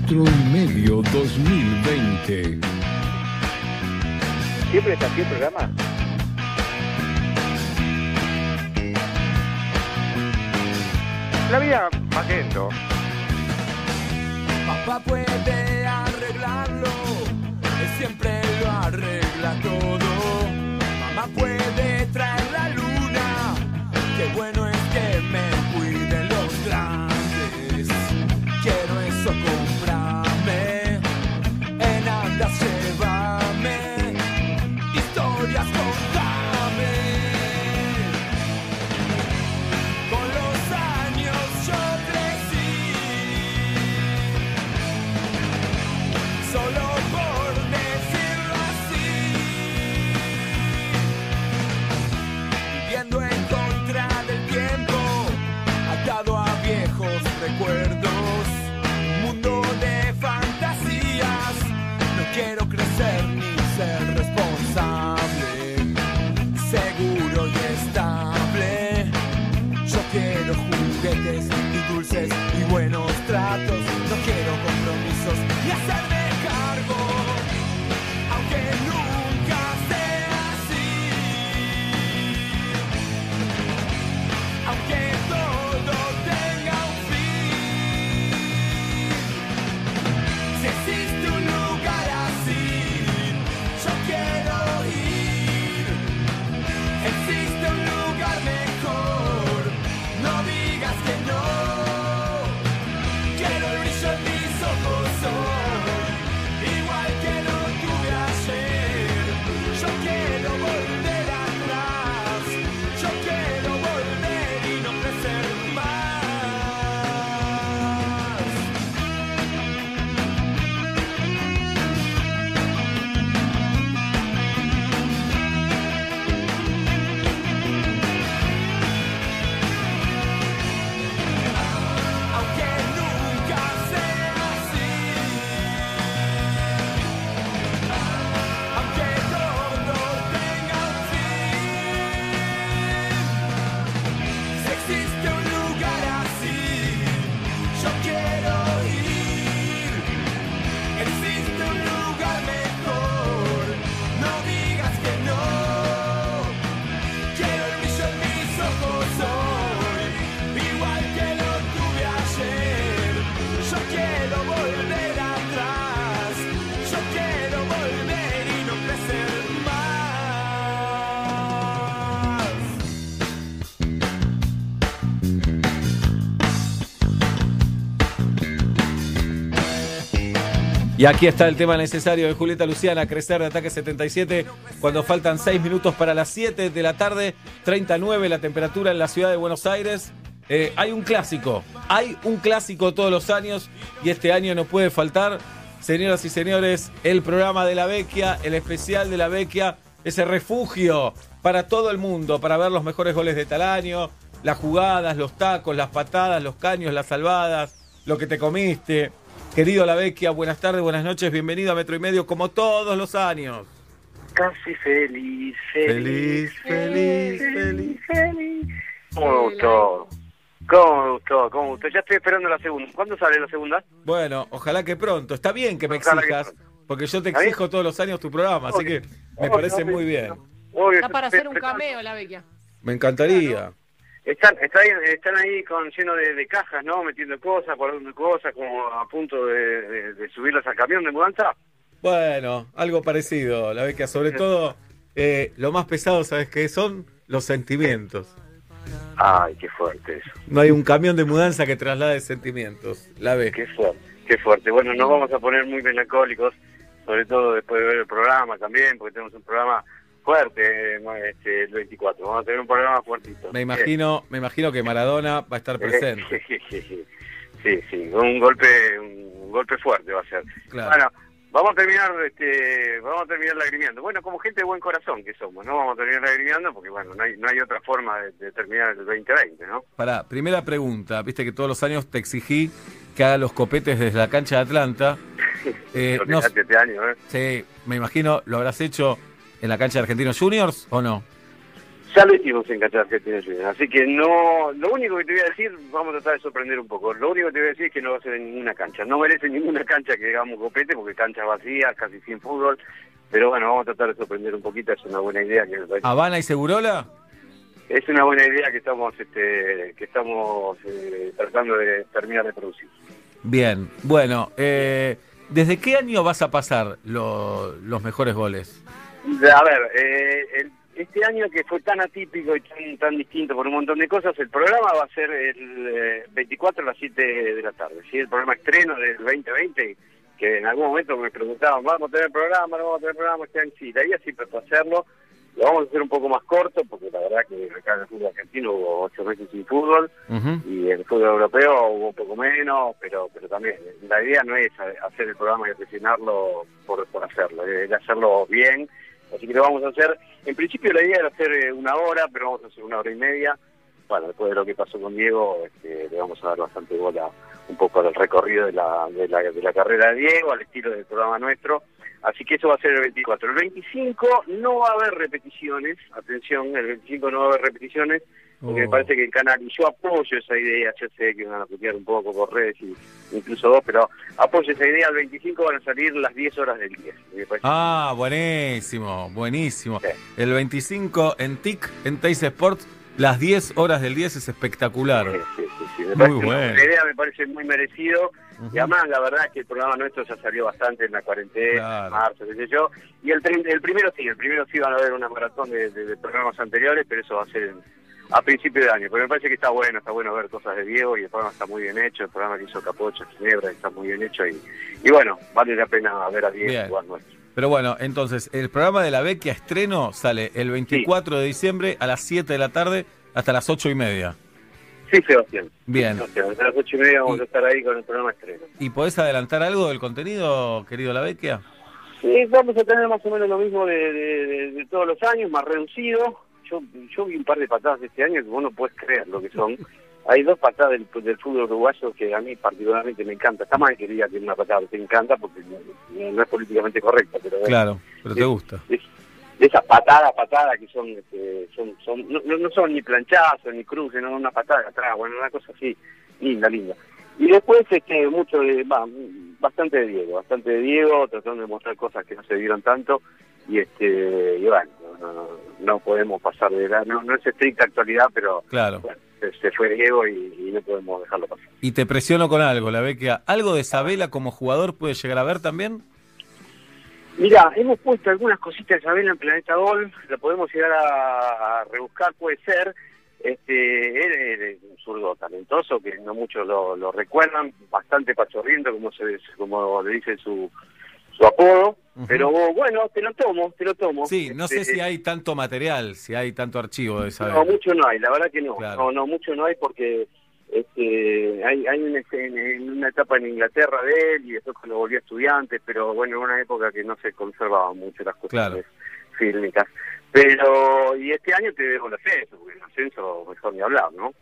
Metro y Medio 2020. ¿Siempre está aquí el programa? La vida más lento. Papá puede arreglarlo, él siempre lo arregla todo. Mamá puede traer Y aquí está el tema necesario de Julieta Luciana, crecer de ataque 77, cuando faltan 6 minutos para las 7 de la tarde, 39 la temperatura en la ciudad de Buenos Aires. Eh, hay un clásico, hay un clásico todos los años y este año no puede faltar. Señoras y señores, el programa de la Vecchia, el especial de la Vecchia, ese refugio para todo el mundo, para ver los mejores goles de tal año, las jugadas, los tacos, las patadas, los caños, las salvadas, lo que te comiste. Querido La Vecchia, buenas tardes, buenas noches, bienvenido a Metro y Medio como todos los años. Casi feliz, Feliz, feliz, feliz, feliz. ¿Cómo me gustó? ¿Cómo me gustó? ¿Cómo me gustó? Ya estoy esperando la segunda. ¿Cuándo sale la segunda? Bueno, ojalá que pronto. Está bien que me Ojalá que exijas, porque yo te exijo todos los años tu programa, así que me parece muy bien. Está para hacer un cameo la Vecchia. Me encantaría. Están, están ahí con lleno de, de cajas, ¿no? Metiendo cosas, guardando cosas, como a punto de, de- de subirlas al camión de mudanza. Bueno, algo parecido, La Vecchia, sobre todo eh, lo más pesado, ¿sabes qué son? Los sentimientos. Ay, qué fuerte eso. No hay un camión de mudanza que traslade sentimientos. La ve. Qué fuerte, qué fuerte. Bueno, nos vamos a poner muy melancólicos, sobre todo después de ver el programa también, porque tenemos un programa fuerte eh, este, el 24. Vamos a tener un programa fuertito. Me imagino, me imagino que Maradona va a estar presente. Sí, sí, un golpe, un golpe fuerte va a ser. Claro. Bueno, vamos a terminar, este, vamos a terminar lagrimeando. Bueno, como gente de buen corazón que somos, ¿no? Vamos a terminar lagrimeando porque, bueno, no hay, no hay otra forma de, de terminar el 2020, ¿no? Para, primera pregunta, viste que todos los años te exigí que haga los copetes desde la cancha de Atlanta. Eh, no- este año, ¿eh? sí, me imagino, ¿lo habrás hecho en la cancha de Argentinos Juniors o no? Ya lo hicimos en Cancha Argentina Juniors, así que no, lo único que te voy a decir, vamos a tratar de sorprender un poco, lo único que te voy a decir es que no va a ser en ninguna cancha, no merece ninguna cancha que hagamos copete, porque canchas vacías, casi sin fútbol, pero bueno, vamos a tratar de sorprender un poquito, es una buena idea que me parece. ¿Habana y Segurola? Es una buena idea que estamos, este, que estamos eh, tratando de terminar de producir. Bien, bueno, eh, ¿desde qué año vas a pasar lo- los mejores goles? A ver, eh, el- este año que fue tan atípico y tan, tan distinto por un montón de cosas, el programa va a ser el eh, 24 a las 7 de la tarde. ¿sí? El programa estreno del 2020, que en algún momento me preguntaban, ¿vamos a tener programa? ¿No vamos a tener programa? Este año sí, la idea siempre fue hacerlo. Lo vamos a hacer un poco más corto, porque la verdad que acá en el fútbol argentino hubo ocho meses sin fútbol y en el fútbol europeo hubo un poco menos, pero pero también la idea no es hacer el programa y presionarlo por, por hacerlo, es hacerlo bien, así que lo vamos a hacer, en principio la idea era hacer eh, una hora, pero vamos a hacer una hora y media, bueno, después de lo que pasó con Diego, este, le vamos a dar bastante bola un poco al recorrido de la, de la, de la carrera de Diego, al estilo del programa nuestro, así que eso va a ser el 24. El 25 no va a haber repeticiones, atención, el 25 no va a haber repeticiones, porque me Oh. parece que el canal, y yo apoyo esa idea, ya sé que van a putear un poco por redes y incluso vos, pero apoyo esa idea, el 25 van a salir las 10 horas del 10. Me parece Ah, buenísimo, buenísimo. El 25 en TIC, en Teis Sports, las 10 horas del 10 es espectacular. Sí, me Muy bueno. buena idea, me parece muy merecido. Y además, la verdad es que el programa nuestro ya salió bastante en la cuarentena, en marzo, qué sé yo. Y el, el primero sí, el primero sí van a haber una maratón de, de- de programas anteriores, pero eso va a ser en- a principio de año. Pero me parece que está bueno, está bueno ver cosas de Diego y el programa está muy bien hecho. El programa que hizo Capocho, Ginebra, está muy bien hecho. Y, y bueno, vale la pena ver a Diego Bien. jugar nuestro. Pero bueno, entonces, el programa de la Vecchia estreno sale el 24 de diciembre a las 7 de la tarde hasta las 8 y media. Sí, Sebastián. Bien. Sebastián, A las ocho y media vamos a estar ahí con el programa estreno. ¿Y podés adelantar algo del contenido, querido La Vecchia? Sí, vamos a tener más o menos lo mismo de, de- de- de todos los años, más reducido. Yo, yo vi un par de patadas este año que vos no puedes creer lo que son. Hay dos patadas del, del fútbol uruguayo que a mí particularmente me encanta. Está mal que diga que una patada te encanta porque no, no es políticamente correcta, pero Claro, pero te gusta. de esas patadas, patadas que son, este, son, son no, no- son ni planchazos ni cruces, no una patada de atrás, bueno, una cosa así, linda, linda. Y después, este, mucho de, va, bastante de Diego, bastante de Diego, tratando de mostrar cosas que no se vieron tanto, y este, y bueno, no, podemos pasar de la, no, no es estricta actualidad, pero Claro. bueno, se, se fue Diego y, y no podemos dejarlo pasar. Y te presiono con algo, La Vecchia. ¿Algo de Sabela como jugador puede llegar a ver también? Mira, hemos puesto algunas cositas de Isabela en Planeta Gol, la podemos llegar a, a rebuscar, puede ser. este, él es un zurdo talentoso que no muchos lo, lo recuerdan, bastante pachorriento, como se como le dice su, su apodo. Pero bueno, te lo tomo, te lo tomo. Sí, no sé Este, si hay tanto material, si hay tanto archivo de esa No, mucho no hay, la verdad que no. Claro. No, no, mucho no hay porque este, hay, hay una, en, en una etapa en Inglaterra de él y después cuando volvió a estudiantes, pero bueno, en una época que no se conservaban mucho las cuestiones fílmicas. Pero, y este año te dejo el ascenso, porque el ascenso mejor ni hablar, ¿no?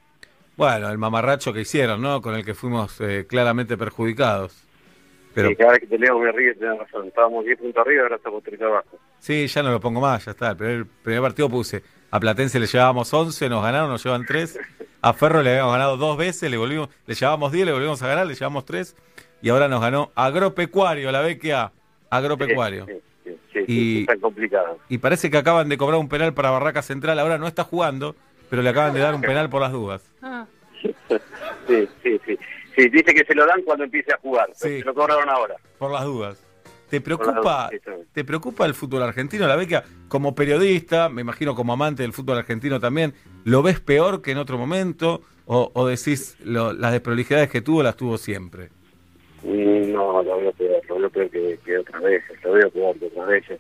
Bueno, el mamarracho que hicieron, ¿no? Con el que fuimos eh, claramente perjudicados. Pero Sí, cada vez que te leo me ríes, tenés razón. Estábamos 10 puntos arriba, ahora estamos 3 abajo. sí, ya no lo pongo más, ya está. El primer, primer partido puse. A Platense le llevábamos 11, nos ganaron, nos llevan 3. A Ferro le habíamos ganado dos veces, le volvimos, le llevábamos 10, le volvimos a ganar, le llevamos 3. Y ahora nos ganó Agropecuario, la BQA. Agropecuario. Sí, sí, sí, Y- sí, está complicado. Y parece que acaban de cobrar un penal para Barraca Central. Ahora no está jugando, pero le acaban de dar un penal por las dudas. Sí, sí, sí. Sí, dice que se lo dan cuando empiece a jugar. Sí. Se lo cobraron ahora. Por las dudas. ¿Te preocupa, dudas. ¿Te preocupa el fútbol argentino? La beca, como periodista, me imagino como amante del fútbol argentino también, ¿lo ves peor que en otro momento? ¿O, o decís lo- las desprolijidades que tuvo las tuvo siempre? Mm, No, lo veo peor, lo veo peor que, que otras veces, lo veo peor que otras veces.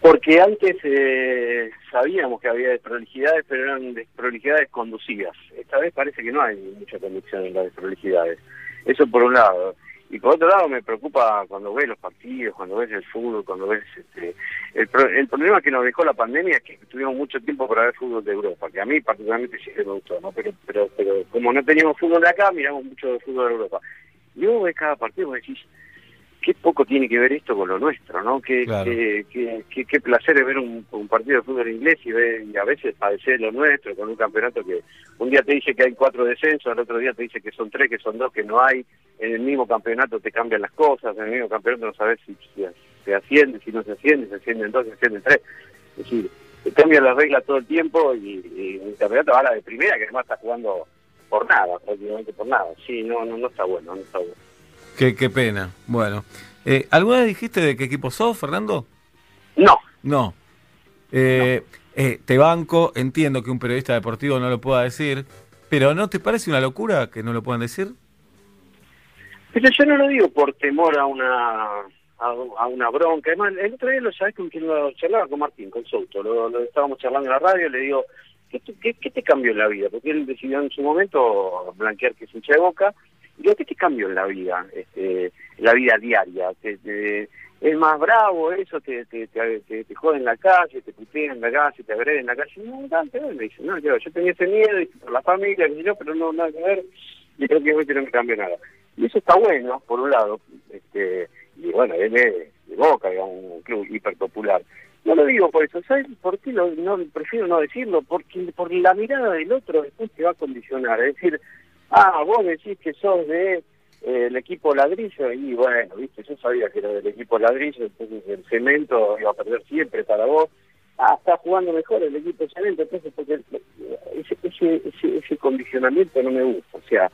Porque antes eh, sabíamos que había desprolijidades, pero eran desprolijidades conducidas. Esta vez parece que no hay mucha conducción en las desprolijidades. Eso por un lado. Y por otro lado me preocupa cuando ves los partidos, cuando ves el fútbol, cuando ves... este El, pro- el problema que nos dejó la pandemia es que tuvimos mucho tiempo para ver fútbol de Europa, que a mí particularmente sí me gustó, ¿no? Pero, pero, pero como no teníamos fútbol de acá, miramos mucho de fútbol de Europa. Y vos ves cada partido vos decís, qué poco tiene que ver esto con lo nuestro, ¿no? Qué, Claro. qué, qué, qué- placer es ver un, un partido de fútbol inglés y, ver, y a veces padecer lo nuestro con un campeonato que un día te dice que hay cuatro descensos, al otro día te dice que son tres, que son dos, que no hay. En el mismo campeonato te cambian las cosas, en el mismo campeonato no sabes si, si se asciende, si no se asciende, se ascienden dos, se ascienden tres. Es decir, te cambian las reglas todo el tiempo y, y el campeonato va a la de primera, que además está jugando por nada, prácticamente por nada. Sí, no, no, no está bueno, no está bueno. Qué, qué pena. Bueno. Eh, ¿Alguna vez dijiste de qué equipo sos, Fernando? No. No. Eh, eh, te banco, entiendo que un periodista deportivo no lo pueda decir, pero ¿no te parece una locura que no lo puedan decir? Pero yo no lo digo por temor a una a, a una bronca. Además, el otro día lo sabes con quien lo charlaba con Martín, con Souto. Lo, lo estábamos charlando en la radio, le digo, ¿qué, qué, qué te cambió en la vida? Porque él decidió en su momento blanquear que es hincha de boca. Y digo, ¿qué te cambió en la vida? Este, la vida diaria. Te, te- es más bravo eso, te, te, te, te, joden en la calle, te putean en la calle, te agreden en la calle. No, no, me dice, no, yo, yo tenía ese miedo y por la familia, yo, pero no, nada que ver. Y creo que no me cambió nada. Y eso está bueno, por un lado. Este, y bueno, él es de Boca, digamos, un club hiperpopular. No lo digo por eso, ¿sabes por qué lo, no, prefiero no decirlo? Porque por la mirada del otro después te va a condicionar. Es decir, ah, vos decís que sos de eh, el equipo ladrillo y bueno, viste, yo sabía que era del equipo ladrillo, entonces el cemento iba a perder siempre para vos. Ah, está jugando mejor el equipo cemento, entonces porque ese, ese, ese, ese condicionamiento no me gusta. O sea,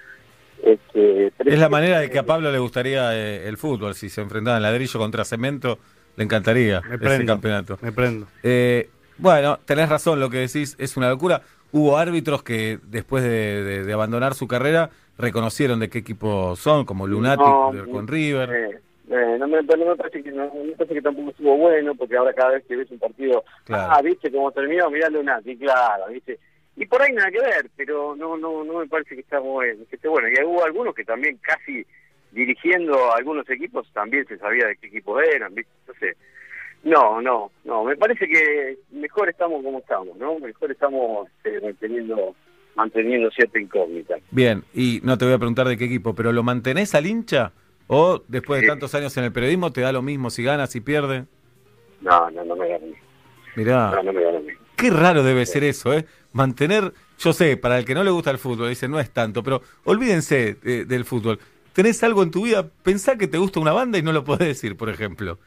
este, Es la manera de que a Pablo le gustaría eh, el fútbol. Si se enfrentaban ladrillo contra cemento, le encantaría ese prendo, campeonato. Me prendo. Eh, bueno, tenés razón, lo que decís es una locura. Hubo árbitros que después de, de- de abandonar su carrera reconocieron de qué equipo son, como Lunatic No, con River. Eh, eh, no, me, no me parece que no, me parece que tampoco estuvo bueno porque ahora cada vez que ves un partido Claro. ah viste cómo terminó mirá Lunati claro viste y por ahí nada que ver pero no no no me parece que está bueno que esté bueno y hubo algunos que también casi dirigiendo a algunos equipos también se sabía de qué equipo eran viste entonces no no no me parece que mejor estamos como estamos no mejor estamos eh, manteniendo manteniendo cierta incógnita Bien, y no te voy a preguntar de qué equipo, pero ¿lo mantenés al hincha? ¿O después de tantos años en el periodismo te da lo mismo si gana, si pierde? no no no me Mirá. no no me gané Qué raro debe ser eso, ¿eh? Mantener, yo sé, para el que no le gusta el fútbol, dice, no es tanto, pero olvídense eh, del fútbol. Tenés algo en tu vida, pensá que te gusta una banda y no lo podés decir, por ejemplo.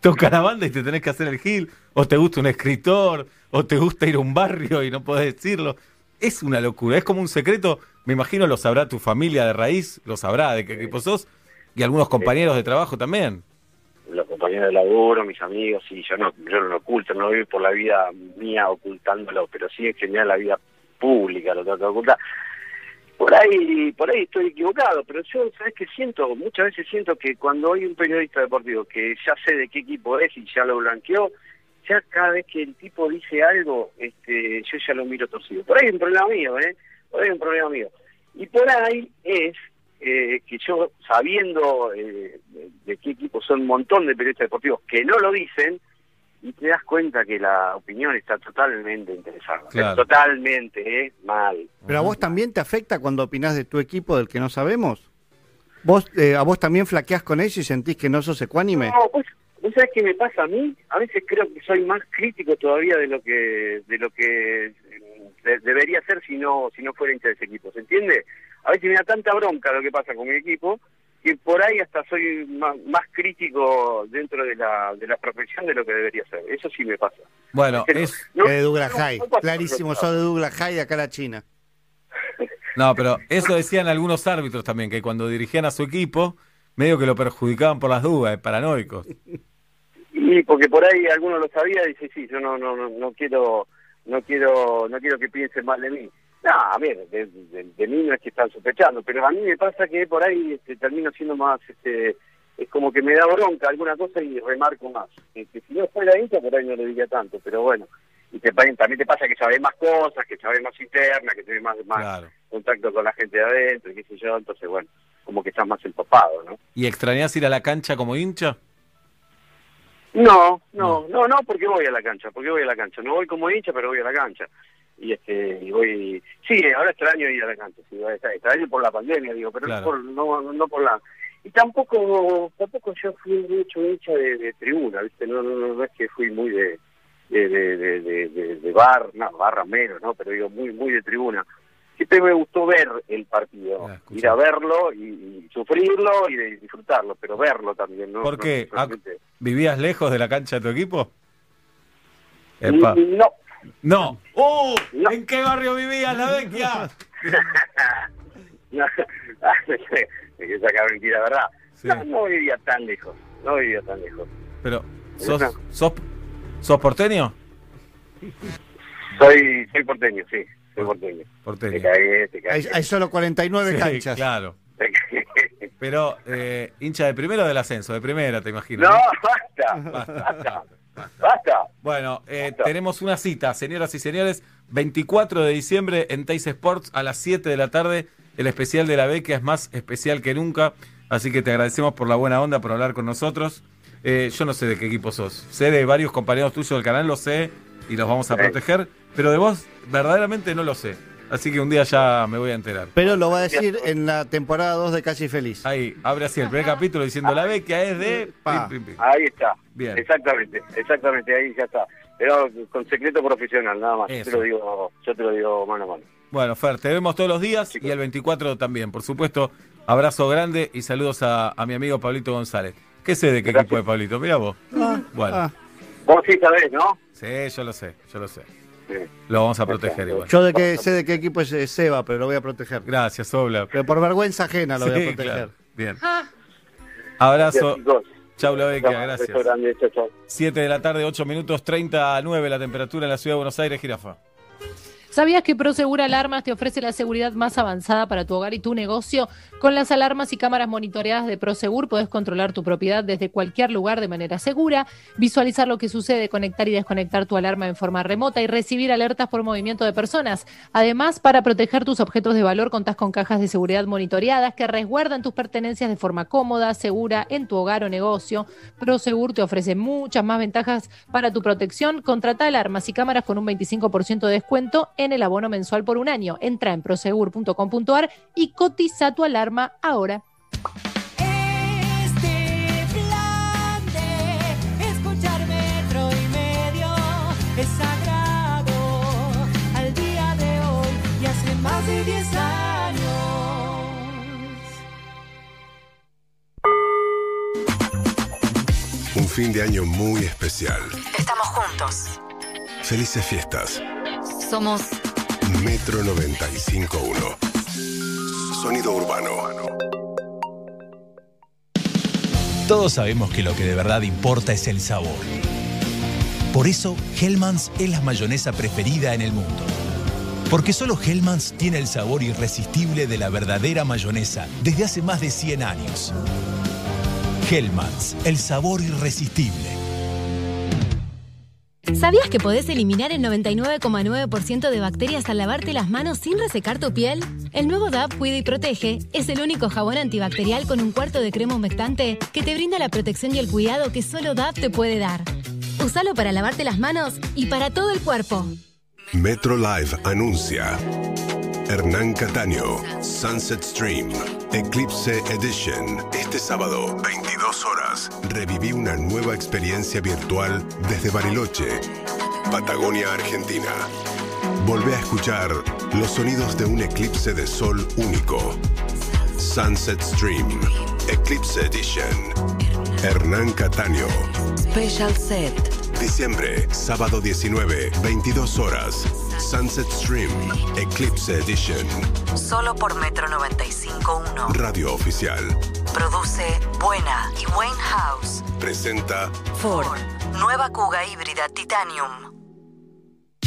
Toca la banda y te tenés que hacer el gil, o te gusta un escritor, o te gusta ir a un barrio y no podés decirlo. Es una locura, es como un secreto, me imagino lo sabrá tu familia de raíz, lo sabrá de qué equipo sos, y algunos compañeros de trabajo también. los compañeros de laburo, mis amigos, y yo no, yo no lo oculto, no voy por la vida mía ocultándolo, pero sí en general la vida pública, lo trato de ocultar. Por ahí, por ahí estoy equivocado, pero yo, ¿sabes qué siento? Muchas veces siento que cuando hay un periodista deportivo que ya sé de qué equipo es y ya lo blanqueó, ya cada vez que el tipo dice algo, este, yo ya lo miro torcido. Por ahí hay un problema mío, ¿eh? Por ahí hay un problema mío. Y por ahí es eh, que yo, sabiendo eh, de qué equipo son un montón de periodistas deportivos que no lo dicen, y te das cuenta que la opinión está totalmente interesada. Claro. Totalmente, ¿eh? Mal. Pero a vos también te afecta cuando opinás de tu equipo del que no sabemos. ¿Vos, eh, ¿A vos también flaqueás con ellos y sentís que no sos ecuánime? No, pues, ¿vos sabés qué me pasa a mí? A veces creo que soy más crítico todavía de lo que de lo que de- debería ser si no si no fuera hincha de ese equipo, ¿se entiende? A veces me da tanta bronca lo que pasa con mi equipo que por ahí hasta soy más, más crítico dentro de la, de la profesión de lo que debería ser. Eso sí me pasa. Bueno, Pero es... no- de Douglas no- High. no Clarísimo, sos de Douglas High de acá a la China. No, pero eso decían algunos árbitros también, que cuando dirigían a su equipo, medio que lo perjudicaban por las dudas, eh, paranoicos. Y porque por ahí alguno lo sabía y dice, sí, yo no no no, no quiero no quiero no quiero que piensen mal de mí. No, a ver, de, de- de mí no es que están sospechando, pero a mí me pasa que por ahí este, termino siendo más, este, es como que me da bronca alguna cosa y remarco más. Que si no fuera hincha, por ahí no le diría tanto, pero bueno. Y te, también te pasa que sabes más cosas, que sabes más interna, que tienes más, más contacto con la gente de adentro, y qué sé yo, entonces bueno, como que estás más empapado, ¿no? ¿Y extrañás ir a la cancha como hincha? No, no, no, no, porque voy a la cancha, porque voy a la cancha. No voy como hincha, pero voy a la cancha. Y este, y voy, sí, ahora extraño ir a la cancha, sí, extra- extraño por la pandemia, digo, pero Claro. no, por, no, no por la... Y tampoco, tampoco yo fui mucho hincha de, de tribuna, ¿viste? No, no, no, no es que fui muy de, de, de, de, de, de- de bar, no, barra menos, ¿no? Pero digo, muy, muy de tribuna. Siempre me gustó ver el partido, ir a verlo y, y sufrirlo y disfrutarlo, pero verlo también, ¿no? ¿Por No qué? Ah, ¿Vivías lejos de la cancha de tu equipo? Epa. No. No. ¡Uh! ¿En qué barrio vivías, la vecchia? No, sacar mentira, ¿verdad? No, no vivía tan lejos, no vivía tan lejos. Pero, ¿sos, No. sos, sos porteño? Soy, soy porteño, sí, soy porteño. Porteño. Te cagué, te Hay, cagué. hay solo 49 Sí, canchas. Claro. Pero, eh, hincha de primero o del ascenso, de primera, te imagino. No, ¿no? basta, basta, basta. Bueno, eh, tenemos una cita, señoras y señores, 24 de diciembre en Teis Sports a las 7 de la tarde. El especial de la beca es más especial que nunca, así que te agradecemos por la buena onda, por hablar con nosotros. Eh, yo no sé de qué equipo sos, sé de varios compañeros tuyos del canal, lo sé y los vamos a Sí. proteger, pero de vos verdaderamente no lo sé. Así que un día ya me voy a enterar. Pero lo va a decir en la temporada 2 de Casi Feliz. Ahí, abre así el primer capítulo diciendo la beca es de... Pa. pim, pim, pim. Ahí está. Bien. Exactamente, exactamente, ahí ya está. Pero con secreto profesional, nada más. Yo te lo digo, yo te lo digo mano a mano. Bueno, Fer, te vemos todos los días y el 24 también. Por supuesto, abrazo grande y saludos a, a mi amigo Pablito González. ¿Qué sé de qué equipo es Pablito? Mira vos. Bueno, Ah, Vos sí sabés, ¿no? sí, yo lo sé, yo lo sé. Lo vamos a proteger igual. Yo de que sé de qué equipo es Seba, pero lo voy a proteger. Gracias, Obla. Pero por vergüenza ajena lo voy a proteger. claro. Bien. Abrazo. Gracias, chicos. Chau, la beca, gracias. grande, chau, chau. 7 de la tarde, 8 minutos, 30 a 9 la temperatura en la ciudad de Buenos Aires, jirafa. ¿Sabías que Prosegur Alarmas te ofrece la seguridad más avanzada para tu hogar y tu negocio? Con las alarmas y cámaras monitoreadas de Prosegur puedes controlar tu propiedad desde cualquier lugar de manera segura, visualizar lo que sucede, conectar y desconectar tu alarma en forma remota y recibir alertas por movimiento de personas. Además, para proteger tus objetos de valor, contás con cajas de seguridad monitoreadas que resguardan tus pertenencias de forma cómoda, segura en tu hogar o negocio. Prosegur te ofrece muchas más ventajas para tu protección. Contrata alarmas y cámaras con un 25% de descuento en el abono mensual por un año. Entra en prosegur.com.ar y cotiza tu alarma ahora. Este plan de escuchar metro y medio es sagrado al día de hoy y hace más de 10 años. Un fin de año muy especial. Estamos juntos. Felices fiestas. Somos Metro 95.1. Sonido urbano. Todos sabemos que lo que de verdad importa es el sabor. Por eso, Hellmann's es la mayonesa preferida en el mundo. Porque solo Hellmann's tiene el sabor irresistible de la verdadera mayonesa desde hace más de 100 años. Hellmann's, el sabor irresistible. ¿Sabías que podés eliminar el 99,9% de bacterias al lavarte las manos sin resecar tu piel? El nuevo DAP Cuida y Protege es el único jabón antibacterial con un cuarto de crema humectante que te brinda la protección y el cuidado que solo DAP te puede dar. Usalo para lavarte las manos y para todo el cuerpo. Metro Live anuncia Hernán Cataño, Sunset Stream, Eclipse Edition. Este sábado, 22 horas, reviví una nueva experiencia virtual desde Bariloche, Patagonia, Argentina. Volvé a escuchar los sonidos de un eclipse de sol único. Sunset Stream, Eclipse Edition. Hernán Cataño. Special Set. Diciembre, sábado 19, 22 horas. Sunset Stream, Eclipse Edition. Solo por Metro 95.1. Radio Oficial. Produce Buena y Wayne House. Presenta Ford. Nueva Kuga híbrida Titanium.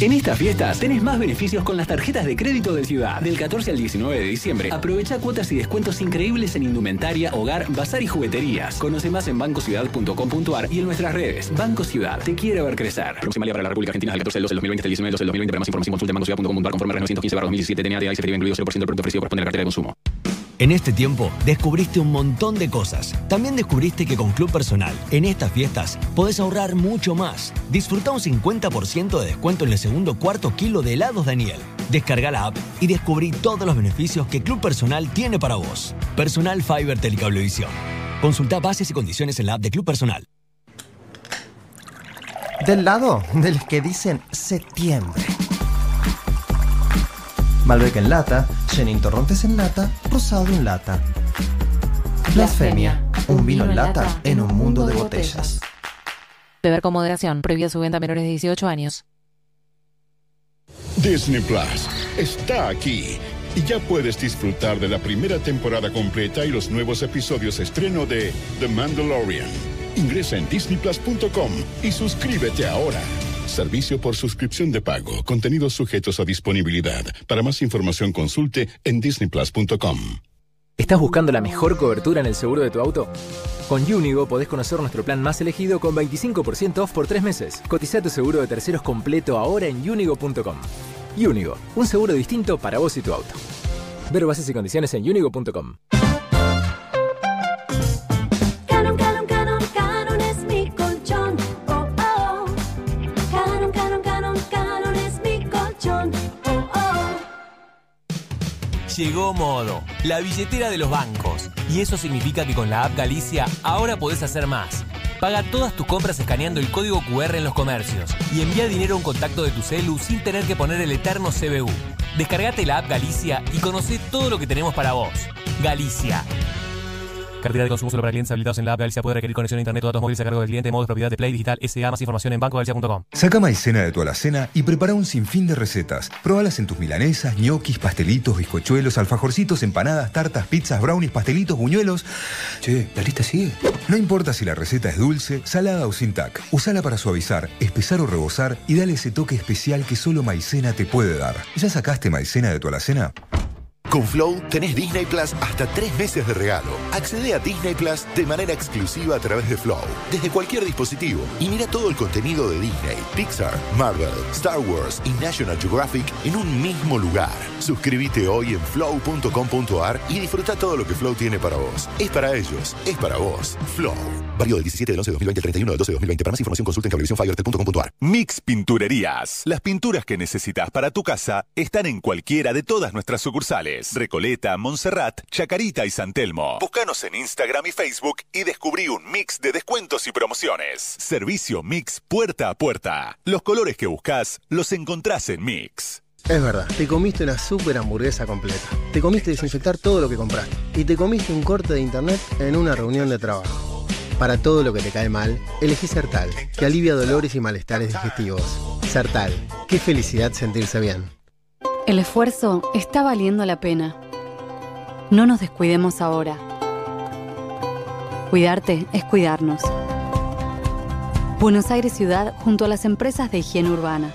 En estas fiestas tenés más beneficios con las tarjetas de crédito de Ciudad. Del 14 al 19 de diciembre, aprovecha cuotas y descuentos increíbles en indumentaria, hogar, bazar y jugueterías. Conoce más en bancociudad.com.ar y en nuestras redes. Banco Ciudad, te quiere ver crecer. Próxima para la República Argentina del 14 del 12 del 2020 hasta el 19 del 12 del 2020. Para más información consulta en bancociudad.com.ar conforme a 915 2017 TNA de se incluido 0% del producto ofrecido corresponde a la cartera de consumo. En este tiempo descubriste un montón de cosas. También descubriste que con Club Personal, en estas fiestas, podés ahorrar mucho más. Disfruta un 50% de descuento en el segundo cuarto kilo de helados Daniel. Descarga la app y descubrí todos los beneficios que Club Personal tiene para vos. Personal Fiber Telecablevisión. Consulta bases y condiciones en la app de Club Personal. Del lado de los que dicen septiembre. Malbec en lata, Chenin Torrontes en lata, Rosado en lata. Blasfemia, un vino en lata en un mundo de botellas. Beber con moderación. Prohibida su venta a menores de 18 años. Disney Plus está aquí y ya puedes disfrutar de la primera temporada completa y los nuevos episodios estreno de The Mandalorian. Ingresa en disneyplus.com y suscríbete ahora. Servicio por suscripción de pago. Contenidos sujetos a disponibilidad. Para más información consulte en disneyplus.com. ¿Estás buscando la mejor cobertura en el seguro de tu auto? Con Unigo podés conocer nuestro plan más elegido con 25% off por tres meses. Cotiza tu seguro de terceros completo ahora en unigo.com. Unigo, un seguro distinto para vos y tu auto. Ver bases y condiciones en unigo.com. Llegó Modo, la billetera de los bancos. Y eso significa que con la app Galicia ahora podés hacer más. Paga todas tus compras escaneando el código QR en los comercios y envía dinero a un contacto de tu celu sin tener que poner el eterno CBU. Descargate la app Galicia y conoce todo lo que tenemos para vos. Galicia. Cartera de consumo solo para clientes habilitados en la app Galicia puede requerir conexión a internet o datos móviles a cargo del cliente, modo de propiedad de Play Digital SA. Más información en bancogalicia.com. Saca maicena de tu alacena y prepara un sinfín de recetas. Probalas en tus milanesas, ñoquis, pastelitos, bizcochuelos, alfajorcitos, empanadas, tartas, pizzas, brownies, pastelitos, buñuelos. Che, la lista sigue. No importa si la receta es dulce, salada o sin tac. Usala para suavizar, espesar o rebosar y dale ese toque especial que solo maicena te puede dar. ¿Ya sacaste maicena de tu alacena? Con Flow tenés Disney Plus hasta tres meses de regalo. Accede a Disney Plus de manera exclusiva a través de Flow, desde cualquier dispositivo. Y mira todo el contenido de Disney, Pixar, Marvel, Star Wars y National Geographic en un mismo lugar. Suscríbete hoy en flow.com.ar y disfruta todo lo que Flow tiene para vos. Es para ellos, es para vos. Flow. Válido del 17 del 11 de 2020 al 31 del 12 de 2020. Para más información consulta en cablevisiónfibertel.com.ar. Mix Pinturerías. Las pinturas que necesitas para tu casa están en cualquiera de todas nuestras sucursales. Recoleta, Montserrat, Chacarita y San Telmo. Búscanos en Instagram y Facebook y descubrí un mix de descuentos y promociones. Servicio Mix puerta a puerta. Los colores que buscas los encontrás en Mix. Es verdad, te comiste una super hamburguesa completa. Te comiste desinfectar todo lo que compraste. Y te comiste un corte de internet en una reunión de trabajo. Para todo lo que te cae mal, elegí Sertal, que alivia dolores y malestares digestivos. Sertal, qué felicidad sentirse bien. El esfuerzo está valiendo la pena. No nos descuidemos ahora. Cuidarte es cuidarnos. Buenos Aires Ciudad junto a las empresas de higiene urbana.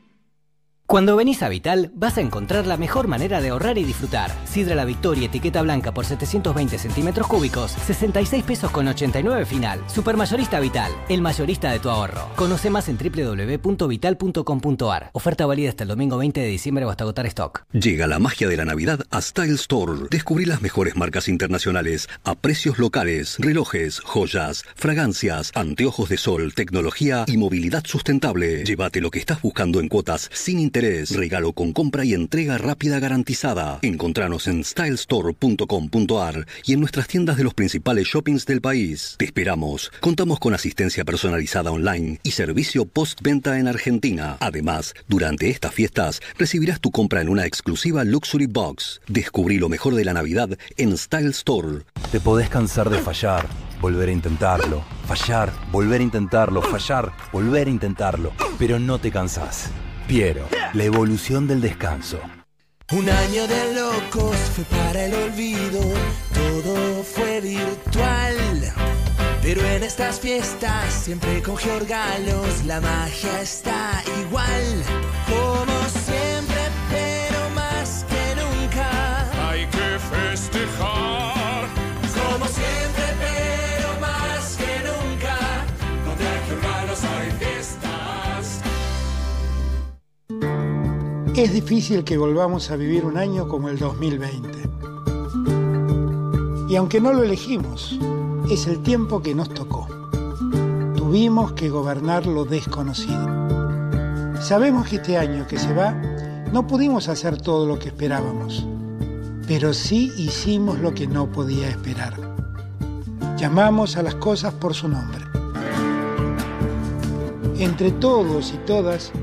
Cuando venís a Vital, vas a encontrar la mejor manera de ahorrar y disfrutar. Sidra La Victoria, etiqueta blanca por 720 centímetros cúbicos, 66 pesos con 89 final. Supermayorista Vital, el mayorista de tu ahorro. Conoce más en www.vital.com.ar. Oferta válida hasta el domingo 20 de diciembre o hasta agotar stock. Llega la magia de la Navidad a Style Store. Descubrí las mejores marcas internacionales a precios locales, relojes, joyas, fragancias, anteojos de sol, tecnología y movilidad sustentable. Llévate lo que estás buscando en cuotas sin interés, regalo con compra y entrega rápida garantizada. Encontranos en stylestore.com.ar y en nuestras tiendas de los principales shoppings del país. Te esperamos. Contamos con asistencia personalizada online y servicio postventa en Argentina. Además, durante estas fiestas recibirás tu compra en una exclusiva Luxury Box. Descubrí lo mejor de la Navidad en Style Store. Te podés cansar de fallar, volver a intentarlo, fallar, volver a intentarlo, fallar, volver a intentarlo, pero no te cansás. Piero, la evolución del descanso. Un año de locos fue para el olvido, todo fue virtual. Pero en estas fiestas, siempre con Georgalos, la magia está igual. Como Es difícil que volvamos a vivir un año como el 2020. Y aunque no lo elegimos, es el tiempo que nos tocó. Tuvimos que gobernar lo desconocido. Sabemos que este año que se va, no pudimos hacer todo lo que esperábamos, pero sí hicimos lo que no podía esperar. Llamamos a las cosas por su nombre. Entre todos y todas,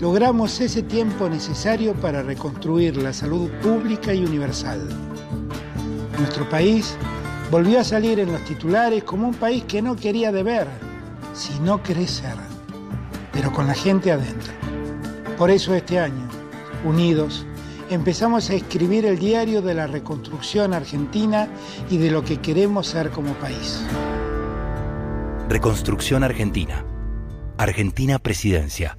logramos ese tiempo necesario para reconstruir la salud pública y universal. Nuestro país volvió a salir en los titulares como un país que no quería deber, sino crecer, pero con la gente adentro. Por eso este año, unidos, empezamos a escribir el diario de la reconstrucción argentina y de lo que queremos ser como país. Reconstrucción Argentina. Argentina Presidencia.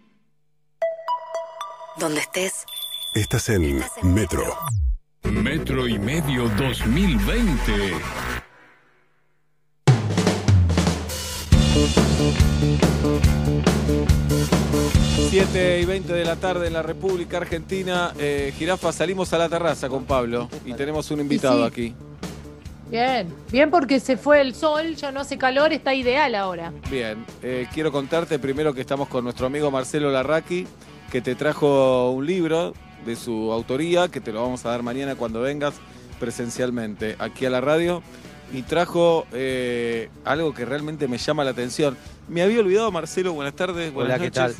Donde estés. Estás en Metro. Metro y medio 2020. Siete y 20 de la tarde en la República Argentina. Eh, Jirafa, salimos a la terraza con Pablo y tenemos un invitado sí. aquí. Bien, bien porque se fue el sol, ya no hace calor, está ideal ahora. Bien, eh, quiero contarte primero que estamos con nuestro amigo Marcelo Larraqui, que te trajo un libro de su autoría, que te lo vamos a dar mañana cuando vengas presencialmente aquí a la radio. Y trajo eh, algo que realmente me llama la atención. Me había olvidado, Marcelo, buenas tardes, buenas Hola, ¿qué noches.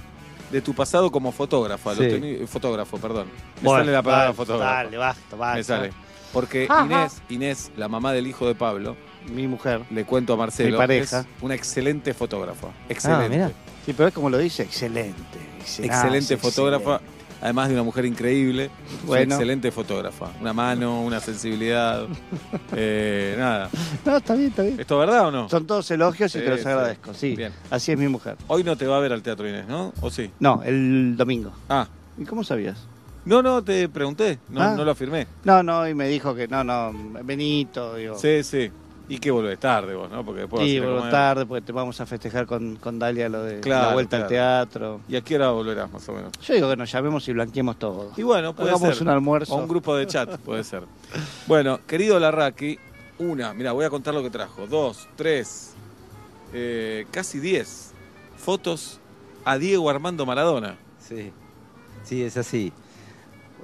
De tu pasado como fotógrafo, Sí. fotógrafo, perdón. Me Bueno, sale la palabra fotógrafo. dale, basta, basta. Me sale. Porque Ajá. Inés, Inés, la mamá del hijo de Pablo, Mi mujer. le cuento a Marcelo, Mi pareja. es una excelente fotógrafa. Excelente. Ah, mirá. Sí, pero es como lo dice, excelente. excelente Ah, fotógrafa, además de una mujer increíble, una excelente fotógrafa. Una mano, una sensibilidad. eh, nada. No, está bien, está bien. ¿Esto es verdad o no? Son todos elogios y Sí, te los agradezco. Sí, Bien. así es mi mujer. Hoy no te va a ver al teatro Inés, ¿no? ¿O sí? No, el domingo. Ah. ¿Y cómo sabías? No, no, te pregunté, no, Ah. no lo afirmé. No, no, y me dijo que no, no, Benito, digo. Sí, sí. Y que volvés tarde vos, ¿no? Porque después Sí, vuelvo tarde porque te vamos a festejar con, con Dalia lo de Claro, la vuelta al teatro. ¿Y a qué hora volverás, más o menos? Yo digo que nos llamemos y blanqueemos todo. Y bueno, puede Hagamos ser. un almuerzo. O un grupo de chat, puede ser. Bueno, querido Larraqui, una, mira, voy a contar lo que trajo. Dos, tres, eh, casi diez fotos a Diego Armando Maradona. Sí, sí, es así.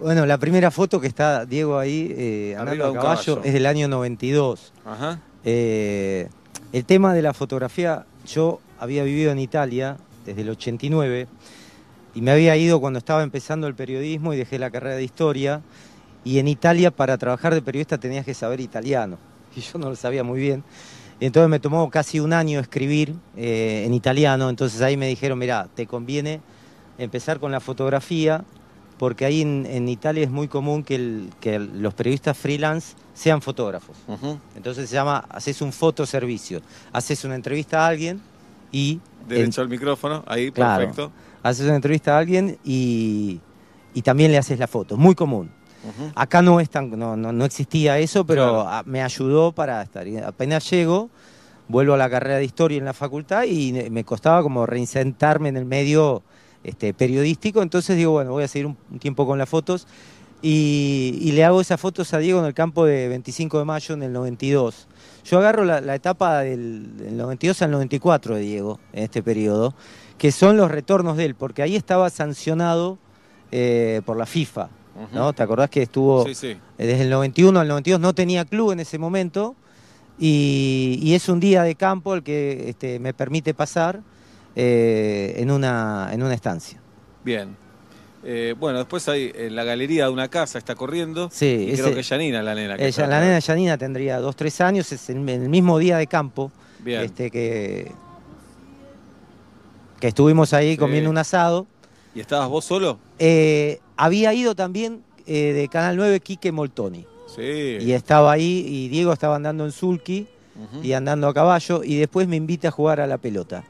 Bueno, la primera foto que está Diego ahí eh, andando de a caballo. es del año 92. Ajá. Eh, el tema de la fotografía, yo había vivido en Italia desde el 89 y me había ido cuando estaba empezando el periodismo y dejé la carrera de historia. Y en Italia para trabajar de periodista tenías que saber italiano y yo no lo sabía muy bien. Entonces me tomó casi un año escribir eh, en italiano, entonces ahí me dijeron, mira, te conviene empezar con la fotografía, porque ahí en, en Italia es muy común que, el- que el- los periodistas freelance sean fotógrafos. Entonces se llama, haces un fotoservicio, haces una entrevista a alguien y... Derecho al micrófono, ahí, Claro. perfecto. Haces una entrevista a alguien y, y también le haces la foto, muy común. Acá no es tan, no, no, no existía eso, pero me ayudó para estar. Y Apenas llego, vuelvo a la carrera de historia en la facultad y me costaba como reinsentarme en el medio este, periodístico. Entonces digo, bueno, voy a seguir un, un tiempo con las fotos. Y, y le hago esas fotos a Diego en el campo de 25 de mayo en el 92. Yo agarro la, la etapa del, del 92 al 94 de Diego en este periodo, que son los retornos de él, porque ahí estaba sancionado eh, por la FIFA. ¿no? ¿Te acordás que estuvo Sí, sí. eh, desde el 91 al 92? No tenía club en ese momento y, y es un día de campo el que este, me permite pasar eh, en, una, en una estancia. Bien. Eh, bueno, después ahí en la galería de una casa está corriendo. Sí, y creo que es Janina la nena. que Ella, está la nena Yanina tendría 2, 3 años, es en, el mismo día de campo Bien. este, que, que estuvimos ahí Sí. comiendo un asado. ¿Y estabas vos solo? Eh, había ido también eh, de Canal 9 Quique Moltoni. Sí. Y estaba ahí, y Diego estaba andando en sulky Ujú. y andando a caballo, y después me invita a jugar a la pelota.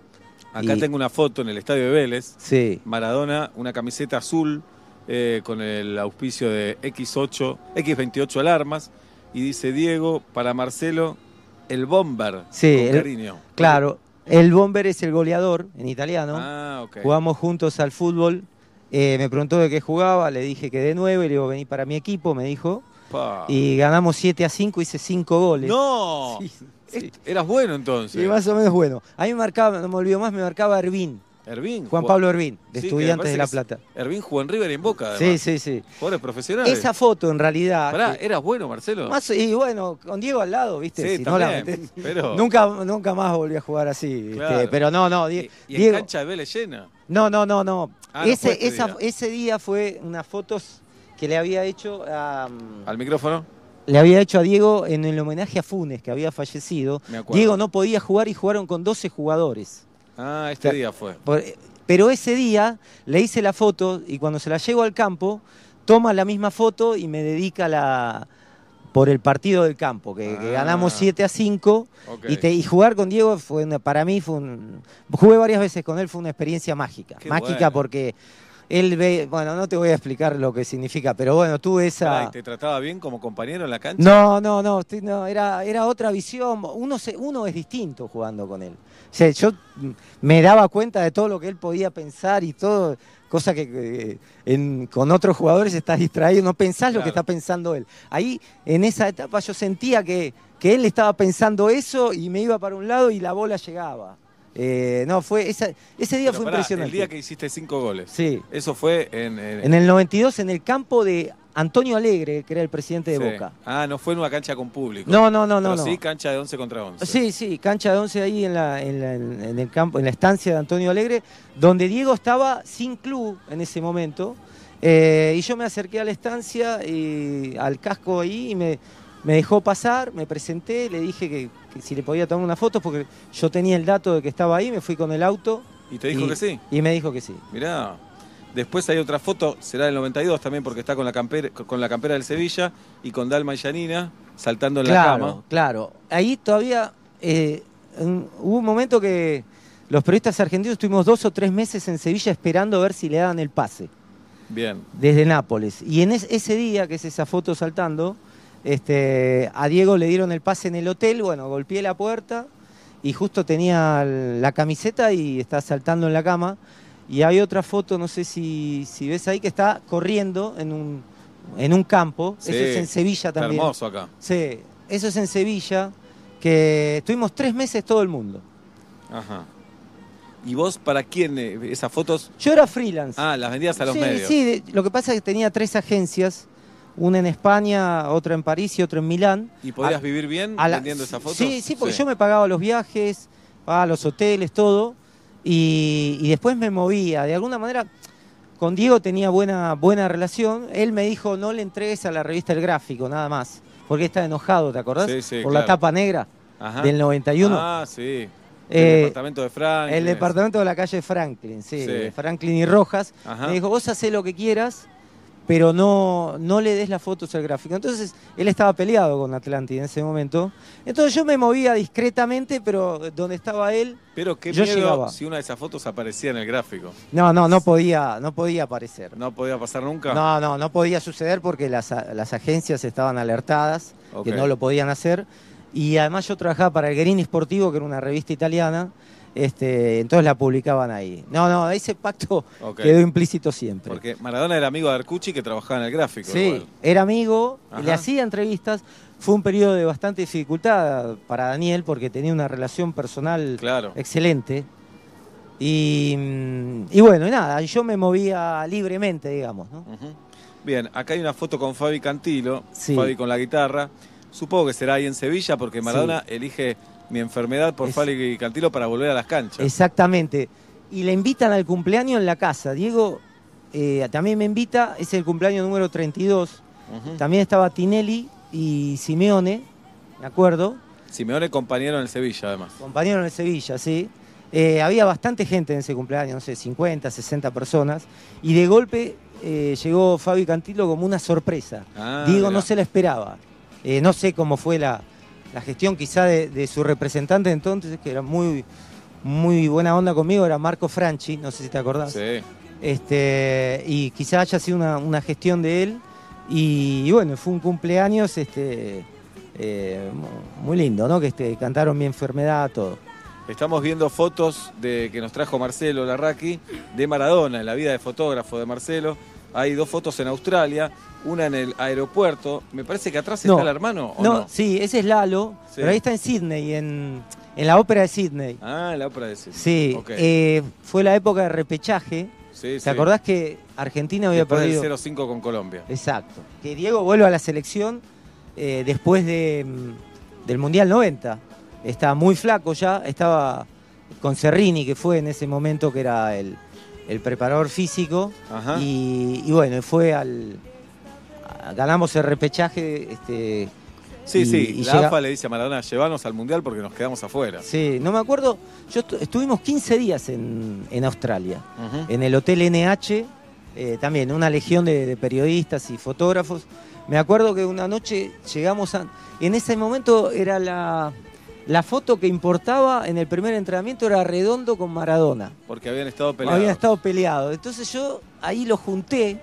Acá Y- tengo una foto en el estadio de Vélez. Sí. Maradona, una camiseta azul eh, con el auspicio de X8, X28 Alarmas. Y dice Diego, para Marcelo, el bomber. Sí, con el- cariño. Claro, el Bomber es el goleador en italiano. Ah, ok. Jugamos juntos al fútbol. Eh, me preguntó de qué jugaba, le dije que de nueve, le digo, vení para mi equipo, me dijo. Pa. Y ganamos 7 a 5, hice 5 goles. ¡No! Sí, Eras bueno entonces. Y más o menos bueno. A mí me marcaba, no me olvido más, me marcaba Hervín. Hervín. Juan Pablo Hervín, de Sí, Estudiantes de La Plata. Hervín jugó en River y en Boca, Sí, además. sí, sí. Jugadores profesionales. Esa foto en realidad. Pará, que- ¿eras bueno, Marcelo? más- y bueno, con Diego al lado, ¿viste? Sí, Si no la pero- nunca, nunca más volví a jugar así. este, pero no, no. Die- Y en Diego, cancha de Vélez llena. No, no, no, no. Ah, no ese, esa- día. ese día fue unas fotos que le había hecho a, Al micrófono. le había hecho a Diego en el homenaje a Funes, que había fallecido. Me. Diego no podía jugar y jugaron con 12 jugadores. Ah, este O sea, día fue. Por- pero ese día le hice la foto y cuando se la llevo al campo, toma la misma foto y me dedica la por el partido del campo, que, que Ah. ganamos 7 a 5. Ok. Y, te- y jugar con Diego fue una- para mí fue un. Jugué varias veces con él, fue una experiencia mágica. Qué mágica bueno. porque él ve. Bueno, no te voy a explicar lo que significa, pero bueno, tuve esa. ¿y ¿Te trataba bien como compañero en la cancha? No, no, no, no, era, era otra visión. Uno, se, uno es distinto jugando con él. O sea, yo me daba cuenta de todo lo que él podía pensar y todo, cosa que eh, en- con otros jugadores estás distraído, no pensás lo que está pensando él. Ahí, en esa etapa, yo sentía que, que él estaba pensando eso y me iba para un lado y la bola llegaba. Eh, no, fue esa- ese día Pero fue pará, impresionante. El día que hiciste cinco goles. Sí. Eso fue en. en- En el 92, en el campo de Antonio Alegre, que era el presidente de Sí. Boca. Ah, no fue en una cancha con público. No, no, no, no, Pero no. sí, cancha de 11 contra 11. Sí, sí, cancha de 11 ahí en, la, en, la- en el campo, en la estancia de Antonio Alegre, donde Diego estaba sin club en ese momento Eh, y yo me acerqué a la estancia, y, al casco ahí, y me, me dejó pasar, me presenté, le dije que si le podía tomar una foto, porque yo tenía el dato de que estaba ahí, me fui con el auto. ¿Y te dijo que sí? Y me dijo que sí. Mirá. Después hay otra foto, será del 92 también, porque está con la campera, con la campera del Sevilla y con Dalma y Yanina saltando en la cama. Claro, ahí todavía eh, hubo un momento que los periodistas argentinos estuvimos dos o tres meses en Sevilla esperando a ver si le daban el pase Bien. desde Nápoles. Y en es- ese día, que es esa foto saltando, este, a Diego le dieron el pase en el hotel, bueno, golpeé la puerta y justo tenía la camiseta y está saltando en la cama. Y hay otra foto, no sé si, si ves ahí, que está corriendo en un, en un campo. Sí, Eso es en Sevilla está también. hermoso acá. Sí, eso es en Sevilla, que estuvimos tres meses todo el mundo. Ajá. ¿Y vos para quién eh, esas fotos? Yo era freelance. Ah, las vendías a los sí, medios. sí, lo que pasa es que tenía tres agencias, una en España, otra en París y otra en Milán. ¿Y podías A- vivir bien la- vendiendo esas fotos? Sí, sí, porque yo me pagaba los viajes, pagaba los hoteles, todo, y, y después me movía. De alguna manera, con Diego tenía buena, buena relación. Él me dijo, no le entregues a la revista El Gráfico, nada más, porque está enojado, ¿te acordás? Sí, sí, Por la tapa negra Ajá. del 91. Ah, sí. Eh, el departamento de Frank. El departamento de la calle Franklin, sí, Franklin y Rojas. Ajá. Me dijo, vos hacés lo que quieras, pero no, no le des las fotos al gráfico. Entonces, él estaba peleado con Atlantis en ese momento. Entonces yo me movía discretamente, pero donde estaba él, Pero qué yo miedo llegaba. si una de esas fotos aparecía en el gráfico. No, no, no podía, no podía aparecer. No podía pasar nunca. No, no, no podía suceder porque las, las agencias estaban alertadas, que no lo podían hacer. Y además yo trabajaba para el Guerini Sportivo, que era una revista italiana, este, entonces la publicaban ahí. No, no, ese pacto quedó implícito siempre. Porque Maradona era amigo de Arcucci que trabajaba en el gráfico. Sí, igual. era amigo, Ajá. le hacía entrevistas. Fue un periodo de bastante dificultad para Daniel porque tenía una relación personal excelente. Y, mm, y bueno, y nada, yo me movía libremente, digamos. ¿no? Bien, acá hay una foto con Fabi Cantilo, Sí. Fabi con la guitarra. Supongo que será ahí en Sevilla porque Maradona elige mi enfermedad por Fabi Cantilo para volver a las canchas. Exactamente. Y le invitan al cumpleaños en la casa. Diego eh, también me invita, es el cumpleaños número 32. También estaba Tinelli y Simeone, me acuerdo. Simeone compañero en el Sevilla, además. Compañero en el Sevilla, sí. Eh, había bastante gente en ese cumpleaños, no sé, 50, 60 personas. Y de golpe eh, llegó Fabi Cantilo como una sorpresa. Ah, Diego mirá. no se la esperaba. Eh, no sé cómo fue la, la gestión quizá de, de su representante entonces, que era muy, muy buena onda conmigo, era Marco Franchi, no sé si te acordás. Sí. Este, y quizá haya sido una, una gestión de él. Y, y bueno, fue un cumpleaños este, eh, mu- muy lindo, ¿no? Que este, cantaron mi enfermedad, todo. Estamos viendo fotos de que nos trajo Marcelo Larraqui de Maradona, en la vida de fotógrafo de Marcelo. Hay dos fotos en Australia, una en el aeropuerto. Me parece que atrás está el hermano, ¿o no? sí, ese es Lalo, Sí. pero ahí está en Sydney, en, en la ópera de Sydney. Ah, la ópera de ese. Sí, eh, fue la época de repechaje. Sí, ¿Te sí. acordás que Argentina había Después perdido? del 0-5 con Colombia. Exacto. Que Diego vuelve a la selección eh, después de, mm, del Mundial 90. Estaba muy flaco ya, estaba con Serrini, que fue en ese momento que era el, el preparador físico. Ajá. Y, y bueno, fue al. a- ganamos el repechaje. Este, Sí, y- sí, y la llega- AFA le dice a Maradona, llévanos al Mundial porque nos quedamos afuera. Sí, no me acuerdo. Yo estu- estuvimos 15 días en, en Australia, en el Hotel NH, eh, también una legión de, de periodistas y fotógrafos. Me acuerdo que una noche llegamos a. En ese momento era la, la foto que importaba en el primer entrenamiento, era Redondo con Maradona. Porque habían estado peleados. Habían estado peleados. Entonces yo ahí los junté,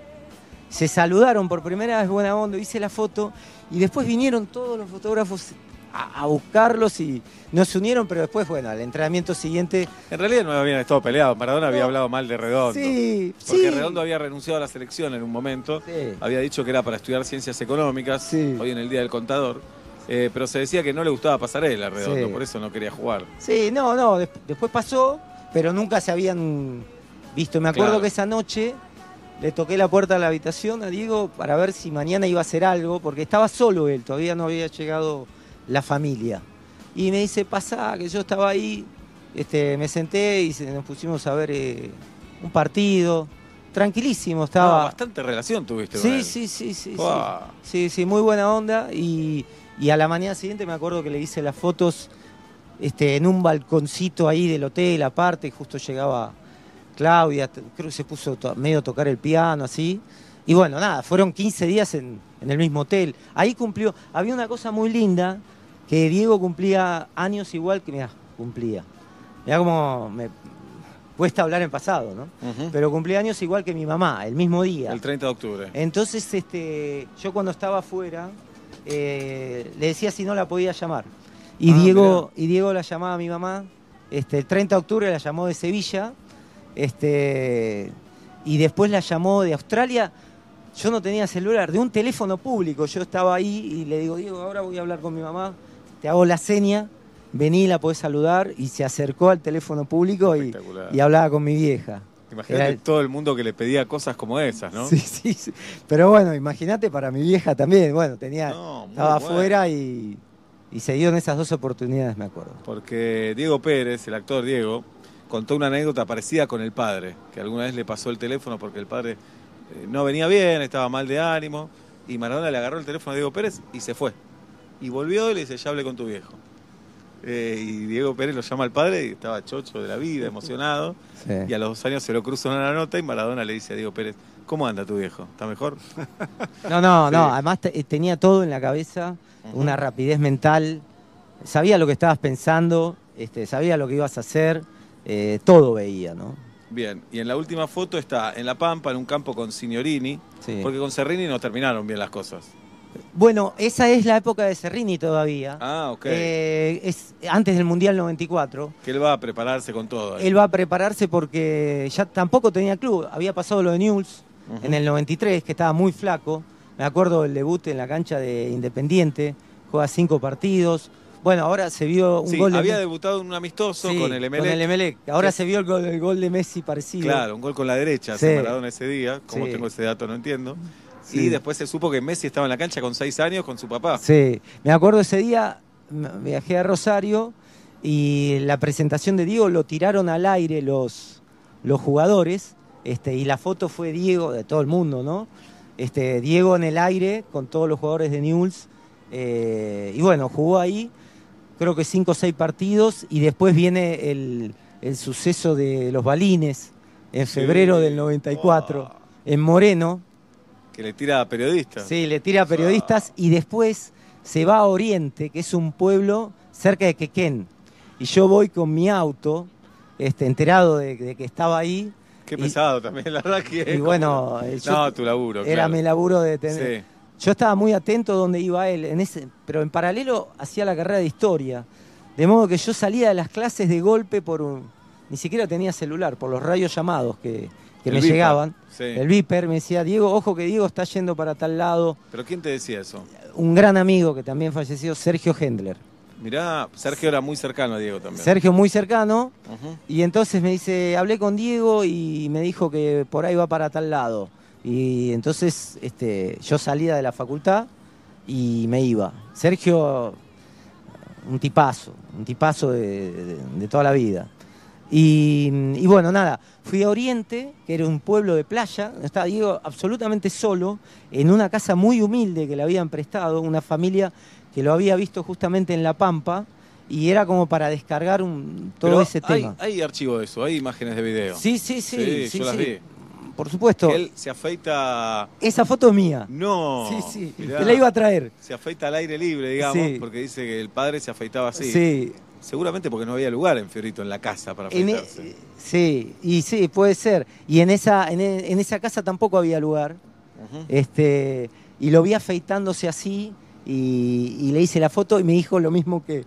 se saludaron por primera vez buena onda, hice la foto y después vinieron todos los fotógrafos a, a buscarlos y nos unieron, pero después, bueno, al entrenamiento siguiente... En realidad no habían estado peleados. Maradona había hablado mal de Redondo. Sí, Porque sí. Redondo había renunciado a la selección en un momento. Sí. Había dicho que era para estudiar ciencias económicas, hoy en el Día del Contador. Eh, pero se decía que no le gustaba pasarela a Redondo, Sí. por eso no quería jugar. Sí, no, no, des- después pasó, pero nunca se habían visto. Me acuerdo Claro. que esa noche le toqué la puerta a la habitación a Diego para ver si mañana iba a hacer algo, porque estaba solo él, todavía no había llegado la familia. Y me dice, pasa, que yo estaba ahí, este, me senté y nos pusimos a ver eh, un partido. tranquilísimo, Ah, estaba... bastante relación tuviste con Sí, él. sí, sí, sí, sí. Guau. Sí, sí, muy buena onda. Y, y a la mañana siguiente me acuerdo que le hice las fotos este, en un balconcito ahí del hotel, aparte, justo llegaba Claudia, creo que se puso medio a tocar el piano, así. Y bueno, nada, fueron 15 días en, en el mismo hotel. Ahí cumplió, había una cosa muy linda, que Diego cumplía años igual que, mira, cumplía. Mira cómo me cuesta hablar en pasado, ¿no? Pero cumplía años igual que mi mamá, el mismo día. El 30 de octubre. Entonces, este, yo cuando estaba afuera, eh, le decía si no la podía llamar. Y, Ah, Diego, y Diego la llamaba a mi mamá. Este, el 30 de octubre la llamó de Sevilla. Este, y después la llamó de Australia. Yo no tenía celular, de un teléfono público. Yo estaba ahí y le digo, Diego, ahora voy a hablar con mi mamá. Te hago la seña, vení, la podés saludar. Y se acercó al teléfono público y, y hablaba con mi vieja. Imagínate el- todo el mundo que le pedía cosas como esas, ¿no? Sí, sí, sí. Pero bueno, imagínate para mi vieja también. Bueno, tenía, estaba bueno. afuera y, y se dieron esas dos oportunidades, me acuerdo. Porque Diego Pérez, el actor Diego, contó una anécdota parecida con el padre, que alguna vez le pasó el teléfono porque el padre eh, no venía bien, estaba mal de ánimo, y Maradona le agarró el teléfono a Diego Pérez y se fue. Y volvió y le dice, ya hablé con tu viejo. Eh, y Diego Pérez lo llama al padre y estaba chocho de la vida, emocionado. Sí. Y a los dos años se lo cruzan una nota y Maradona le dice a Diego Pérez, ¿cómo anda tu viejo? ¿Está mejor? No, no, Sí. no. Además te- tenía todo en la cabeza, una rapidez mental. Sabía lo que estabas pensando, este, sabía lo que ibas a hacer, eh, todo veía, ¿no? Bien, y en la última foto está en La Pampa, en un campo con Signorini, Sí. porque con Serrini no terminaron bien las cosas. Bueno, esa es la época de Serrini todavía. Ah, ok. Eh, es antes del Mundial 94. que él va a prepararse con todo. ahí. Él va a prepararse porque ya tampoco tenía club. Había pasado lo de News Ujú. en el 93, que estaba muy flaco. Me acuerdo del debut en la cancha de Independiente. Juega cinco partidos. Bueno, ahora se vio un Sí, gol había debutado en un amistoso Sí, con el Emelec. Con el Emelec. Ahora se vio el gol, el gol de Messi parecido. Claro, un gol con la derecha, hace Maradona ese día. Como tengo ese dato, no entiendo. Sí. Y después se supo que Messi estaba en la cancha con seis años con su papá. Sí, me acuerdo ese día, viajé a Rosario y la presentación de Diego lo tiraron al aire los, los jugadores este, y la foto fue Diego, de todo el mundo, ¿no? Este, Diego en el aire con todos los jugadores de Newell's eh, y bueno, jugó ahí creo que cinco o seis partidos y después viene el, el suceso de los balines en Sí. febrero del 94 en Moreno. Que le tira a periodistas. Sí, le tira a periodistas y después se va a Oriente, que es un pueblo cerca de Quequén. Y yo voy con mi auto, este, enterado de, de que estaba ahí. Qué y- pesado también, la verdad que. Y bueno, yo- no, tu laburo. Era claro. mi laburo de tener. Sí. Yo estaba muy atento donde iba él, en ese, pero en paralelo hacía la carrera de historia. De modo que yo salía de las clases de golpe por un. Ni siquiera tenía celular, por los rayos llamados que, que me llegaban. Sí. El Viper me decía, Diego, ojo que Diego está yendo para tal lado. ¿Pero quién te decía eso? Un gran amigo que también falleció, Sergio Hendler. Mirá, Sergio era muy cercano a Diego también. Sergio muy cercano. Y entonces me dice, hablé con Diego y me dijo que por ahí va para tal lado. Y entonces este, yo salía de la facultad y me iba. Sergio, un tipazo, un tipazo de, de- de toda la vida. Y, y bueno, nada, fui a Oriente, que era un pueblo de playa, estaba Diego absolutamente solo, en una casa muy humilde que le habían prestado, una familia que lo había visto justamente en La Pampa, y era como para descargar un, todo Pero ese hay, tema. Hay archivo de eso, hay imágenes de video. Sí, sí, sí, sí, yo las sí. vi. Por supuesto. Que él se afeita. Esa foto es mía. No. Sí, sí, mirá. te la iba a traer. Se afeita al aire libre, digamos, Sí. porque dice que el padre se afeitaba así. Sí. Seguramente porque no había lugar en Fiorito, en la casa, para En e- afeitarse. Sí, y sí, puede ser. Y en esa, en, e- en esa casa tampoco había lugar. Este, y lo vi afeitándose así y, y le hice la foto y me dijo lo mismo que,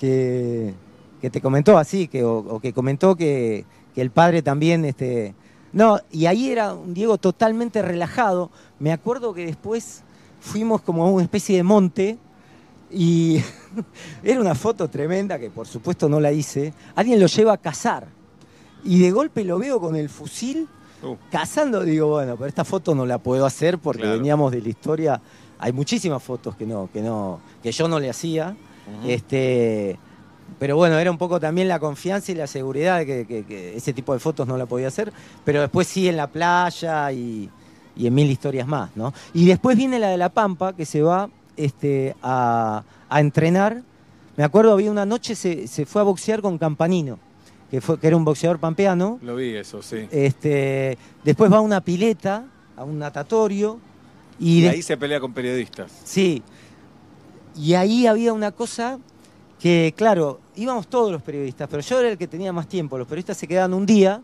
que, que te comentó así, que, o, o que comentó que, que el padre también, este. No, y ahí era un Diego totalmente relajado. Me acuerdo que después fuimos como a una especie de monte y era una foto tremenda que por supuesto no la hice. Alguien lo lleva a cazar. Y de golpe lo veo con el fusil Uh. cazando. Digo, bueno, pero esta foto no la puedo hacer porque Claro. veníamos de la historia. Hay muchísimas fotos que no, que no, que yo no le hacía. Este, pero bueno, era un poco también la confianza y la seguridad de que, que- que ese tipo de fotos no la podía hacer. Pero después sí en la playa y, y en mil historias más, ¿no? Y después viene la de La Pampa, que se va este, a, a entrenar. Me acuerdo, había una noche, se, se fue a boxear con Campanino, que, fue, que era un boxeador pampeano. Lo vi eso, sí. Este, después va a una pileta, a un natatorio. Y, Y, de- ahí se pelea con periodistas. Sí. Y ahí había una cosa que, claro, íbamos todos los periodistas, pero yo era el que tenía más tiempo. Los periodistas se quedaban un día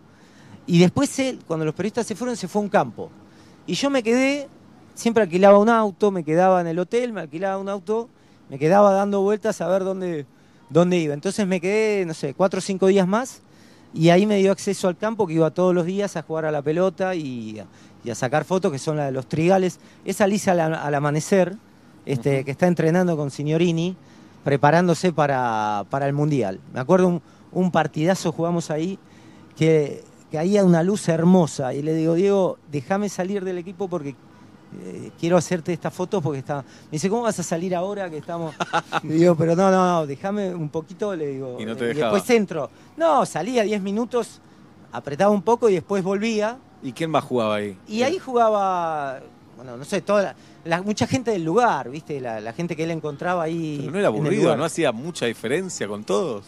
y después él, cuando los periodistas se fueron, se fue a un campo. Y yo me quedé, siempre alquilaba un auto, me quedaba en el hotel, me alquilaba un auto, me quedaba dando vueltas a ver dónde, dónde iba. Entonces me quedé, no sé, cuatro o cinco días más y ahí me dio acceso al campo que iba todos los días a jugar a la pelota y, a- y a sacar fotos, que son las de los trigales. Esa lisa al, al amanecer, este, que está entrenando con Signorini, preparándose para, para el Mundial. Me acuerdo un, un partidazo jugamos ahí, que, que había una luz hermosa, y le digo, Diego, déjame salir del equipo porque eh, quiero hacerte estas fotos porque está... Me dice, ¿cómo vas a salir ahora que estamos...? Le digo, pero no, no, no, déjame un poquito, le digo. Y no te eh, dejaba. después entro. No, salía 10 minutos, apretaba un poco y después volvía. ¿Y quién más jugaba ahí? Y ahí jugaba, bueno, no sé, toda la, la- mucha gente del lugar, ¿viste? La, la gente que él encontraba ahí. Pero no era en el aburrido, lugar. no hacía mucha diferencia con todos.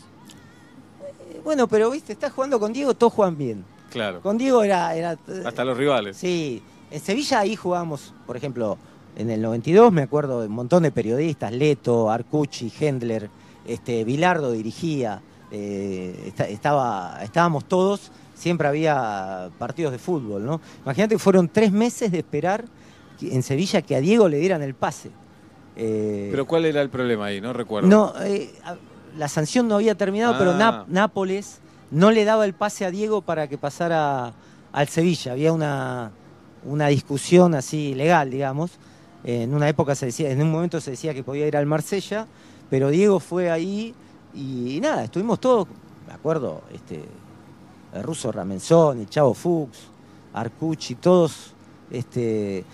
Eh, Bueno, pero, ¿viste? Estás jugando con Diego, todos juegan bien. Claro. Con Diego era... era Hasta los rivales. Sí, en Sevilla ahí jugábamos, por ejemplo, en el 92 me acuerdo de un montón de periodistas, Leto, Arcucci, Hendler, este, Bilardo dirigía, eh, esta- estaba, estábamos todos, siempre había partidos de fútbol, ¿no? Imagínate que fueron tres meses de esperar en Sevilla que a Diego le dieran el pase. Eh, Pero ¿cuál era el problema ahí? No recuerdo. no, eh, la sanción no había terminado, pero Ah. Náp- Nápoles no le daba el pase a Diego para que pasara al Sevilla. Había una, una discusión así legal, digamos. En una época se decía, en un momento se decía que podía ir al Marsella, pero Diego fue ahí y, nada, estuvimos todos, me acuerdo, este, el ruso Ramenzón, Chavo Fuchs, Arcucci, todos este,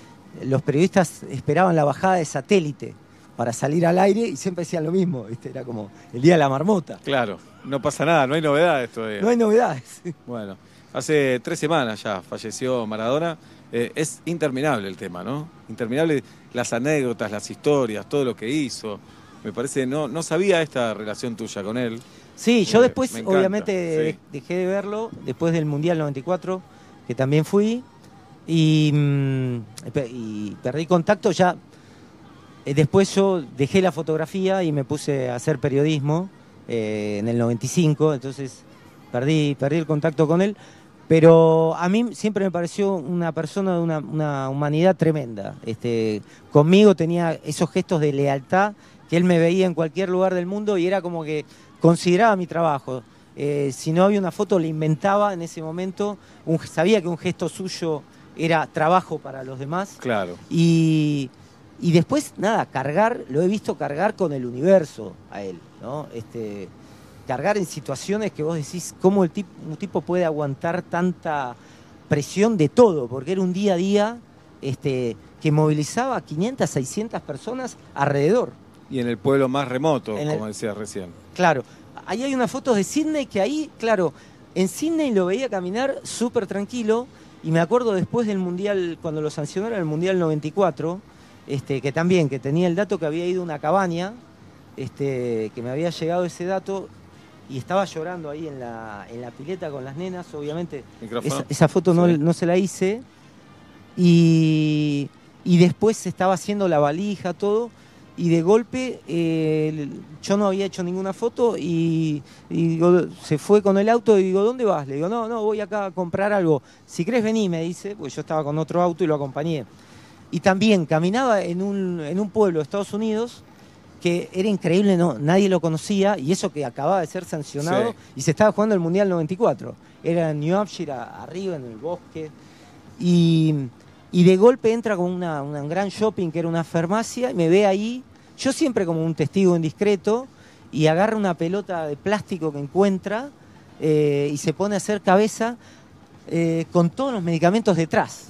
los periodistas esperaban la bajada de satélite para salir al aire y siempre decían lo mismo, ¿viste? era como el día de la marmota. Claro, no pasa nada, no hay novedades todavía. No hay novedades. Bueno, hace tres semanas ya falleció Maradona. Eh, es interminable el tema, ¿no? Interminable las anécdotas, las historias, todo lo que hizo. Me parece, no, no sabía esta relación tuya con él. Sí, yo Eh, después obviamente sí. dejé de verlo, después del Mundial 94, que también fui, y, mm, y perdí contacto ya. eh, Después yo dejé la fotografía y me puse a hacer periodismo eh, en el 95, entonces perdí, perdí el contacto con él. Pero a mí siempre me pareció una persona de una, una humanidad tremenda. Este, conmigo tenía esos gestos de lealtad que él me veía en cualquier lugar del mundo y era como que consideraba mi trabajo. Eh, si no había una foto, le inventaba en ese momento. un- sabía que un gesto suyo era trabajo para los demás. Claro. Y, y después, nada, cargar, lo he visto cargar con el universo a él, ¿no? Este, cargar en situaciones que vos decís, ¿cómo el tip- un tipo puede aguantar tanta presión de todo? Porque era un día a día este, que movilizaba a 500, 600 personas alrededor. Y en el pueblo más remoto, el- como decía recién. Claro, ahí hay unas fotos de Sydney que ahí, claro, en Sydney lo veía caminar súper tranquilo y me acuerdo después del Mundial, cuando lo sancionaron el Mundial 94, este, que también, que tenía el dato que había ido a una cabaña, este, que me había llegado ese dato y estaba llorando ahí en la, en la pileta con las nenas, obviamente. Esa, esa foto no, Sí. no se la hice. Y, y después se estaba haciendo la valija, todo. Y de golpe eh, yo no había hecho ninguna foto y, y digo, se fue con el auto y digo, ¿dónde vas? Le digo, no, no, voy acá a comprar algo. Si querés vení, me dice, porque yo estaba con otro auto y lo acompañé. Y también caminaba en un, en un pueblo de Estados Unidos que era increíble, no, nadie lo conocía y eso que acababa de ser sancionado Sí. y se estaba jugando el Mundial 94. Era en New Hampshire, arriba en el bosque. Y, y de golpe entra con una, una- un gran shopping que era una farmacia y me ve ahí, yo siempre como un testigo indiscreto, y agarra una pelota de plástico que encuentra eh, y se pone a hacer cabeza eh, con todos los medicamentos detrás.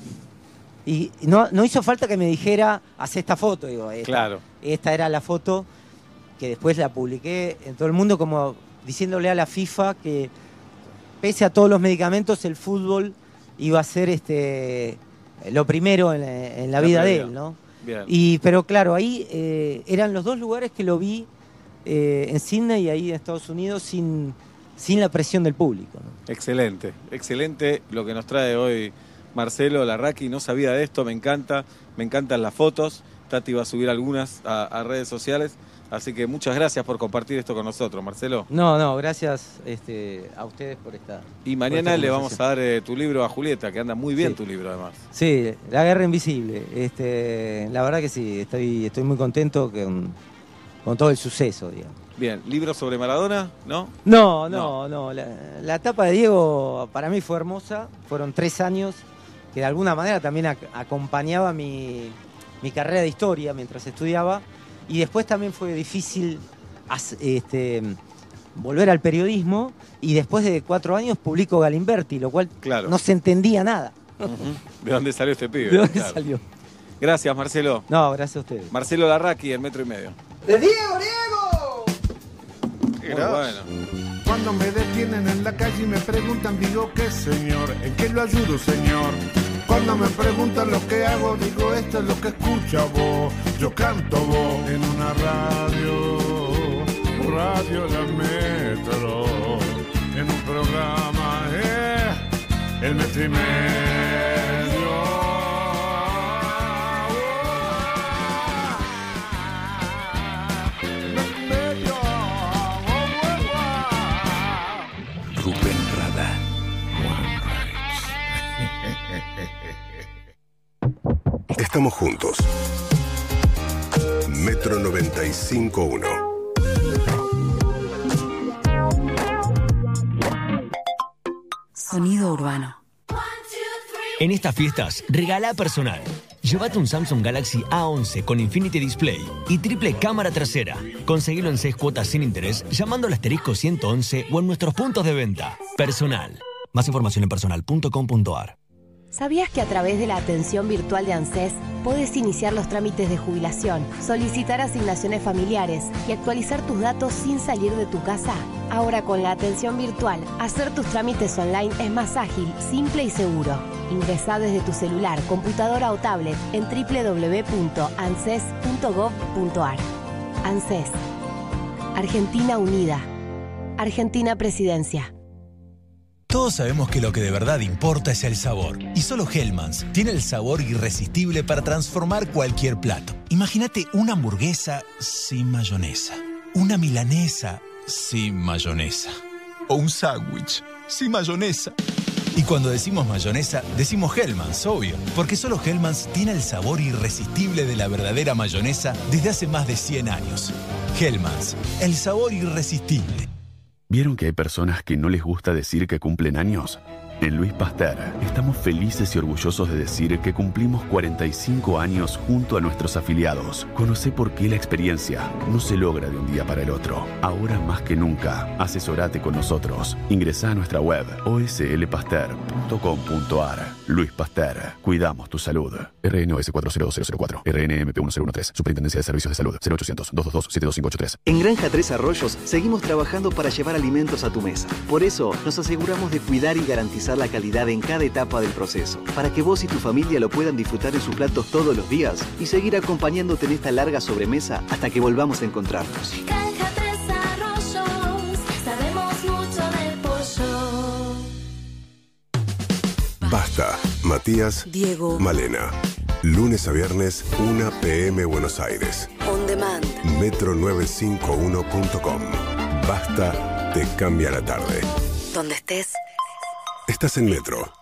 Y no, no hizo falta que me dijera, haz esta foto, digo, esta, Claro. esta era la foto que después la publiqué en todo el mundo como diciéndole a la FIFA que pese a todos los medicamentos, el fútbol iba a ser este lo primero en la, en la La vida de él, ¿no? Bien. Y, pero claro, ahí eh, eran los dos lugares que lo vi eh, en Sydney y ahí en Estados Unidos sin, sin la presión del público. ¿no? Excelente, excelente lo que nos trae hoy Marcelo Larraqui. No sabía de esto, me encanta, me encantan las fotos. Tati va a subir algunas a, a redes sociales. Así que muchas gracias por compartir esto con nosotros, Marcelo. No, no, gracias este, a ustedes por esta. Y mañana esta le vamos a dar eh, tu libro a Julieta, que anda muy bien Sí. tu libro además. Sí, La Guerra Invisible. Este, la verdad que sí, estoy, estoy muy contento con, con todo el suceso, digamos. Bien, libro sobre Maradona, ¿no? No, no, no. La, la etapa de Diego para mí fue hermosa. Fueron tres años que de alguna manera también ac- acompañaba mi, mi carrera de historia mientras estudiaba. Y después también fue difícil este, volver al periodismo. Y después de cuatro años publico Galimberti, lo cual Claro. no se entendía nada. ¿De dónde salió este pibe? ¿De dónde Claro. salió? Gracias, Marcelo. No, gracias a ustedes. Marcelo Larraqui, el metro y medio. ¡De Diego, Diego! Muy bueno. Cuando me detienen en la calle y me preguntan, digo que señor, ¿en qué lo ayudo, señor? Cuando me preguntan lo que hago, digo esto es lo que escucha vos. Yo canto vos en una radio, radio la metro, en un programa, eh, el metro Estamos juntos. Metro 95.1. Sonido urbano. En estas fiestas, regala personal. Llévate un Samsung Galaxy A11 con Infinity Display y triple cámara trasera. Conseguilo en 6 cuotas sin interés llamando al asterisco 111 o en nuestros puntos de venta. Personal. Más información en personal.com.ar. ¿Sabías que a través de la atención virtual de ANSES puedes iniciar los trámites de jubilación, solicitar asignaciones familiares y actualizar tus datos sin salir de tu casa? Ahora con la atención virtual, hacer tus trámites online es más ágil, simple y seguro. Ingresa desde tu celular, computadora o tablet en www.anses.gov.ar. ANSES. Argentina Unida. Argentina Presidencia. Todos sabemos que lo que de verdad importa es el sabor. Y solo Hellmann's tiene el sabor irresistible para transformar cualquier plato. Imagínate una hamburguesa sin mayonesa. Una milanesa sin mayonesa. O un sándwich sin mayonesa. Y cuando decimos mayonesa, decimos Hellmann's, obvio. Porque solo Hellmann's tiene el sabor irresistible de la verdadera mayonesa desde hace más de 100 años. Hellmann's, el sabor irresistible. ¿Vieron que hay personas que no les gusta decir que cumplen años? En Luis Pasteur estamos felices y orgullosos de decir que cumplimos 45 años junto a nuestros afiliados. Conoce por qué la experiencia no se logra de un día para el otro. Ahora más que nunca, asesorate con nosotros. Ingresa a nuestra web oslpasteur.com.ar. Luis Pasteur, cuidamos tu salud. RNOS 40004, RNMP 1013, Superintendencia de Servicios de Salud, 0800 222 72583. En Granja Tres Arroyos seguimos trabajando para llevar alimentos a tu mesa. Por eso nos aseguramos de cuidar y garantizar la calidad en cada etapa del proceso, para que vos y tu familia lo puedan disfrutar en sus platos todos los días y seguir acompañándote en esta larga sobremesa hasta que volvamos a encontrarnos. Granja Basta. Matías. Diego. Malena. Lunes a viernes, 1 pm Buenos Aires. On demand. Metro951.com. Basta, te cambia la tarde. Donde estés. Estás en Metro.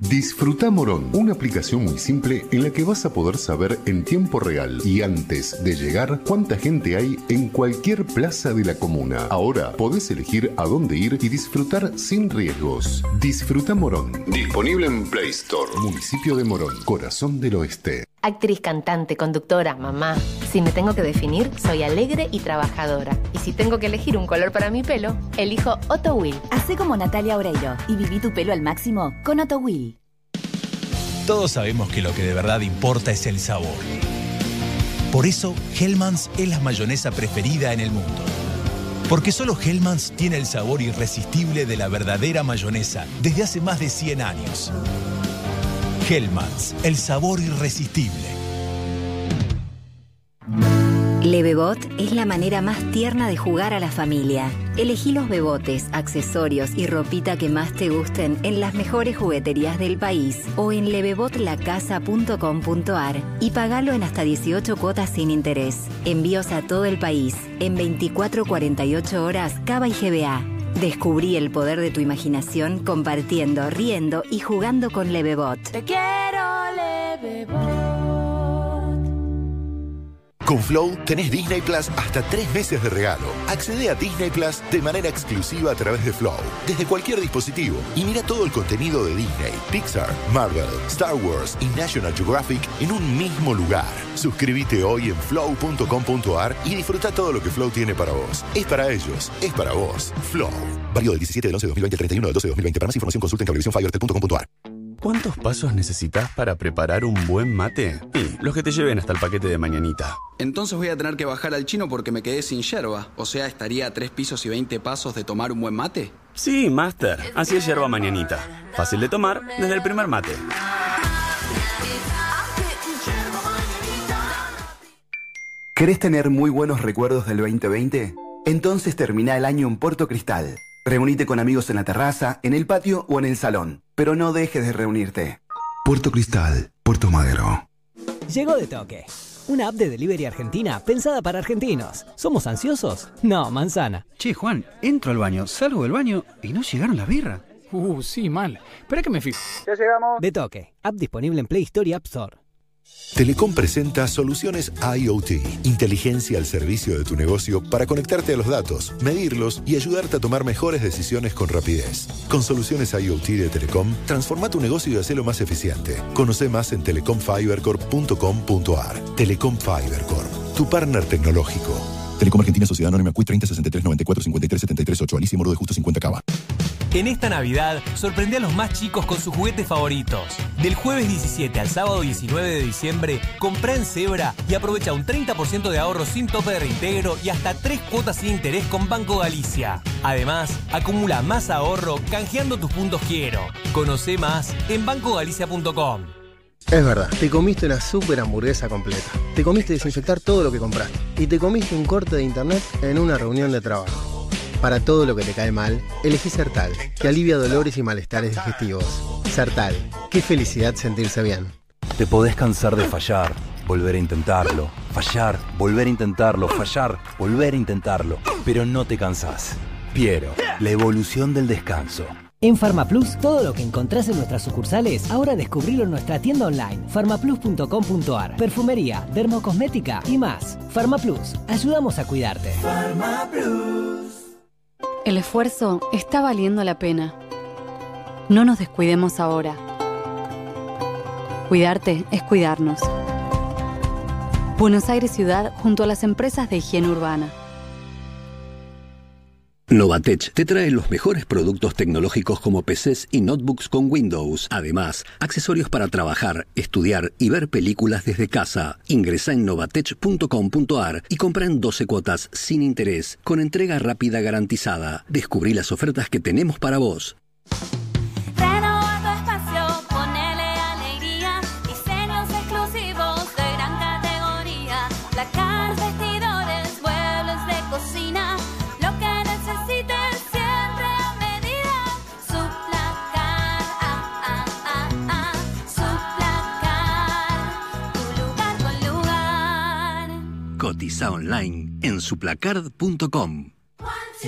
Disfruta Morón, una aplicación muy simple en la que vas a poder saber en tiempo real y antes de llegar cuánta gente hay en cualquier plaza de la comuna. Ahora podés elegir a dónde ir y disfrutar sin riesgos. Disfruta Morón, disponible en Play Store, municipio de Morón, corazón del oeste. Actriz, cantante, conductora, mamá. Si me tengo que definir, soy alegre y trabajadora. Y si tengo que elegir un color para mi pelo, elijo Otto Will. Hacé como Natalia Oreiro y viví tu pelo al máximo con Otto Will. Todos sabemos que lo que de verdad importa es el sabor. Por eso, Hellmann's es la mayonesa preferida en el mundo. Porque solo Hellmann's tiene el sabor irresistible de la verdadera mayonesa desde hace más de 100 años. Hellmann's, el sabor irresistible. Levebot es la manera más tierna de jugar a la familia. Elegí los bebotes, accesorios y ropita que más te gusten en las mejores jugueterías del país o en levebotlacasa.com.ar y pagalo en hasta 18 cuotas sin interés. Envíos a todo el país en 24-48 horas Cava y GBA. Descubrí el poder de tu imaginación compartiendo, riendo y jugando con Levebot. Te quiero, Levebot. Con Flow tenés Disney Plus hasta tres meses de regalo. Accede a Disney Plus de manera exclusiva a través de Flow, desde cualquier dispositivo. Y mira todo el contenido de Disney, Pixar, Marvel, Star Wars y National Geographic en un mismo lugar. Suscríbete hoy en flow.com.ar y disfruta todo lo que Flow tiene para vos. Es para ellos, es para vos. Flow. Válido del 17 del 11 de 2020 al 31 del 12 de 2020. Para más información consulta en cablevisiónfibertel.com.ar. ¿Cuántos pasos necesitas para preparar un buen mate? Y los que te lleven hasta el paquete de mañanita. Entonces voy a tener que bajar al chino porque me quedé sin yerba. O sea, estaría a 3 pisos y 20 pasos de tomar un buen mate. Sí, Master. Así es yerba mañanita. Fácil de tomar desde el primer mate. ¿Querés tener muy buenos recuerdos del 2020? Entonces termina el año en Puerto Cristal. Reunite con amigos en la terraza, en el patio o en el salón. Pero no dejes de reunirte. Puerto Cristal, Puerto Madero. Llegó de toque. Una app de delivery argentina pensada para argentinos. ¿Somos ansiosos? No, manzana. Che, Juan, entro al baño, salgo del baño y no llegaron las birras. Uh, sí, mal. Espera que me fijo. Ya llegamos. De toque. App disponible en Play Store y App Store. Telecom presenta Soluciones IoT, inteligencia al servicio de tu negocio para conectarte a los datos, medirlos y ayudarte a tomar mejores decisiones con rapidez. Con Soluciones IoT de Telecom, transforma tu negocio y hacelo más eficiente. Conoce más en telecomfibercorp.com.ar. Telecom Fibercorp, tu partner tecnológico. Telecom Argentina Sociedad Anónima CUI 30 63 94 53 73 8 Alicia Moro de Justo 50 Cava. En esta Navidad, sorprende a los más chicos con sus juguetes favoritos. Del jueves 17 al sábado 19 de diciembre, compra en Zebra y aprovecha un 30% de ahorro sin tope de reintegro y hasta 3 cuotas sin interés con Banco Galicia. Además, acumula más ahorro canjeando tus puntos quiero. Conoce más en bancogalicia.com. Es verdad, te comiste una super hamburguesa completa. Te comiste desinfectar todo lo que compraste. Y te comiste un corte de internet en una reunión de trabajo. Para todo lo que te cae mal, elegí Sertal, que alivia dolores y malestares digestivos. Sertal, qué felicidad sentirse bien. Te podés cansar de fallar, volver a intentarlo, fallar, volver a intentarlo, fallar, volver a intentarlo, pero no te cansás. Piero, la evolución del descanso. En PharmaPlus, todo lo que encontrás en nuestras sucursales, ahora descubrilo en nuestra tienda online, farmaplus.com.ar. Perfumería, dermocosmética y más. PharmaPlus, ayudamos a cuidarte. El esfuerzo está valiendo la pena. No nos descuidemos ahora. Cuidarte es cuidarnos. Buenos Aires Ciudad junto a las empresas de higiene urbana. Novatech te trae los mejores productos tecnológicos como PCs y notebooks con Windows. Además, accesorios para trabajar, estudiar y ver películas desde casa. Ingresa en novatech.com.ar y compra en 12 cuotas sin interés, con entrega rápida garantizada. Descubrí las ofertas que tenemos para vos. Cotiza online en suplacard.com.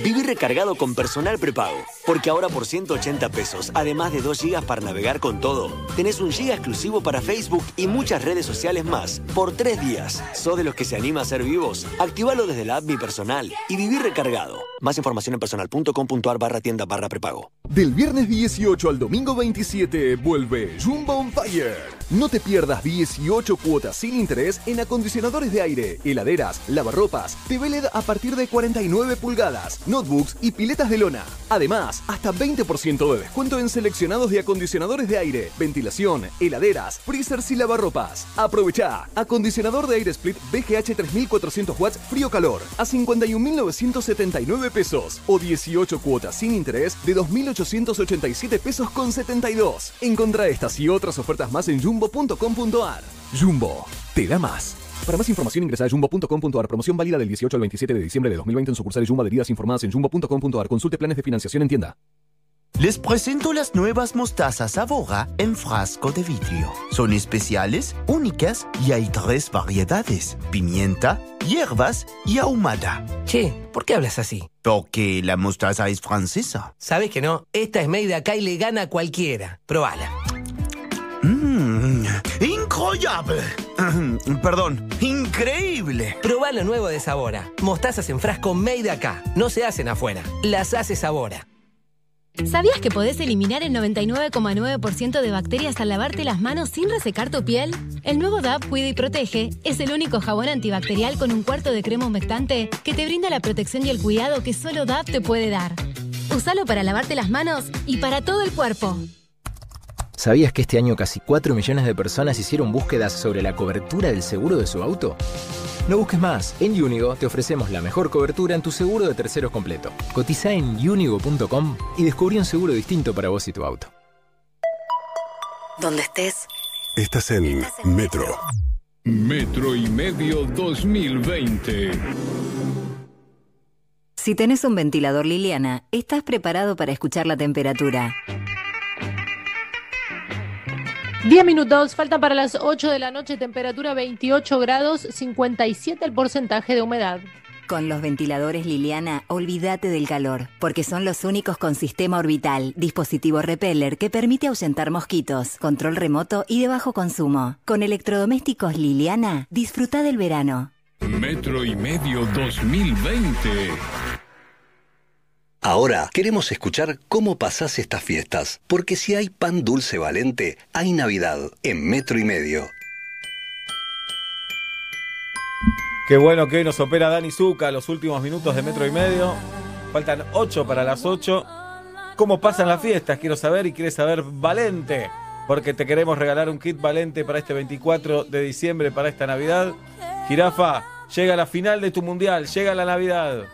Viví recargado con personal prepago. Porque ahora por 180 pesos, además de 2 gigas para navegar con todo, tenés un giga exclusivo para Facebook y muchas redes sociales más. Por 3 días. ¿Sos de los que se anima a ser vivos? Activalo desde la app Mi Personal y viví recargado. Más información en personal.com.ar barra tienda barra prepago. Del viernes 18 al domingo 27 vuelve Jumbo on Fire. No te pierdas 18 cuotas sin interés en acondicionadores de aire, heladeras, lavarropas, TV LED a partir de 49 pulgadas, notebooks y piletas de lona. Además, hasta 20% de descuento en seleccionados de acondicionadores de aire, ventilación, heladeras, freezers y lavarropas. Aprovecha. Acondicionador de aire split BGH 3400 watts frío-calor a 51.979 pesos o 18 cuotas sin interés de 2.887 pesos con 72. Encontra estas y otras ofertas más en jumbo.com.ar. Jumbo, te da más. Para más información ingresa a jumbo.com.ar. Promoción válida del 18 al 27 de diciembre de 2020 en sucursales Jumbo adheridas informadas en jumbo.com.ar. Consulte planes de financiación en tienda. Les presento las nuevas mostazas Avora en frasco de vidrio. Son especiales, únicas y hay tres variedades: pimienta, hierbas y ahumada. Che, ¿por qué hablas así? Porque la mostaza es francesa. Sabes que no, esta es made de acá y le gana a cualquiera. Probala. Mmm, incroyable. Perdón, increíble. Probá lo nuevo de Sabora. Mostazas en frasco made de acá. No se hacen afuera. Las hace Sabora. ¿Sabías que podés eliminar el 99,9% de bacterias al lavarte las manos sin resecar tu piel? El nuevo DAP Cuida y Protege es el único jabón antibacterial con un cuarto de crema humectante que te brinda la protección y el cuidado que solo DAP te puede dar. Usalo para lavarte las manos y para todo el cuerpo. ¿Sabías que este año casi 4 millones de personas hicieron búsquedas sobre la cobertura del seguro de su auto? No busques más. En Unigo te ofrecemos la mejor cobertura en tu seguro de terceros completo. Cotiza en unigo.com y descubrí un seguro distinto para vos y tu auto. Donde estés. Estás en Metro. Metro y medio 2020. Si tenés un ventilador Liliana, estás preparado para escuchar la temperatura. 10 minutos, faltan para las 8 de la noche, temperatura 28 grados, 57 el porcentaje de humedad. Con los ventiladores Liliana, olvídate del calor, porque son los únicos con sistema orbital, dispositivo repeller que permite ahuyentar mosquitos, control remoto y de bajo consumo. Con electrodomésticos Liliana, disfruta del verano. Metro y medio 2020. Ahora queremos escuchar cómo pasás estas fiestas, porque si hay pan dulce valente, hay Navidad en metro y medio. Qué bueno que hoy nos opera Dani Zuca los últimos minutos de metro y medio. Faltan 8 para las 8. ¿Cómo pasan las fiestas? Quiero saber y quieres saber Valente. Porque te queremos regalar un kit Valente para este 24 de diciembre, para esta Navidad. Jirafa, llega la final de tu mundial, llega la Navidad.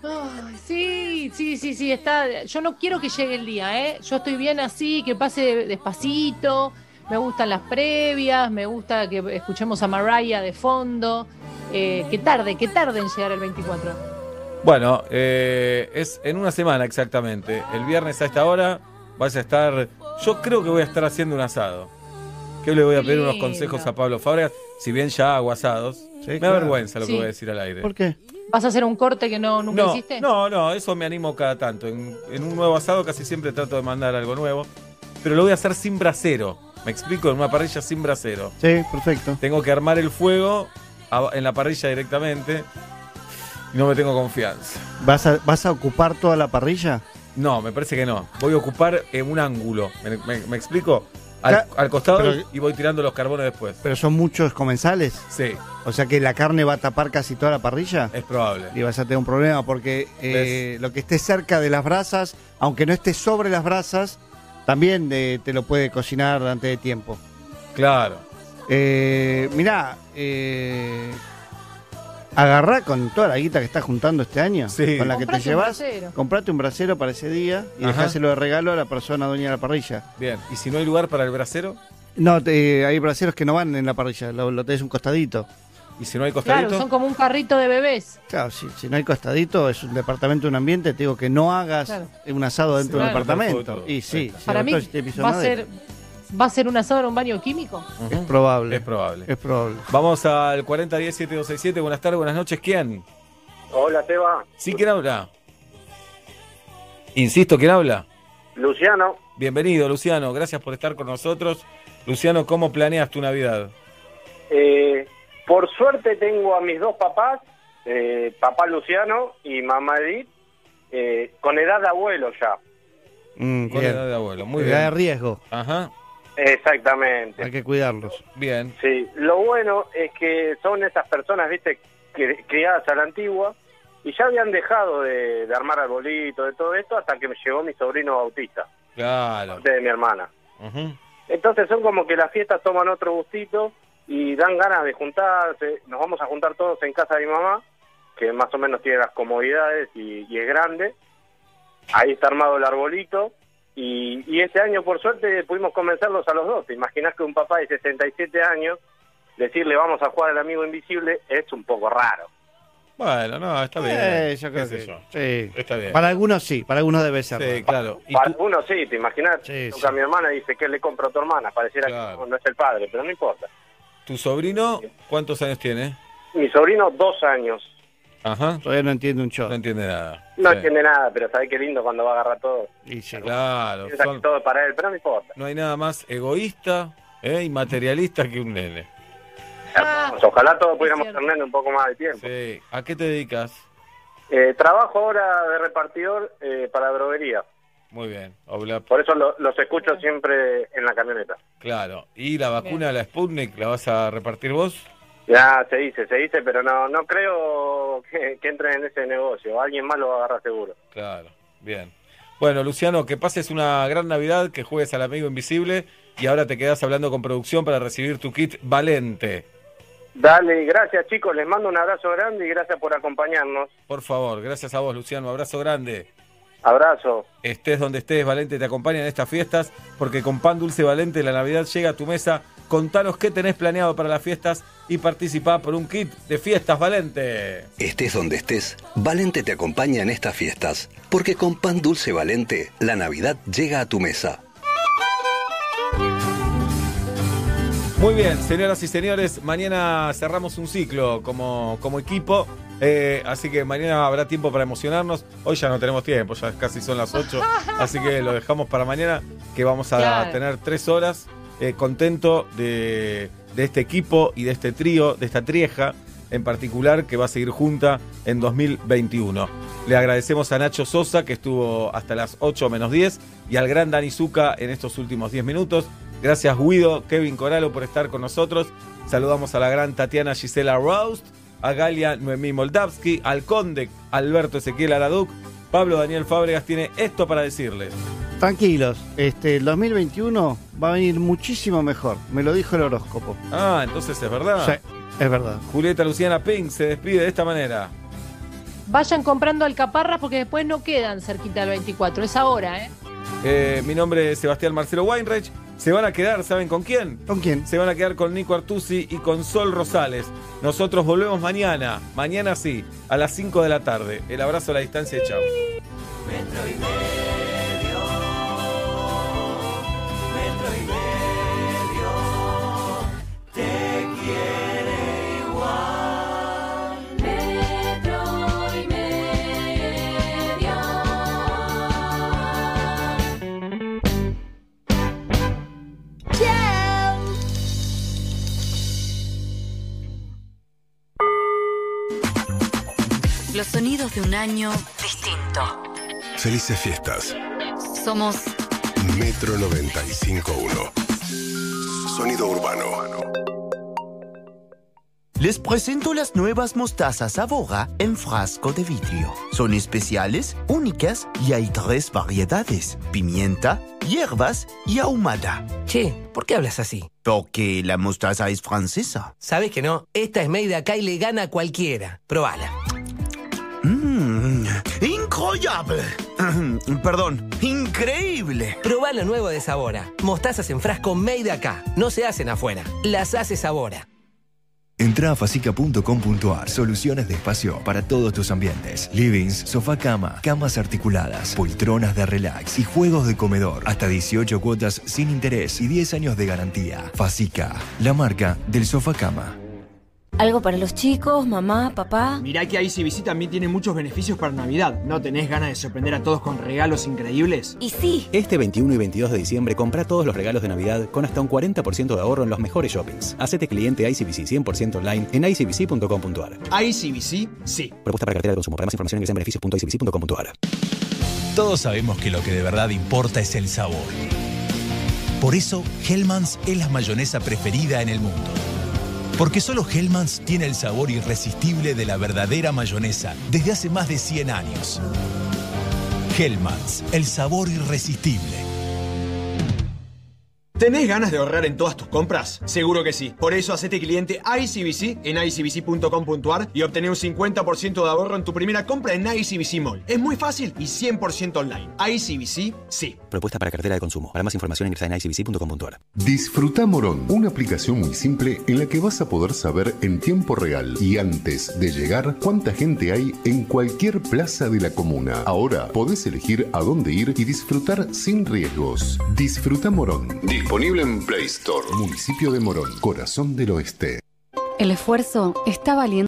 Sí, sí, sí, sí, está. Yo no quiero que llegue el día, ¿eh? Yo estoy bien así, que pase despacito. Me gustan las previas, me gusta que escuchemos a Mariah de fondo. Eh, que tarde, que tarde en llegar el 24. Bueno, eh, es en una semana exactamente. El viernes a esta hora vas a estar. Yo creo que voy a estar haciendo un asado. Que le voy a pedir unos consejos a Pablo Fábregas. Si bien ya hago asados, me claro. avergüenza lo que Sí. voy a decir al aire. ¿Por qué? ¿Vas a hacer un corte que no, nunca no, hiciste? No, no, eso me animo cada tanto. En, en un nuevo asado casi siempre trato de mandar algo nuevo. Pero lo voy a hacer sin brasero. Me explico, en una parrilla sin brasero. Sí, perfecto. Tengo que armar el fuego a- en la parrilla directamente. Y no me tengo confianza. ¿Vas a, ¿Vas a ocupar toda la parrilla? No, me parece que no. Voy a ocupar en un ángulo. ¿Me, me- me explico? Al, al costado pero- y voy tirando los carbones después. ¿Pero son muchos comensales? Sí. O sea que la carne va a tapar casi toda la parrilla. Es probable. Y vas a tener un problema porque eh, lo que esté cerca de las brasas, aunque no esté sobre las brasas, también eh, te lo puede cocinar antes de tiempo. Claro. Eh, mirá, eh, agarrá con toda la guita que estás juntando este año, Sí. con la que te Comprate llevas, comprate un brasero para ese día y Ajá. dejáselo de regalo a la persona dueña de la parrilla. Bien. ¿Y si no hay lugar para el brasero? No, te- hay braseros que no van en la parrilla, lo, lo tenés un costadito. ¿Y si no hay Claro, son como un carrito de bebés. Claro, si, si no hay costadito, es un departamento, un ambiente, te digo que no hagas Claro. un asado dentro Sí, de un claro. departamento. Y sí, Para mí todo si te piso va a, madera. ser, va a ser un asado en un baño químico. Es probable. Es probable. Es probable. Vamos al 4010-7267. Buenas tardes, buenas noches. ¿Quién? Hola, Seba. ¿Sí quién habla? Insisto, ¿quién habla? Luciano, Bienvenido, Luciano. Gracias por estar con nosotros. Luciano, ¿cómo planeas tu Navidad? eh, por suerte tengo a mis dos papás, eh, papá Luciano y mamá Edith, eh, con edad de abuelo ya. Mm, Con bien. edad de abuelo. Muy Edad de bien. riesgo. Ajá. Exactamente. Hay que cuidarlos. Bien. Sí, lo bueno es que son esas personas, viste, que- criadas a la antigua y ya habían dejado de, de armar arbolitos, de todo esto, hasta que me llegó mi sobrino bautista, Claro. de mi hermana. Entonces son como que las fiestas toman otro gustito y dan ganas de juntarse. Nos vamos a juntar todos en casa de mi mamá, que más o menos tiene las comodidades y, y es grande. Ahí está armado el arbolito. Y, y este año, por suerte, pudimos convencerlos a los dos. ¿Te imaginas que un papá de 67 años, decirle vamos a jugar al amigo invisible, es un poco raro? Bueno, no, está bien. Eh, yo creo ¿Qué sé que- sí. Está bien. Para algunos sí, para algunos debe ser. Sí, claro. ¿Y Para uno sí, ¿te imaginas? Sí, Nunca mi hermana dice que le compro a tu hermana. Pareciera Claro. que no es el padre, pero no importa. tu sobrino cuántos años tiene? Mi sobrino, dos años. Ajá. Todavía no entiende un show. No entiende nada. No Sí. entiende nada, pero sabe qué lindo cuando va a agarrar todo. Y sí. Claro. Son- todo para él, pero no importa. no hay nada más egoísta ¿eh? y materialista que un nene. Pues ojalá todos pudiéramos tener un poco más de tiempo. Sí. ¿A qué te dedicas? Eh, trabajo ahora de repartidor eh, para droguería. Muy bien. Obla- Por eso lo- los escucho siempre en la camioneta. Claro. ¿Y la vacuna, la Sputnik, la vas a repartir vos? Ya se dice, se dice, pero no no creo que, que entren en ese negocio. Alguien más lo va a agarrar seguro. Claro. Bien. Bueno, Luciano, que pases una gran Navidad, que juegues al amigo invisible y ahora te quedas hablando con producción para recibir tu kit Valente. Dale, gracias chicos, les mando un abrazo grande y gracias por acompañarnos. Por favor, gracias a vos, Luciano. Abrazo grande. Abrazo. Estés donde estés, Valente te acompaña en estas fiestas, porque con Pan Dulce Valente la Navidad llega a tu mesa. Contanos qué tenés planeado para las fiestas y participá por un kit de fiestas Valente. Estés donde estés, Valente te acompaña en estas fiestas, porque con pan dulce Valente, la Navidad llega a tu mesa. Muy bien, señoras y señores, mañana cerramos un ciclo como, como equipo, eh, así que mañana habrá tiempo para emocionarnos. Hoy ya no tenemos tiempo, ya casi son las 8, así que lo dejamos para mañana, que vamos a Claro. tener tres horas. eh, contento de, de este equipo y de este trío, de esta trieja en particular, que va a seguir junta en 2021. Le agradecemos a Nacho Sosa, que estuvo hasta las 8 menos 10, y al gran Dani Zucca en estos últimos 10 minutos. Gracias Guido, Kevin Coralo por estar con nosotros. Saludamos a la gran Tatiana Gisela Roust, a Galia Noemí Moldavsky, al conde Alberto Ezequiel Araduc. Pablo Daniel Fábregas tiene esto para decirles. Tranquilos, este, el 2021 va a venir muchísimo mejor. Me lo dijo el horóscopo. Ah, entonces es verdad. Sí, es verdad. Julieta Luciana Pink se despide de esta manera. Vayan comprando alcaparras porque después no quedan cerquita del 24. Es ahora, ¿eh? Eh, mi nombre es Sebastián Marcelo Weinreich. Se van a quedar, ¿saben con quién? ¿Con quién? Se van a quedar con Nico Artusi y con Sol Rosales. Nosotros volvemos mañana, mañana sí, a las 5 de la tarde. El abrazo a la distancia y chao. De un año distinto. Felices fiestas. Somos Metro 95.1. Sonido urbano. Les presento las nuevas mostazas Avora en frasco de vidrio. Son especiales, únicas y hay tres variedades: pimienta, hierbas y ahumada. Che, ¿por qué hablas así? Porque la mostaza es francesa. ¿Sabes que no? Esta es made acá y le gana a cualquiera. Probala. Mmm, incroyable. Perdón, increíble. Probá lo nuevo de Sabora. Mostazas en frasco made acá. No se hacen afuera. Las hace Sabora. Entra a facica.com.ar. Soluciones de espacio para todos tus ambientes. Livings, sofá cama, camas articuladas, poltronas de relax y juegos de comedor. Hasta 18 cuotas sin interés y 10 años de garantía. Facica, la marca del sofá cama. ¿Algo para los chicos, mamá, papá? Mirá que ICBC también tiene muchos beneficios para Navidad. ¿No tenés ganas de sorprender a todos con regalos increíbles? Y sí. Este 21 y 22 de diciembre compra todos los regalos de Navidad con hasta un 40% de ahorro en los mejores shoppings. Hacete cliente ICBC 100% online en icbc.com.ar. ICBC, sí. Propuesta para cartera de consumo. Para más información ingresa en beneficios.icbc.com.ar. Todos sabemos que lo que de verdad importa es el sabor. Por eso, Hellmann's es la mayonesa preferida en el mundo. Porque solo Hellmann's tiene el sabor irresistible de la verdadera mayonesa desde hace más de 100 años. Hellmann's, el sabor irresistible. ¿Tenés ganas de ahorrar en todas tus compras? Seguro que sí. Por eso hacete cliente ICBC en icbc.com.ar y obtené un 50% de ahorro en tu primera compra en ICBC Mall. Es muy fácil y 100% online. ICBC, sí. Propuesta para cartera de consumo. Para más información ingresa en icbc.com.ar. Disfruta Morón, una aplicación muy simple en la que vas a poder saber en tiempo real y antes de llegar cuánta gente hay en cualquier plaza de la comuna. Ahora podés elegir a dónde ir y disfrutar sin riesgos. Disfruta Morón. Disponible en Play Store. Municipio de Morón, corazón del oeste. El esfuerzo está valiendo